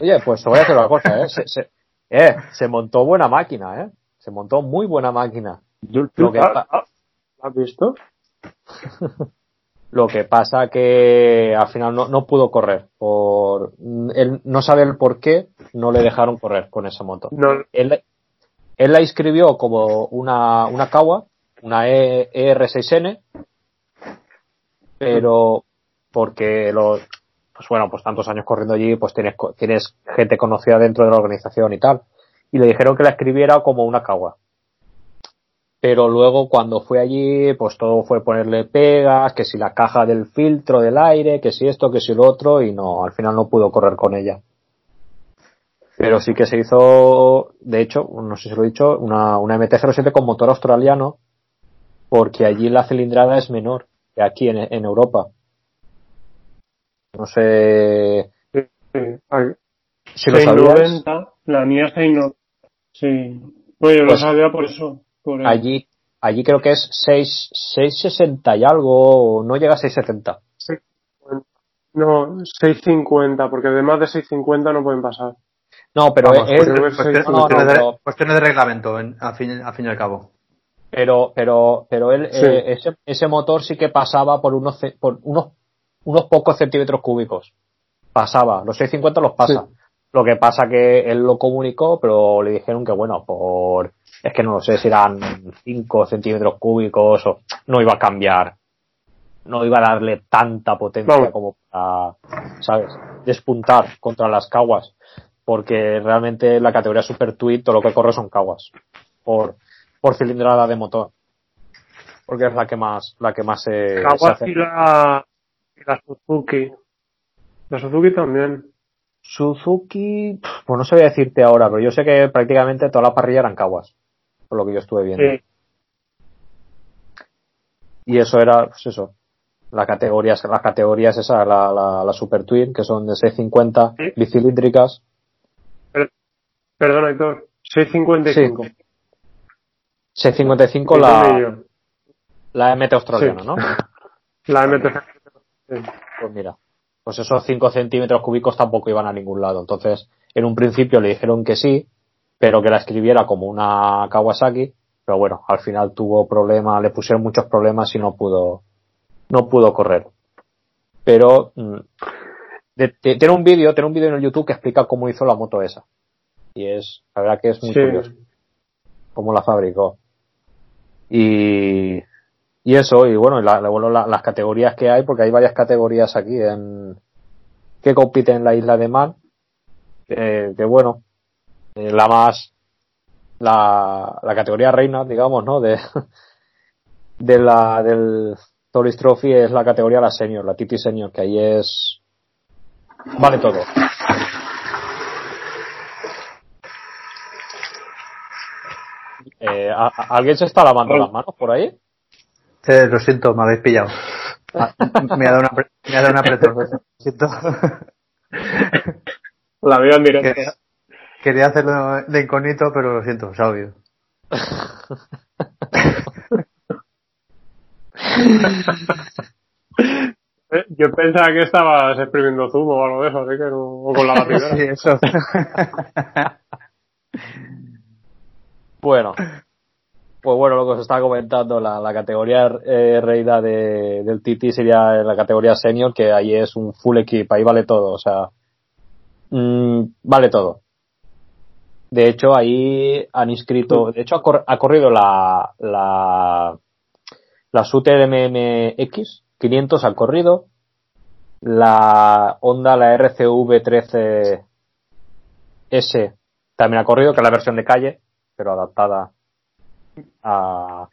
Oye, pues te voy a decir una cosa, ¿eh? Se, se- eh, se montó buena máquina, ¿eh? Se montó muy buena máquina. Lo que,
Ah,
pa-
ah, ¿Lo has visto?
lo que pasa que al final no, no pudo correr. Por, él no sabe el por qué no le dejaron correr con esa moto.
No,
Él, él la inscribió como una, una Kawa, una E- ER6N, pero porque los, pues bueno, pues tantos años corriendo allí, pues tienes, tienes gente conocida dentro de la organización y tal. Y le dijeron que la escribiera como una Kawa. Pero luego cuando fue allí, pues todo fue ponerle pegas, que si la caja del filtro del aire, que si esto, que si lo otro, y no, al final no pudo correr con ella. Pero sí que se hizo, de hecho, no sé si lo he dicho, una, una MT-07 con motor australiano, porque allí la cilindrada es menor que aquí en, en Europa. No sé
sí,
si lo sabías.
690, la mía es 690. Sí. Pues yo lo
Pues-
sabía por eso. Por el-
Allí, allí creo que es 6, 660 y algo, o no llega a 670.
No, 650, porque de más de 650 no pueden pasar.
No, pero
Vamos,
es,
cuestiones,
no, no,
de, cuestiones de reglamento, en- a, fin, a fin y al cabo.
pero, pero, pero él,
Sí.
eh, ese, ese motor sí que pasaba por unos, por unos, unos pocos centímetros cúbicos. pasaba, los 650 los pasa. Lo que pasa que él lo comunicó, pero le dijeron que bueno, por, es que no lo sé si eran 5 centímetros cúbicos o no iba a cambiar. No iba a darle tanta potencia como para, ¿sabes? Despuntar contra las caguas. Porque realmente la categoría Super Tweet todo lo que corre son caguas. Por, por cilindrada de motor. Porque es la que más, la que más se, se hace.
Kawasaki y la, y la Suzuki. La Suzuki también.
Suzuki, pues no sé decirte ahora, pero yo sé que prácticamente toda la parrilla eran caguas, por lo que yo estuve viendo.
Sí.
Y eso era, pues eso, la categoría, las categorías esa, la, la, la Super Twin, que son de 650
Sí.
bicilíndricas.
Perdona, Héctor. 655.
Sí. 655
Sí,
la, la MT australiana,
Sí.
¿no?
La MTG. Sí.
Pues mira, pues esos 5 centímetros cúbicos tampoco iban a ningún lado. Entonces, en un principio le dijeron que sí, pero que la escribiera como una Kawasaki. Pero bueno, al final tuvo problemas, le pusieron muchos problemas y no pudo, no pudo correr. Pero mm, tiene un vídeo, tiene un vídeo en el YouTube que explica cómo hizo la moto esa. Y es, la verdad que es muy
Sí.
curioso cómo la fabricó. Y, y eso, y bueno, la- la- las categorías que hay, porque hay varias categorías aquí en, que compiten en la isla de Man, eh, que bueno, eh, la más, la, la categoría reina, digamos, ¿no? De, de la, del Tourist Trophy es la categoría la senior, la TT senior, que ahí es, vale todo. Eh, ¿a- a- ¿Alguien se está lavando las manos por ahí?
Eh, lo siento, me habéis pillado. Ah, me ha dado una, me ha dado un apretón. Lo siento.
La veo en directo.
Quería, quería hacerlo de incógnito, pero lo siento, se ha oído.
Eh, Yo pensaba que estabas exprimiendo zumo o algo de eso, así que no, o con la batidora.
Sí, eso.
Bueno, pues bueno, lo que os estaba comentando, la, categoría eh, de, del TT sería la categoría senior, que ahí es un full equip, ahí vale todo, o sea, mm, vale todo. De hecho, ahí han inscrito, de hecho ha, ha corrido la, la, la Suter MMX 500 ha corrido, la Honda, la RCV 13S también ha corrido, que es la versión de calle, pero adaptada a,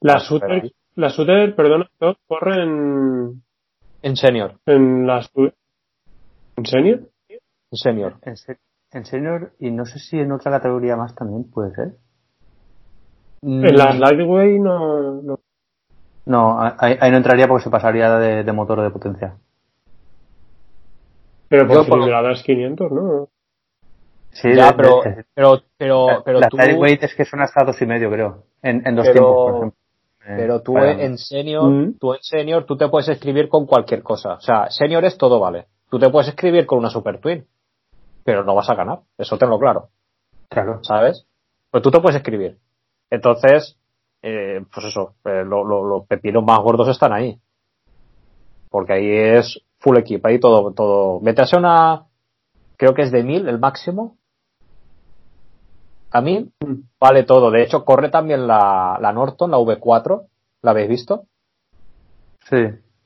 La Suter,
espera.
la Suter, perdona, Héctor, corre en,
en senior,
en la Su- ¿En serio?
en senior.
En, se- en senior, y no sé si en otra categoría más también puede ser.
En la Lightway no, no.
No, ahí, ahí no entraría porque se pasaría de, de motor de potencia.
Pero por
Yo por-
cilindradas 500, ¿no?
Sí,
ya,
de-
pero,
de-
pero, pero, pero
la
tú,
lightweight es que son hasta dos y medio, creo. En, en dos
Pero-
tiempos, por ejemplo. Eh,
pero tú
para-
en senior,
Mm.
tú en senior, tú te puedes escribir con cualquier cosa. O sea, senior es todo vale. Tú te puedes escribir con una super twin, pero no vas a ganar. Eso tenlo claro.
Claro.
¿sabes? Pues tú te puedes escribir. Entonces, eh, pues eso, eh, lo- lo- los pepinos más gordos están ahí. Porque ahí es full equip, ahí todo, todo. Meterse una, creo que es de 1000 el máximo. A mí
Mm.
vale todo. De hecho, corre también la, la Norton, la V4. ¿La habéis visto?
Sí.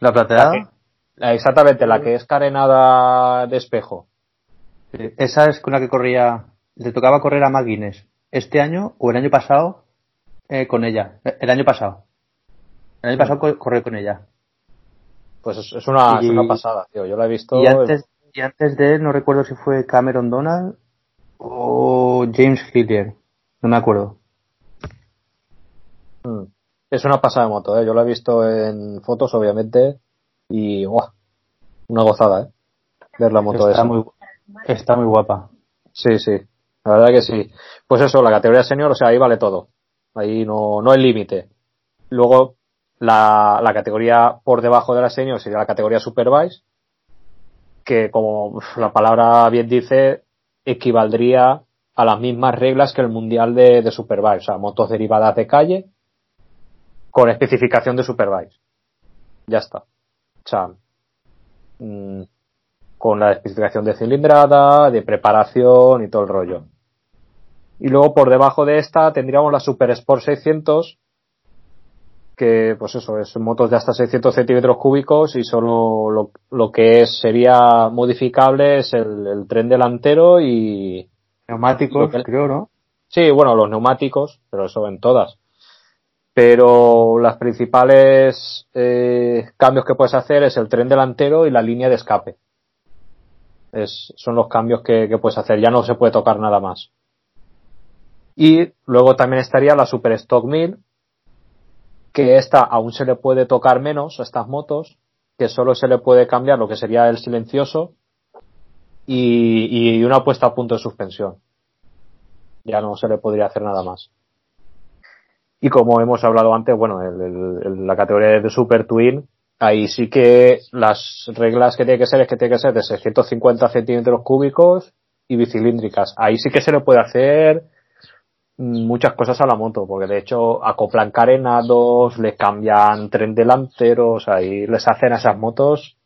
La plateada.
La exactamente, la que es carenada de espejo.
sí. Esa es con la que corría. Le tocaba correr a Maguines este año o el año pasado eh, con ella. El año pasado. El año pasado co- corrí con ella.
Pues es, es una, es una pasada, tío. Yo la he visto.
Y antes, y antes de él, no recuerdo si fue Cameron Donald o James Hillier. No me acuerdo.
Mm. Es una pasada de moto, ¿eh? Yo la he visto en fotos, obviamente, y una gozada, ¿eh? Ver la moto
Está
esa.
muy, está muy guapa.
Sí, sí, la verdad que sí. Pues eso, la categoría senior, o sea, ahí vale todo. Ahí no, no hay límite. Luego, la, la categoría por debajo de la senior sería la categoría supervise, que como la palabra bien dice, equivaldría a las mismas reglas que el mundial de, de supervise, o sea, motos derivadas de calle con especificación de supervise. Ya está. O sea, mm, con la especificación de cilindrada, de preparación y todo el rollo. Y luego por debajo de esta tendríamos la Super Sport 600, que pues eso, es motos de hasta 600 centímetros cúbicos y solo lo, lo que es, sería modificable es el, el tren delantero y...
Neumáticos,
que-
creo, ¿no?
Sí, bueno, los neumáticos, pero eso en todas. Pero las principales eh, cambios que puedes hacer es el tren delantero y la línea de escape. Es, son los cambios que, que puedes hacer. Ya no se puede tocar nada más. Y luego también estaría la Super Stock 1000, que esta aún se le puede tocar menos a estas motos, que solo se le puede cambiar lo que sería el silencioso y, y una puesta a punto de suspensión ya no se le podría hacer nada más. Y como hemos hablado antes, bueno, el- el- la categoría de Super Twin, ahí sí que las reglas que tiene que ser es que tiene que ser de 650 centímetros cúbicos y bicilíndricas. Ahí sí que se le puede hacer muchas cosas a la moto, porque de hecho acoplan carenados, le cambian tren delanteros, ahí les hacen a esas motos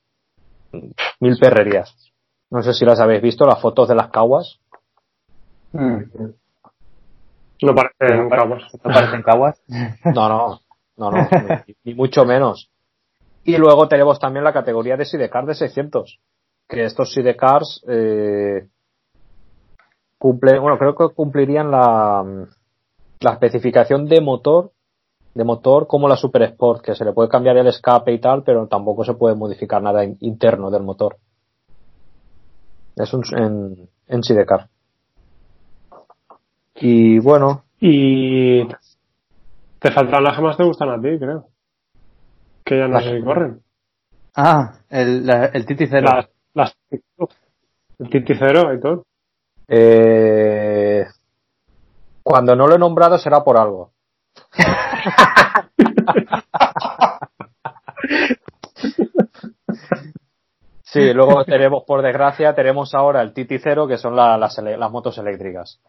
mil perrerías. No sé si las habéis visto, las fotos de las caguas.
Mm.
No parece
¿No
un
pare-
cabos.
¿No parecen caguas?
No, no, no, no, ni, ni mucho menos. Y luego tenemos también la categoría de sidecar de 600, que estos sidecars eh, cumplen, bueno, creo que cumplirían la, la especificación de motor, de motor como la Super Sport, que se le puede cambiar el escape y tal, pero tampoco se puede modificar nada in- interno del motor. Es un, en, en sidecar. Y bueno,
Y te faltan las que más te gustan a ti, creo. Que ya no
Las-
sé si corren.
Ah, el, la- el Titi Cero.
Las, las el Titicero y todo.
Eh, cuando no lo he nombrado será por algo. Sí, luego tenemos, por desgracia, tenemos ahora el Titi Cero, que son la- las, motos eléctricas.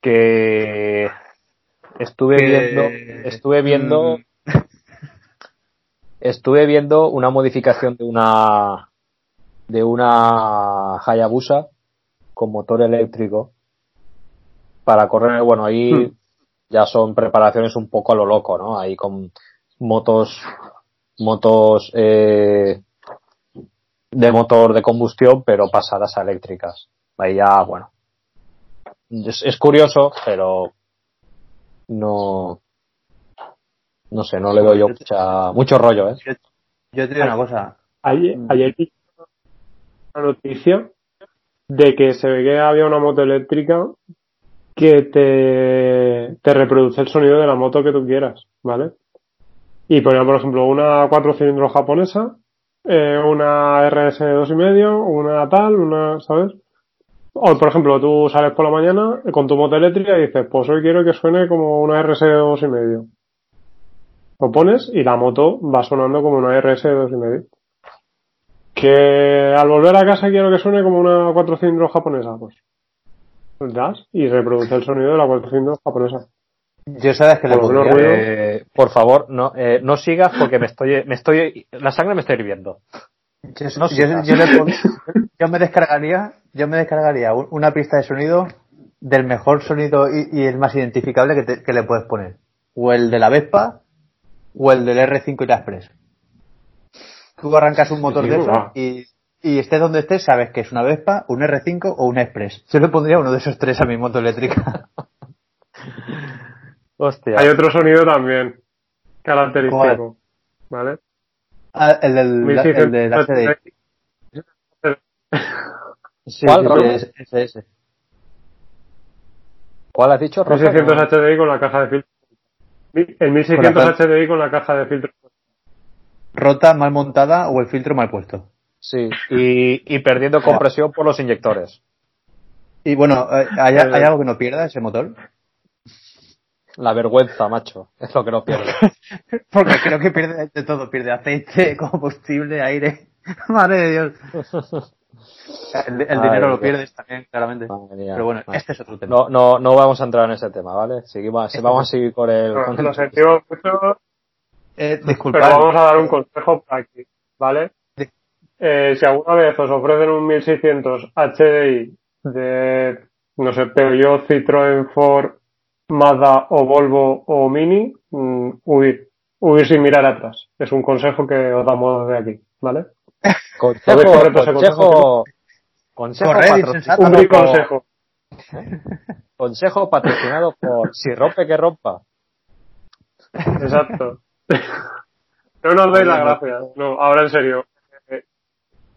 Que estuve viendo, estuve viendo,
Mm.
estuve viendo una modificación de una, de una Hayabusa con motor eléctrico para correr, bueno, ahí
Hmm.
ya son preparaciones un poco a lo loco, ¿no? Ahí con motos, motos, eh, de motor de combustión, pero pasadas a eléctricas. Ahí ya, bueno. Es, es curioso, pero no, no sé, no le doy yo mucha, mucho rollo, ¿eh?
Yo, yo te digo una cosa.
Ayer,
Mm.
ayer vi una noticia de que se ve que había una moto eléctrica que te, te reproduce el sonido de la moto que tú quieras, ¿vale? Y ponía, por ejemplo, una cuatro cilindros japonesa, eh, una RS dos y medio, una tal, una, ¿sabes? O, por ejemplo, tú sales por la mañana con tu moto eléctrica y dices, pues hoy quiero que suene como una RS dos y medio. Lo pones y la moto va sonando como una RS dos y medio. Que al volver a casa quiero que suene como una cuatro cilindros japonesa, pues. Das y reproduce el sonido de la cuatro cilindros japonesa.
Yo sabes que le
Por lo.
Eh, por favor, no, eh, no sigas porque me estoy, me estoy, la sangre me está hirviendo.
Yo,
No
yo- yo le pon- yo me descargaría, yo me descargaría un- una pista de sonido del mejor sonido y, y el más identificable que, te- que le puedes poner. O el de la Vespa, o el del R5 y la Express. Tú arrancas un motor de eso y, y estés donde estés, sabes que es una Vespa, un R5 o una Express. Yo le pondría uno de esos tres a mi moto eléctrica.
Hostia.
Hay otro sonido también característico. ¿Vale?
Ah, el del, la- el de la HDI. Sí,
¿Cuál,
sí,
Raúl?
ese, ese, ese.
¿Cuál has dicho? Rosa?
1600 HDI con la caja de filtro. El 1600
Con
HDI con la caja de filtro.
Rota, mal montada o el filtro mal puesto.
Sí, y, y perdiendo compresión por los inyectores.
Y bueno, ¿hay,
Eh,
hay algo que no pierda ese motor?
La vergüenza, macho. Es lo que no pierde.
Porque creo que pierde de todo. Pierde aceite, combustible, aire. Madre de Dios. El, el
Ay,
dinero lo pierdes también, claramente.
Mía.
Pero bueno, este es otro tema.
No, no, no vamos a entrar en ese tema, ¿vale? Seguimos,
Este
vamos a seguir con el,
No,
con el-
lo sentimos mucho,
Eh,
pero
disculpad.
vamos a dar un consejo práctico, ¿vale? eh, si alguna vez os ofrecen un 1600 HDI de, no sé, Peugeot, Citroën, Ford, Mazda o Volvo o Mini, mm, huir. Huir sin mirar atrás. Es un consejo que os damos de aquí, ¿vale?
Consejo, consejo, consejo, patrocinado.
Un consejo.
consejo patrocinado por Si rompe que rompa.
Exacto. No nos dais las gracias. No, ahora en serio. Eh,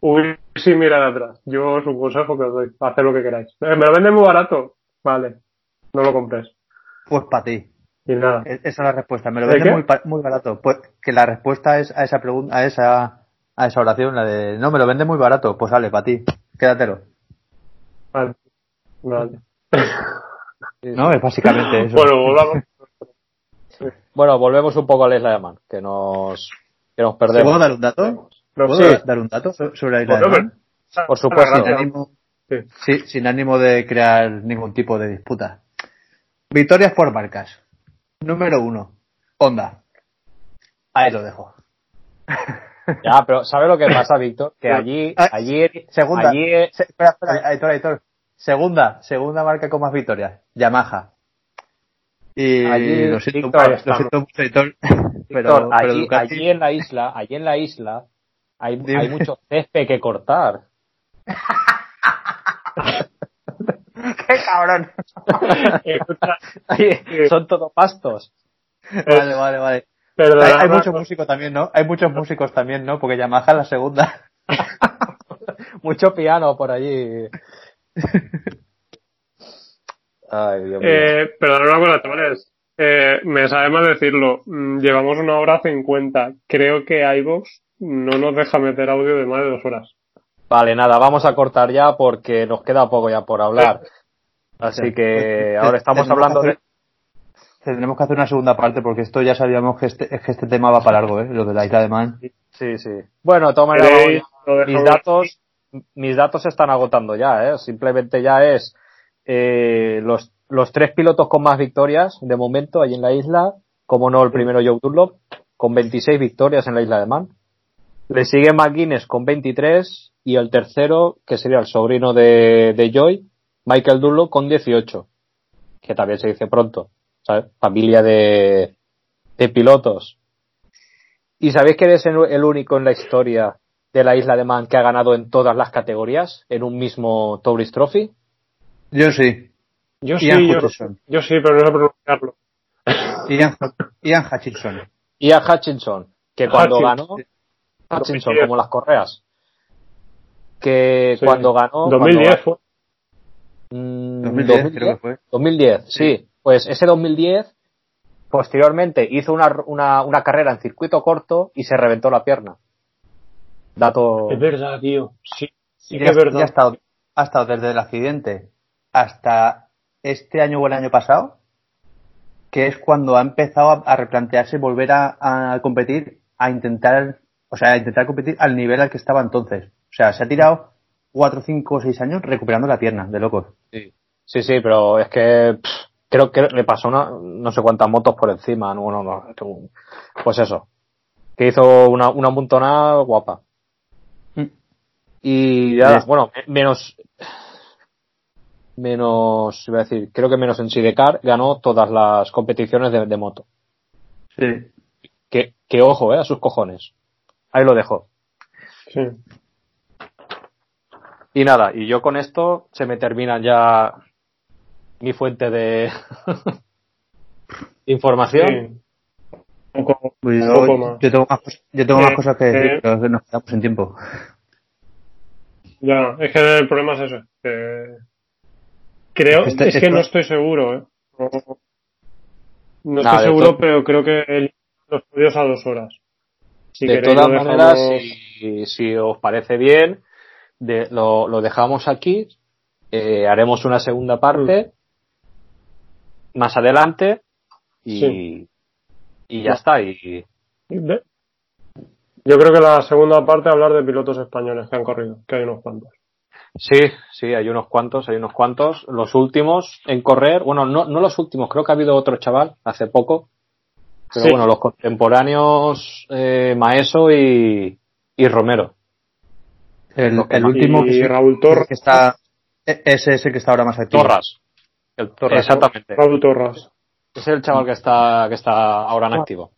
Huir sin mirar atrás. Yo es un consejo que os doy. Haced lo que queráis. Eh, Me lo venden muy barato. Vale. No lo compres.
Pues para ti.
Y nada.
E- Esa es la respuesta. Me lo
¿De
vende muy, pa- muy barato. Pues que la respuesta es a esa pregunta, a esa, a esa oración, la de no, me lo vende muy barato. Pues vale, para ti. Quédatelo.
Vale. Vale.
No, es básicamente eso.
Bueno, volvamos.
Bueno, volvemos un poco a la isla de Man, que nos, que nos
¿Puedo
perdemos.
dar un dato? ¿Puedo
sí.
dar un dato so- sobre la isla
Bueno,
de Man?
pero-
Por supuesto.
Sin ánimo,
Sí.
sí, sin ánimo de crear ningún tipo de disputa. Victorias por marcas. Número uno. Honda. Ahí lo dejo.
Ya, pero ¿sabes lo que pasa, Víctor? Que allí,
Ah,
allí,
Segunda.
allí, eh,
Se- espera, espera, Aitor, Aitor. Segunda, segunda marca con más victorias. Yamaha. Y
Allí,
lo siento,
Víctor,
lo
estamos.
siento mucho.
Víctor,
pero, pero
allí,
Ducati-
allí en la isla, allí en la isla, hay,
Dime.
hay mucho césped que cortar.
¡Qué cabrón!
Escucha,
Ahí son todo pastos.
vale, vale, vale.
perdona,
Hay, hay muchos músicos también, ¿no? Hay muchos músicos también, ¿no? Porque Yamaha es la segunda.
Mucho piano por allí. Ay, Dios mío.
Eh, perdona una cosa, chavales. Eh, me sabe mal decirlo. Mm, Llevamos una hora 50. Creo que iVoox no nos deja meter audio de más de dos horas.
Vale, nada, vamos a cortar ya porque nos queda poco ya por hablar. Así que ahora estamos hablando de...
Tendremos que hacer una segunda parte porque esto ya sabíamos que este, es que este tema va para largo, ¿eh? Lo de la isla de Man.
Sí, sí. Bueno,
dejamos
mis datos, mis datos se están agotando ya, ¿eh? Simplemente ya es eh, los, los tres pilotos con más victorias de momento allí en la isla, como no el primero Joe Dunlop, con 26 victorias en la isla de Man. Le sigue McGuinness con 23 y el tercero, que sería el sobrino de, de Joy, Michael Dunlop con 18, que también se dice pronto, ¿sabes? Familia de, de pilotos. ¿Y sabéis que eres el el único en la historia de la isla de Man que ha ganado en todas las categorías en un mismo Tourist Trophy?
Yo sí.
Yo sí,
Ian
yo, sí, pero no sé pronunciarlo.
Ian, Ian Hutchinson.
Y a Hutchinson, que cuando
Hutchinson.
ganó, Hutchinson,
2010.
como las correas, que
Sí.
cuando ganó...
2010 fue.
Mm,
2010 creo que fue.
2010, sí. Pues ese 2010, posteriormente hizo una, una, una carrera en circuito corto y se reventó la pierna. Dato.
Es verdad, tío. Sí, sí que
ya,
es verdad.
ya ha, estado, ha estado desde el accidente hasta este año o el año pasado, que es cuando ha empezado a, a replantearse volver a, a competir, a intentar, o sea, a intentar competir al nivel al que estaba entonces. O sea, se ha tirado cuatro, cinco o seis años recuperando la pierna, de locos.
Sí, sí, sí, pero es que pff, creo que le pasó una, no sé cuántas motos por encima. No, no, no, tú- pues eso. Que hizo una, una montonada guapa.
Mm.
Y ya, bueno, me- menos, menos, iba a decir, creo que menos en Sidecar ganó todas las competiciones de, de moto.
Sí.
Que, que ojo, eh, a sus cojones. Ahí lo dejo.
Sí.
Y nada, y yo con esto se me termina ya mi fuente de información.
Sí. Un poco-
Pues
un poco
yo,
más.
yo tengo más, cos- yo tengo
Eh,
más cosas que decir,
eh.
pero es que nos quedamos sin tiempo.
Ya, es que el problema es eso. que creo,
Es que este-
es que no estoy seguro, ¿eh? No, no
Nada,
estoy seguro, pero creo que el, los podios a dos horas. Si
de
queréis
todas
dejamos-
maneras, si, si os parece bien, de- lo, lo dejamos aquí. eh, haremos una segunda parte más adelante y,
Sí.
y ya está. Y,
De- Yo creo que la segunda parte hablar de pilotos españoles que han corrido, que hay unos cuantos.
sí, sí, hay unos cuantos, hay unos cuantos. Los últimos en correr, bueno, no, no los últimos, creo que ha habido otro chaval hace poco. Pero
Sí.
bueno, los contemporáneos, eh, Maeso y, y Romero.
El, el último
y
que,
Raúl Torras.
que está, e- ese es el que está ahora más activo.
Torras. El-. Exactamente.
Raúl Torras.
Es el chaval que está, que está ahora en activo.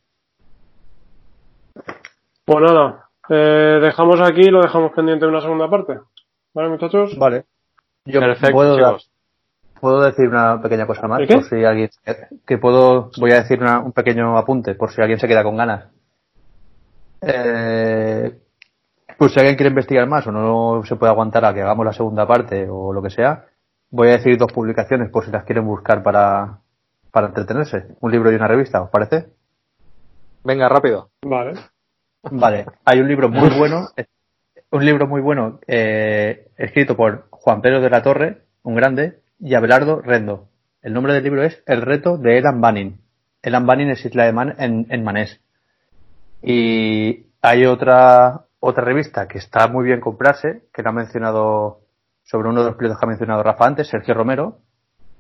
Pues nada, eh, dejamos aquí y lo dejamos pendiente de una segunda parte. ¿Vale, muchachos?
Vale. Yo
Perfecto,
puedo, dar-
chicos.
puedo decir una pequeña cosa más por si alguien que puedo voy a decir una- un pequeño apunte por si alguien se queda con ganas. Eh, pues si alguien quiere investigar más o no se puede aguantar a que hagamos la segunda parte o lo que sea, voy a decir dos publicaciones por si las quieren buscar para para entretenerse, un libro y una revista, ¿os parece?
Venga, rápido.
Vale.
Vale, hay un libro muy bueno, un libro muy bueno eh, escrito por Juan Pedro de la Torre, un grande, y Abelardo Rendo. El nombre del libro es El reto de Elan Banning. Elan Banning es Isla de Man en, en Manés. Y hay otra otra revista que está muy bien comprarse, que la ha mencionado sobre uno de los pilotos que ha mencionado Rafa antes, Sergio Romero,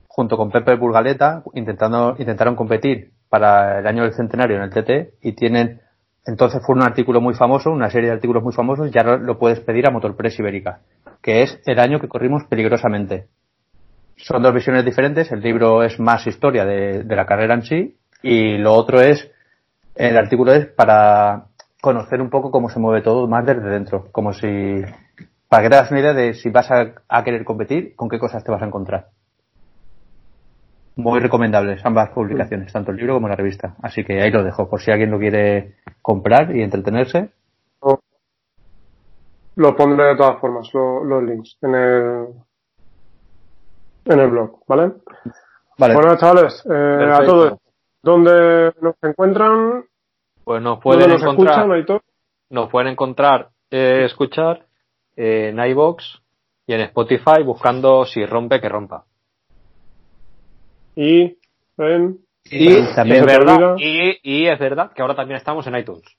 junto con Pepe Burgaleta, intentando, intentaron competir para el año del centenario en el TT y tienen, entonces fue un artículo muy famoso, una serie de artículos muy famosos, ya lo puedes pedir a Motorpress Ibérica, que es el año que corrimos peligrosamente. Son dos visiones diferentes, el libro es más historia de la carrera en sí y lo otro es, el artículo es para conocer un poco cómo se mueve todo más desde dentro, como si, para que te hagas una idea de si vas a, a querer competir, con qué cosas te vas a encontrar. Muy recomendables ambas publicaciones, tanto el libro como la revista. Así que ahí lo dejo, por si alguien lo quiere comprar y entretenerse.
Lo pondré de todas formas, lo- los links, en el, en el blog, ¿vale?
Vale,
Bueno, chavales, eh, a todos, ¿dónde nos encuentran?
Pues nos
¿Dónde
pueden
nos
encontrar,
escuchan,
nos pueden encontrar, eh, escuchar eh, en iVoox y en Spotify buscando si rompe que rompa.
Y en...
Y,
también
es verdad, y, y es verdad que ahora también estamos en iTunes.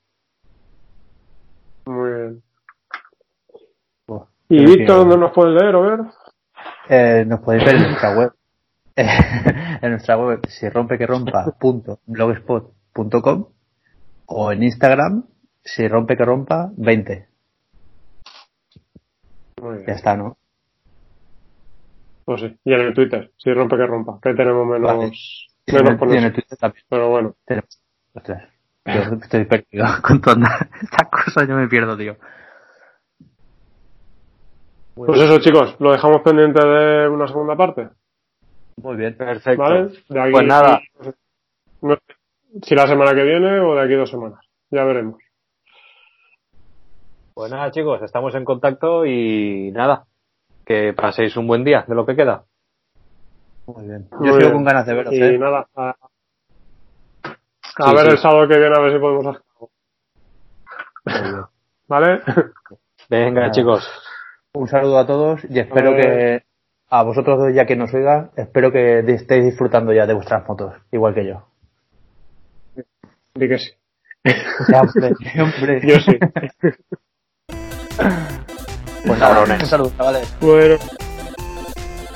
Muy bien. ¿Y Víctor, dónde nos puedes leer o ver?
eh, nos podéis ver en nuestra web. en nuestra web, si rompe que rompa punto blogspot.com o en Instagram, si rompe que rompa 20.
Muy bien.
Ya está, ¿no?
Pues sí. Y en el Twitter, si rompe que rompa, que tenemos menos,
Vale. Y
menos
y en el Twitter también
Pero bueno,
tenemos. Ostras, yo estoy perdido con todas estas cosas, yo me pierdo, tío.
pues eso chicos, lo dejamos pendiente de una segunda parte,
Muy bien.
Perfecto.
¿vale? De aquí,
Pues nada.
no si la semana que viene o de aquí dos semanas, ya veremos.
Pues nada, chicos, estamos en contacto y nada, que paséis un buen día de lo que queda.
Muy bien.
Muy
Yo sigo
bien.
con ganas de veros,
Y
¿eh?
nada, a, a
Sí,
ver
sí.
el sábado que viene a ver si podemos hacer algo. ¿Vale?
Venga,
Nada.
chicos.
Un saludo a todos y espero que a vosotros dos ya que nos oiga, espero que estéis disfrutando ya de vuestras fotos, igual que yo.
Di que sí.
Ya, hombre, hombre.
Yo sí.
Pues
Cabrones.
un saludo, chavales.
bueno.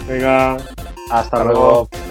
Venga.
Hasta
Hasta
luego.
luego.